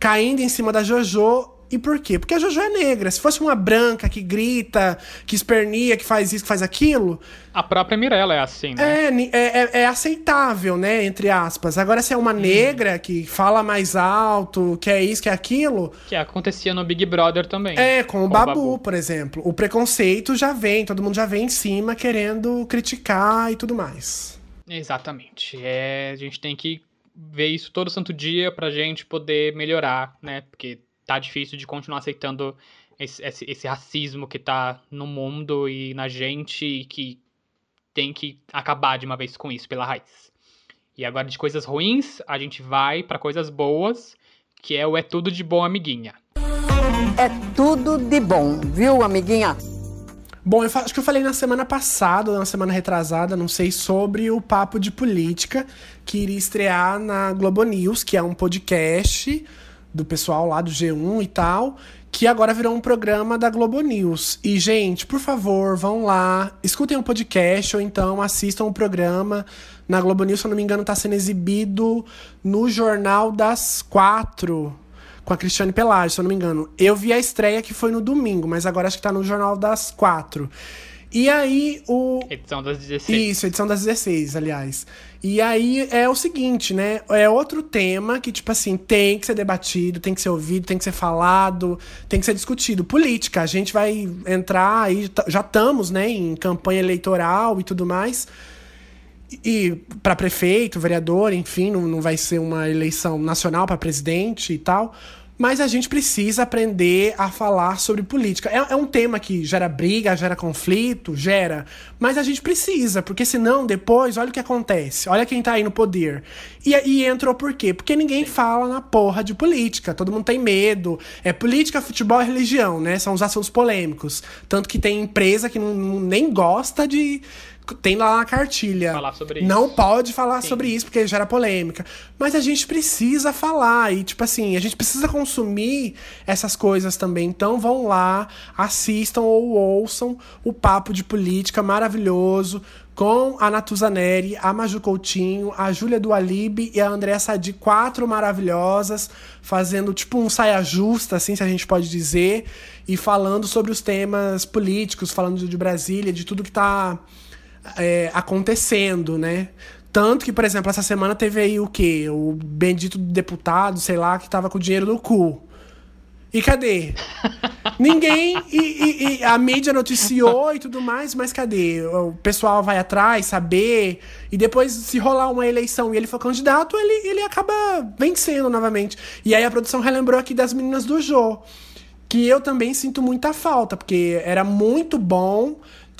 caindo em cima da Jojo. E por quê? Porque a Jojo é negra. Se fosse uma branca que grita, que espernia, que faz isso, que faz aquilo, A própria Mirella é assim, né? é, é, é, é aceitável, né? Entre aspas. Agora, se é uma negra que fala mais alto, que é isso, que é aquilo, Que acontecia no Big Brother também. é, com o Babu, por exemplo. O preconceito já vem, todo mundo já vem em cima querendo criticar e tudo mais. Exatamente. É, a gente tem que ver isso todo santo dia pra gente poder melhorar, né? Porque tá difícil de continuar aceitando esse, esse, esse racismo que tá no mundo e na gente e que tem que acabar de uma vez com isso pela raiz. E agora de coisas ruins, a gente vai pra coisas boas, que é o É Tudo de Bom Amiguinha. É tudo de bom, viu, amiguinha? Bom, eu acho que eu falei na semana passada, ou na semana retrasada, não sei, sobre o Papo de Política, que iria estrear na Globo News, que é um podcast do pessoal lá do G1 e tal, que agora virou um programa da Globo News. E, gente, por favor, vão lá, escutem o podcast ou então assistam o programa. Na Globo News, se eu não me engano, está sendo exibido no Jornal das Quatro com a Cristiane Pelagio, se eu não me engano. Eu vi a estreia que foi no domingo, mas agora acho que tá no Jornal das Quatro. E aí o. Edição das 16. Isso, edição das 16, aliás. E aí é o seguinte, né? É outro tema que, tipo assim, tem que ser debatido, tem que ser ouvido, tem que ser falado, tem que ser discutido. Política, a gente vai entrar aí, já estamos, né, em campanha eleitoral e tudo mais. E para prefeito, vereador, enfim, não, não vai ser uma eleição nacional para presidente e tal. Mas a gente precisa aprender a falar sobre política. É, é um tema que gera briga, gera conflito, gera. Mas a gente precisa, porque senão depois, olha o que acontece. Olha quem tá aí no poder. E, e entrou por quê? Porque ninguém fala na porra de política. Todo mundo tem medo. É política, futebol e religião, né? São os assuntos polêmicos. Tanto que tem empresa que não, não- nem gosta de. Tem lá na cartilha. Falar sobre Não isso. pode falar Sim. sobre isso porque gera polêmica. Mas a gente precisa falar e, tipo assim, a gente precisa consumir essas coisas também. Então vão lá, assistam ou ouçam o Papo de Política maravilhoso com a Natuza Neri, a Maju Coutinho, a Júlia do Alibe e a Andréa Sadi, quatro maravilhosas, fazendo tipo um saia justa, assim, se a gente pode dizer, e falando sobre os temas políticos, falando de Brasília, de tudo que tá é, acontecendo, né? Tanto que, por exemplo, essa semana teve aí o quê? O bendito deputado, sei lá, que tava com o dinheiro no cu. E cadê? Ninguém. E, e- e a mídia noticiou e tudo mais, mas cadê? O pessoal vai atrás, saber. E depois, se rolar uma eleição e ele for candidato, ele, ele acaba vencendo novamente. E aí a produção relembrou aqui das meninas do Jô. Que eu também sinto muita falta, porque era muito bom.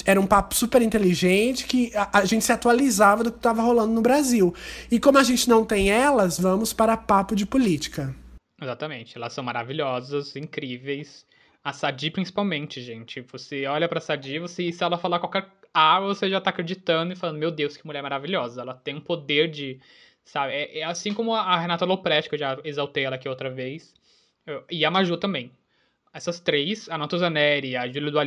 Era um papo super inteligente que a, a gente se atualizava do que estava rolando no Brasil. E como a gente não tem elas, vamos para papo de política. Exatamente. Elas são maravilhosas, incríveis. A Sadi, principalmente, gente. Você olha pra Sadi, você, se ela falar qualquer A, você já tá acreditando e falando, meu Deus, que mulher maravilhosa. Ela tem um poder de. Sabe? É, é assim como a Renata Lopretti, que eu já exaltei ela aqui outra vez. Eu- e a Maju também. Essas três, a Natuza Neri, a Júlia do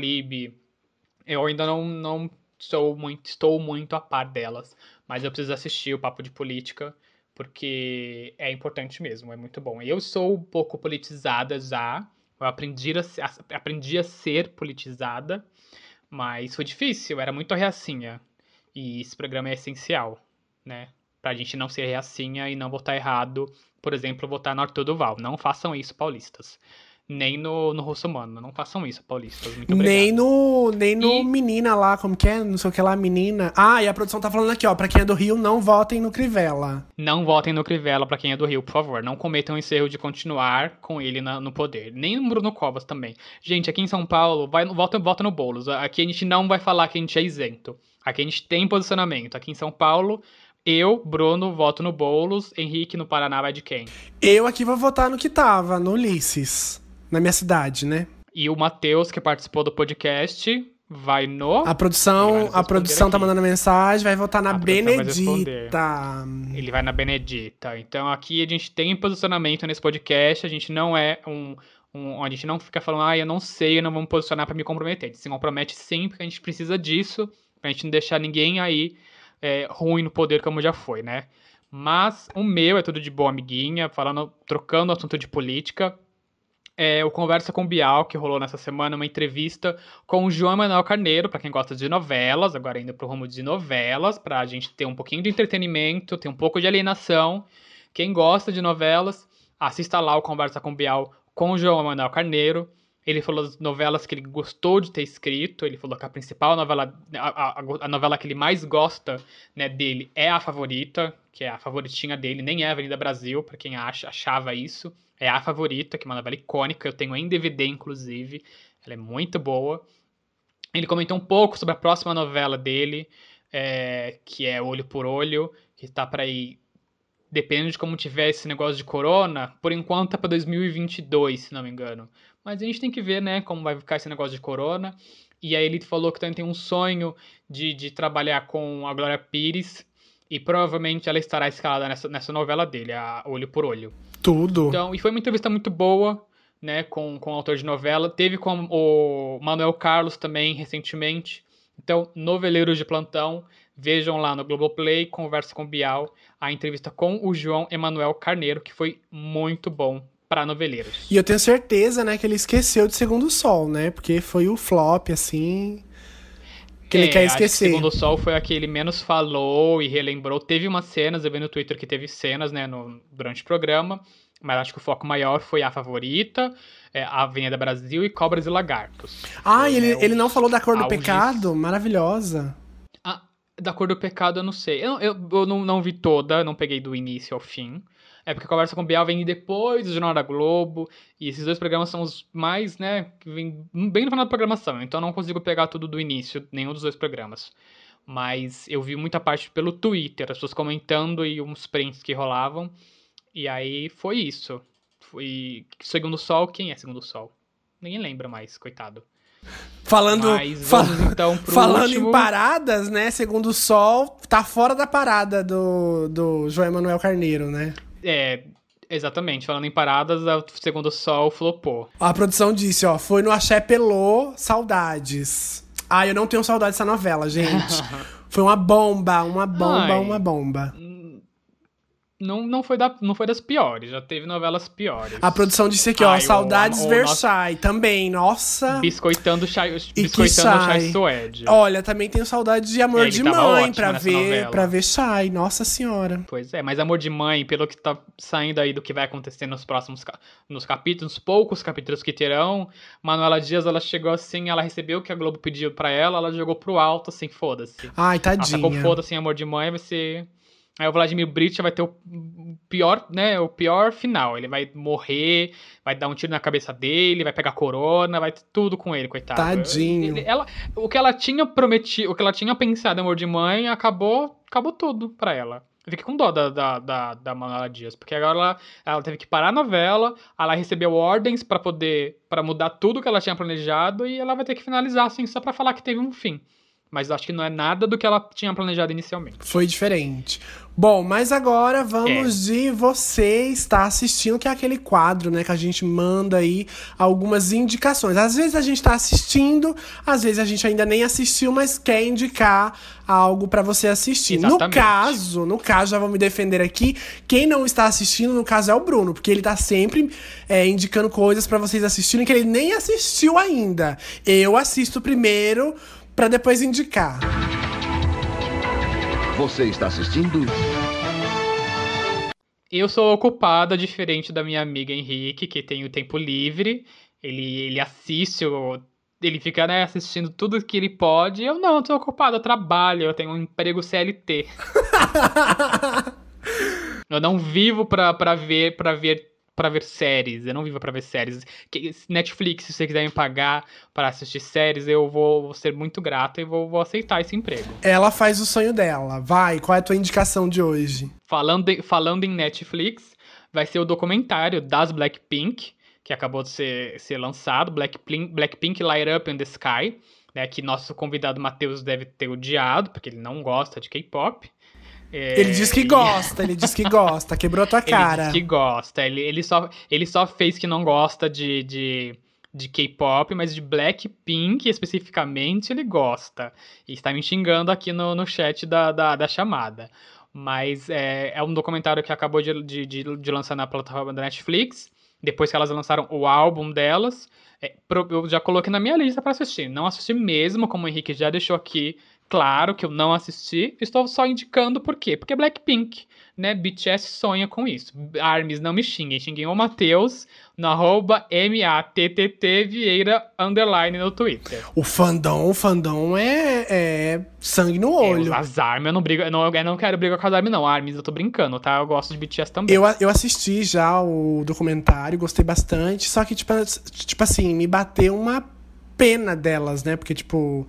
eu ainda não, não sou muito, estou muito a par delas. Mas eu preciso assistir o Papo de Política porque é importante mesmo, é muito bom. Eu sou um pouco politizada já, eu aprendi a, aprendi a ser politizada, mas foi difícil, era muito reacinha. E esse programa é essencial, né? Pra gente não ser reacinha e não votar errado. Por exemplo, votar no Arthur Duval. Não façam isso, paulistas. Nem no, no Russomano. Não façam isso, paulistas. Muito obrigado. Nem no, nem no E- menina lá, como que é? Não sei o que lá, menina. Ah, e a produção tá falando aqui, ó. Pra quem é do Rio, não votem no Crivella. Não votem no Crivella pra quem é do Rio, por favor. Não cometam esse erro de continuar com ele na- no poder. Nem no Bruno Covas também. Gente, aqui em São Paulo, vai, no- vota, vota no Boulos. Aqui a gente não vai falar que a gente é isento. Aqui a gente tem posicionamento. Aqui em São Paulo, eu, Bruno, voto no Boulos. Henrique no Paraná vai de quem? Eu aqui vou votar no que tava, no Ulisses. Na minha cidade, né? E o Matheus, que participou do podcast, vai no. A produção, a produção tá mandando mensagem, vai votar na A produção vai Benedita. Ele vai na Benedita. Então aqui a gente tem posicionamento nesse podcast. A gente não é um. um a gente não fica falando, ah, eu não sei, eu não vou me posicionar pra me comprometer. A gente se compromete sim, porque a gente precisa disso, pra gente não deixar ninguém aí é, ruim no poder como já foi, né? Mas o meu é tudo de boa, amiguinha, falando, trocando assunto de política. É, o Conversa com Bial, que rolou nessa semana, uma entrevista com o João Manuel Carneiro, para quem gosta de novelas, agora indo pro rumo de novelas, pra gente ter um pouquinho de entretenimento, ter um pouco de alienação. Quem gosta de novelas, assista lá o Conversa com Bial com o João Manuel Carneiro. Ele falou das novelas que ele gostou de ter escrito. Ele falou que a principal novela, a, a, a novela que ele mais gosta né, dele é a favorita, que é a favoritinha dele, nem é Avenida Brasil, para quem acha, achava isso. É a favorita, que é uma novela icônica, eu tenho em DVD, inclusive. Ela é muito boa. Ele comentou um pouco sobre a próxima novela dele, é, que é Olho por Olho, que está para ir. Dependendo de como tiver esse negócio de corona, por enquanto é para 2022, se não me engano. Mas a gente tem que ver, né, como vai ficar esse negócio de corona. E aí ele falou que também tem um sonho de, de trabalhar com a Glória Pires. E provavelmente ela estará escalada nessa, nessa novela dele, a Olho por Olho. Tudo. Então, e foi uma entrevista muito boa, né, com, com o autor de novela. Teve com o Manuel Carlos também, recentemente. Então, noveleiros de plantão, vejam lá no Globoplay, Conversa com Bial, a entrevista com o João Emanuel Carneiro, que foi muito bom para noveleiros. E eu tenho certeza, né, que ele esqueceu de Segundo Sol, né? Porque foi o flop, assim. Que ele É, quer acho esquecer. Que Segundo Sol foi a que ele menos falou e relembrou. Teve umas cenas, eu vi no Twitter que teve cenas, né, no, durante o programa. Mas acho que o foco maior foi a favorita, é, a Avenida Brasil e Cobras e Lagartos. Ah, Foi, e ele, né, ele não falou da cor do auges. pecado? Maravilhosa. Ah, da Cor do Pecado eu não sei. Eu, eu, eu não, não vi toda, não peguei do início ao fim. É porque Conversa com Bial vem depois do Jornal da Globo. E esses dois programas são os mais, né, que vem bem no final da programação. Então eu não consigo pegar tudo do início, nenhum dos dois programas. Mas eu vi muita parte pelo Twitter, as pessoas comentando e uns prints que rolavam. E aí foi isso. Foi Segundo Sol, quem é Segundo Sol? Ninguém lembra mais, coitado. Falando, Mas fa- vamos então falando último. em paradas, né? Segundo o Sol, tá fora da parada do, do João Emanuel Carneiro, né? É, exatamente. Falando em paradas, a Segundo Sol flopou. A produção disse, ó, foi no Axé Pelô, saudades. Ah, eu não tenho saudade dessa novela, gente. foi uma bomba, uma bomba, Ai. uma bomba. Não, não, foi da, não foi das piores, já teve novelas piores. A produção disse aqui, ó, Ai, saudades Versailles também, nossa. Biscoitando Chai, biscoitando Chai. Suede. Olha, também tenho saudade de Amor de Mãe pra ver, novela. pra ver Shai, nossa senhora. Pois é, mas Amor de Mãe, pelo que tá saindo aí do que vai acontecer nos próximos nos capítulos, poucos capítulos que terão, Manuela Dias, ela chegou assim, ela recebeu o que a Globo pediu pra ela, ela jogou pro alto, assim, foda-se. Ai, Ela sacou tadinha. foda-se Amor de Mãe, vai ser... Aí o Vladimir Brit vai ter o pior, né, o pior final. Ele vai morrer, vai dar um tiro na cabeça dele, vai pegar corona, vai ter tudo com ele, coitado. Tadinho. Ele- ela, o que ela tinha prometido, o que ela tinha pensado Amor de Mãe, acabou, acabou tudo pra ela. Eu fiquei com dó da, da, da, da Manuela Dias, porque agora ela, ela teve que parar a novela, ela recebeu ordens pra poder, para mudar tudo que ela tinha planejado e ela vai ter que finalizar, assim, só pra falar que teve um fim. Mas acho que não é nada do que ela tinha planejado inicialmente. Foi diferente. Bom, mas agora vamos É. de você estar assistindo, que é aquele quadro, né, que a gente manda aí algumas indicações. Às vezes a gente tá assistindo, às vezes a gente ainda nem assistiu, mas quer indicar algo pra você assistir. No Exatamente. caso, no caso, já vou me defender aqui, quem não está assistindo, no caso, é o Bruno, porque ele tá sempre é, indicando coisas pra vocês assistirem que ele nem assistiu ainda. Eu assisto primeiro pra depois indicar. Você está assistindo? Eu sou ocupada, diferente da minha amiga Henrique, que tem o tempo livre. Ele, ele assiste, ele fica né, assistindo tudo que ele pode. Eu não, eu tô ocupado, eu trabalho, eu tenho um emprego CLT. eu não vivo pra, pra ver pra ver para ver séries. Eu não vivo pra ver séries. Netflix, se você quiser me pagar pra assistir séries, eu vou, vou ser muito grato e vou, vou aceitar esse emprego. Ela faz o sonho dela. Vai, qual é a tua indicação de hoje? Falando, em- falando em Netflix, vai ser o documentário das Blackpink, que acabou de ser, ser lançado, Blackpink, Blackpink Light Up in the Sky, né, que nosso convidado Matheus deve ter odiado, porque ele não gosta de K-pop. É, Ele diz que gosta, ele diz que gosta, quebrou a tua Ele cara. diz que gosta, ele, ele, só, ele só fez que não gosta de, de, de K-pop, mas de Blackpink especificamente ele gosta. E está me xingando aqui no, no chat da, da, da chamada. Mas é, é um documentário que acabou de, de, de, de lançar na plataforma da Netflix. Depois que elas lançaram o álbum delas, é, eu já coloquei na minha lista para assistir. Não assisti mesmo, como o Henrique já deixou aqui Claro que eu não assisti, estou só indicando por quê? Porque é Blackpink, né? BTS sonha com isso. Armes, não me xinguem, xinguem o Matheus no arroba M-A-T-T-T Vieira underline no Twitter. O fandom, o fandom é, é sangue no olho. É, as Armes, eu não brigo, eu não, eu não quero brigar com as Armes não, Armes eu tô brincando, tá? Eu gosto de BTS também. Eu, eu assisti já o documentário, gostei bastante, só que, tipo, tipo assim, me bateu uma pena delas, né? Porque, tipo,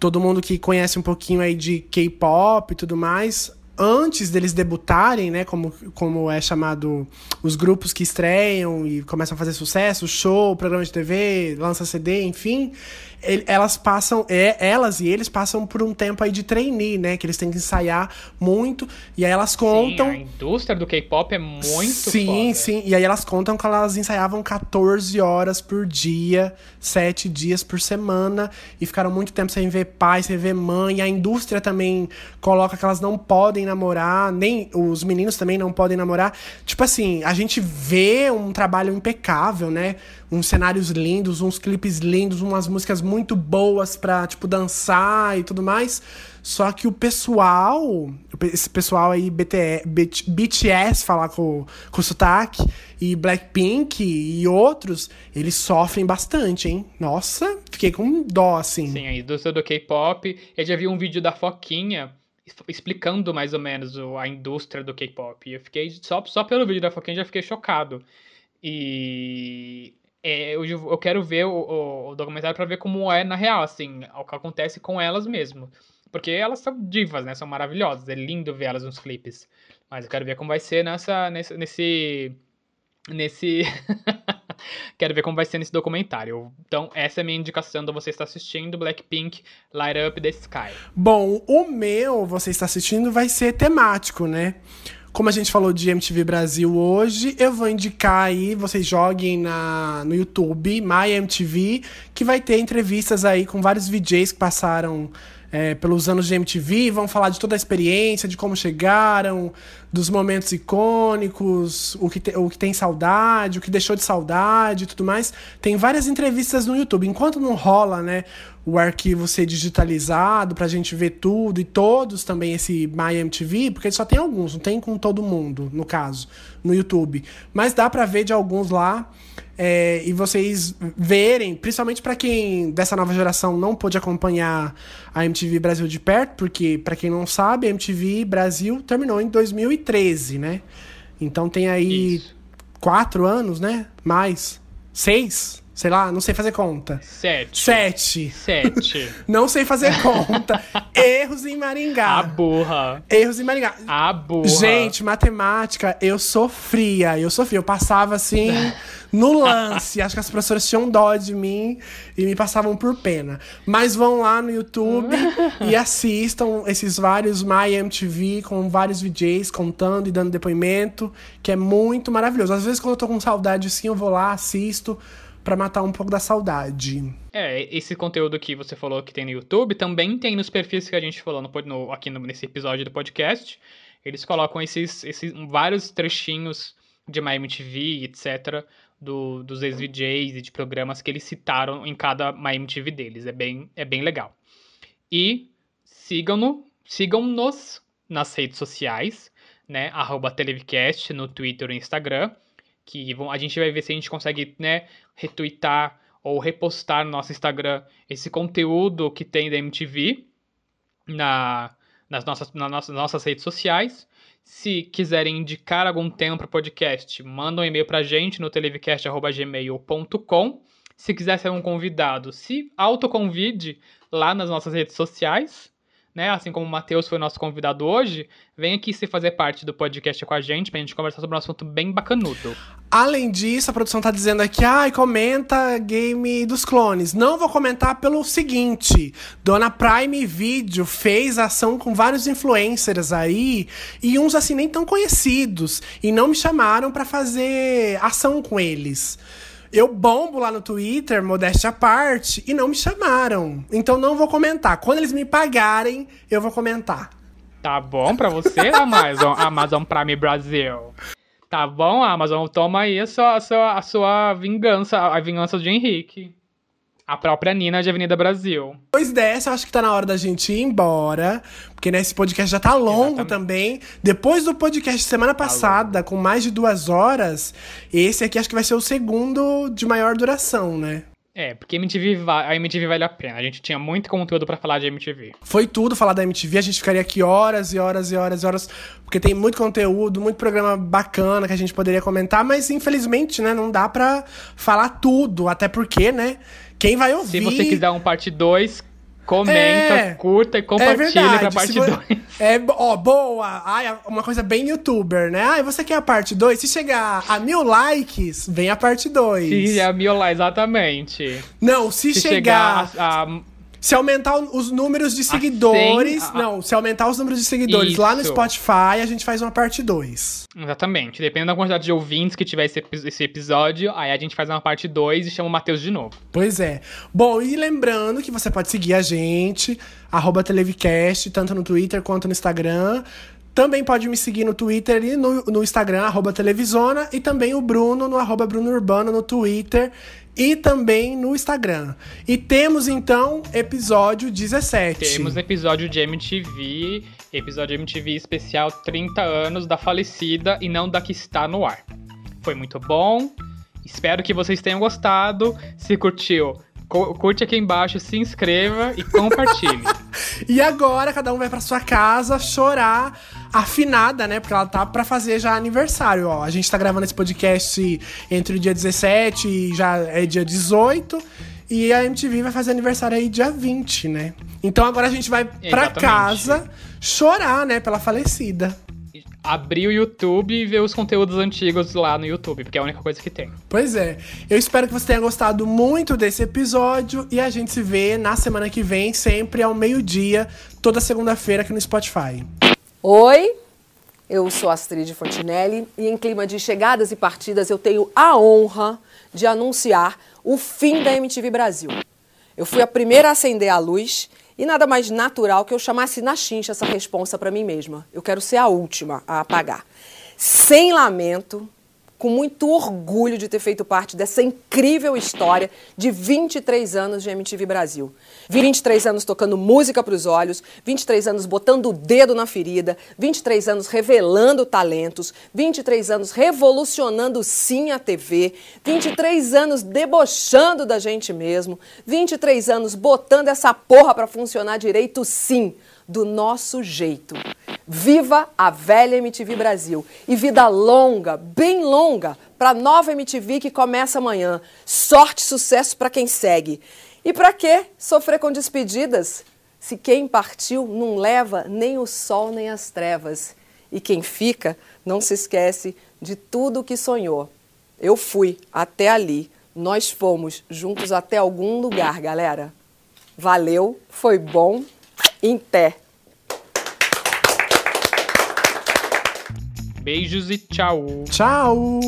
todo mundo que conhece um pouquinho aí de K-pop e tudo mais, antes deles debutarem, né, como, como é chamado os grupos que estreiam e começam a fazer sucesso, show, programa de TV, lança CD, enfim, elas passam, é, elas e eles passam por um tempo aí de trainee, né? Que eles têm que ensaiar muito. E aí elas contam. Sim, a indústria do K-pop é muito Sim, foda. sim. E aí elas contam que elas ensaiavam 14 horas por dia, 7 dias por semana. E ficaram muito tempo sem ver pai, sem ver mãe. E a indústria também coloca que elas não podem namorar, nem os meninos também não podem namorar. Tipo assim, a gente vê um trabalho impecável, né? uns cenários lindos, uns clipes lindos, umas músicas muito boas pra, tipo, dançar e tudo mais. Só que o pessoal, esse pessoal aí, BTS, falar com, com sotaque, e Blackpink e outros, eles sofrem bastante, hein? Nossa, fiquei com dó, assim. Sim, a indústria do K-pop. Eu já vi um vídeo da Foquinha explicando mais ou menos a indústria do K-pop. Eu fiquei, só, só pelo vídeo da Foquinha, já fiquei chocado. E é, eu, eu quero ver o, o documentário para ver como é na real, assim, o que acontece com elas mesmo. Porque elas são divas, né? São maravilhosas. É lindo ver elas nos clipes. Mas eu quero ver como vai ser nessa, nesse. Nesse. nesse... quero ver como vai ser nesse documentário. Então, essa é a minha indicação do você está assistindo Blackpink Light Up the Sky. Bom, o meu, você está assistindo, vai ser temático, né? Como a gente falou de MTV Brasil hoje, eu vou indicar aí, vocês joguem na, no YouTube, MyMTV, que vai ter entrevistas aí com vários VJs que passaram é, pelos anos de MTV, vão falar de toda a experiência, de como chegaram, dos momentos icônicos, o que, te, o que tem saudade, o que deixou de saudade e tudo mais. Tem várias entrevistas no YouTube. Enquanto não rola, né, o arquivo ser digitalizado pra gente ver tudo e todos também esse MyMTV, porque só tem alguns, não tem com todo mundo, no caso, no YouTube. Mas dá pra ver de alguns lá. É, e vocês verem, principalmente para quem dessa nova geração não pôde acompanhar a MTV Brasil de perto, porque para quem não sabe, a MTV Brasil terminou em 2013, né? Então tem aí Isso. quatro anos, né? Mais seis, sei lá, não sei fazer conta. Sete. Sete. Sete. não sei fazer conta. Erros em Maringá. A burra. Erros em Maringá. A burra. Gente, matemática, eu sofria. Eu sofria. Eu passava assim no lance. Acho que as professoras tinham dó de mim e me passavam por pena. Mas vão lá no YouTube e assistam esses vários My MTV com vários VJs contando e dando depoimento, que é muito maravilhoso. Às vezes, quando eu tô com saudade assim, eu vou lá, assisto para matar um pouco da saudade. É, esse conteúdo que você falou que tem no YouTube também tem nos perfis que a gente falou no, no, aqui no, nesse episódio do podcast. Eles colocam esses, esses vários trechinhos de MyMTV, etc do, dos ex-VJs e de programas que eles citaram em cada MyMTV deles. É bem, é bem legal. E sigam-no, sigam-nos nas redes sociais, né? Arroba Televcast no Twitter e Instagram. Que a gente vai ver se a gente consegue, né, retweetar ou repostar no nosso Instagram esse conteúdo que tem da MTV na, nas, nossas, nas nossas, nossas redes sociais. Se quiserem indicar algum tema para o podcast, manda um e-mail para a gente no televcast.gmail.com. Se quiser ser um convidado, se autoconvide lá nas nossas redes sociais né? Assim como o Matheus foi nosso convidado hoje, vem aqui se fazer parte do podcast com a gente pra gente conversar sobre um assunto bem bacanudo. Além disso, a produção tá dizendo aqui, ai, comenta game dos clones. Não vou comentar pelo seguinte: Dona Prime Video fez ação com vários influencers aí, e uns assim nem tão conhecidos, e não me chamaram para fazer ação com eles. Eu bombo lá no Twitter, modéstia à parte, e não me chamaram. Então não vou comentar. Quando eles me pagarem, eu vou comentar. Tá bom pra você, Amazon? Amazon Prime Brasil. Tá bom, Amazon? Toma aí a sua, a sua, a sua vingança, a vingança de Henrique. A própria Nina de Avenida Brasil. Depois dessa, eu acho que tá na hora da gente ir embora. Porque né, esse podcast já tá longo Exatamente. também. Depois do podcast semana passada, com mais de duas horas, esse aqui acho que vai ser o segundo de maior duração, né? É, porque MTV a MTV vale a pena. A gente tinha muito conteúdo pra falar de MTV. Foi tudo falar da MTV, a gente ficaria aqui horas e horas e horas e horas, porque tem muito conteúdo, muito programa bacana que a gente poderia comentar, mas infelizmente, né, não dá pra falar tudo, até porque, né, quem vai ouvir... Se você quiser um parte 2, comenta, É. curta e É compartilha verdade. pra parte vo- 2. É, ó, boa. Ai, uma coisa bem youtuber, né? Ai, você quer a parte 2? Se chegar a mil likes, vem a parte 2. Se é mil lá, exatamente. Não, se, Se chegar. chegar a, a- Se aumentar os números de seguidores. cem, a- não, se aumentar os números de seguidores lá no Isso. Spotify, a gente faz uma parte 2. Exatamente. Dependendo da quantidade de ouvintes que tiver esse, esse episódio, aí a gente faz uma parte 2 e chama o Matheus de novo. Pois é. Bom, e lembrando que você pode seguir a gente, arroba Televicast, tanto no Twitter quanto no Instagram. Também pode me seguir no Twitter e no, no Instagram, arroba Televisona. E também o Bruno no arroba Bruno Urbano no Twitter e também no Instagram. E temos, então, episódio 17. Temos episódio de MTV, episódio de MTV especial 30 anos da falecida e não da que está no ar. Foi muito bom. Espero que vocês tenham gostado. Se curtiu, cu- curte aqui embaixo, se inscreva e compartilhe. E agora cada um vai pra sua casa chorar afinada, né? Porque ela tá pra fazer já aniversário, ó. A gente tá gravando esse podcast entre o dia 17 e já é dia 18. E a MTV vai fazer aniversário aí dia 20, né? Então agora a gente vai pra Exatamente. casa chorar, né? Pela falecida. Abrir o YouTube e ver os conteúdos antigos lá no YouTube, porque é a única coisa que tem. Pois é. Eu espero que você tenha gostado muito desse episódio. E a gente se vê na semana que vem, sempre ao meio-dia, toda segunda-feira aqui no Spotify. Oi, eu sou Astrid Fontinelli e em clima de chegadas e partidas eu tenho a honra de anunciar o fim da MTV Brasil. Eu fui a primeira a acender a luz e nada mais natural que eu chamasse na chincha essa responsa para mim mesma. Eu quero ser a última a apagar. Sem lamento, com muito orgulho de ter feito parte dessa incrível história de 23 anos de MTV Brasil. 23 anos tocando música para os olhos, 23 anos botando o dedo na ferida, 23 anos revelando talentos, 23 anos revolucionando sim a TV, 23 anos debochando da gente mesmo, 23 anos botando essa porra para funcionar direito sim, do nosso jeito. Viva a velha MTV Brasil e vida longa, bem longa, para nova MTV que começa amanhã. Sorte e sucesso para quem segue. E para que sofrer com despedidas? Se quem partiu não leva nem o sol nem as trevas. E quem fica não se esquece de tudo o que sonhou. Eu fui até ali, nós fomos juntos até algum lugar, galera. Valeu, foi bom. Em pé. Beijos e tchau! Tchau!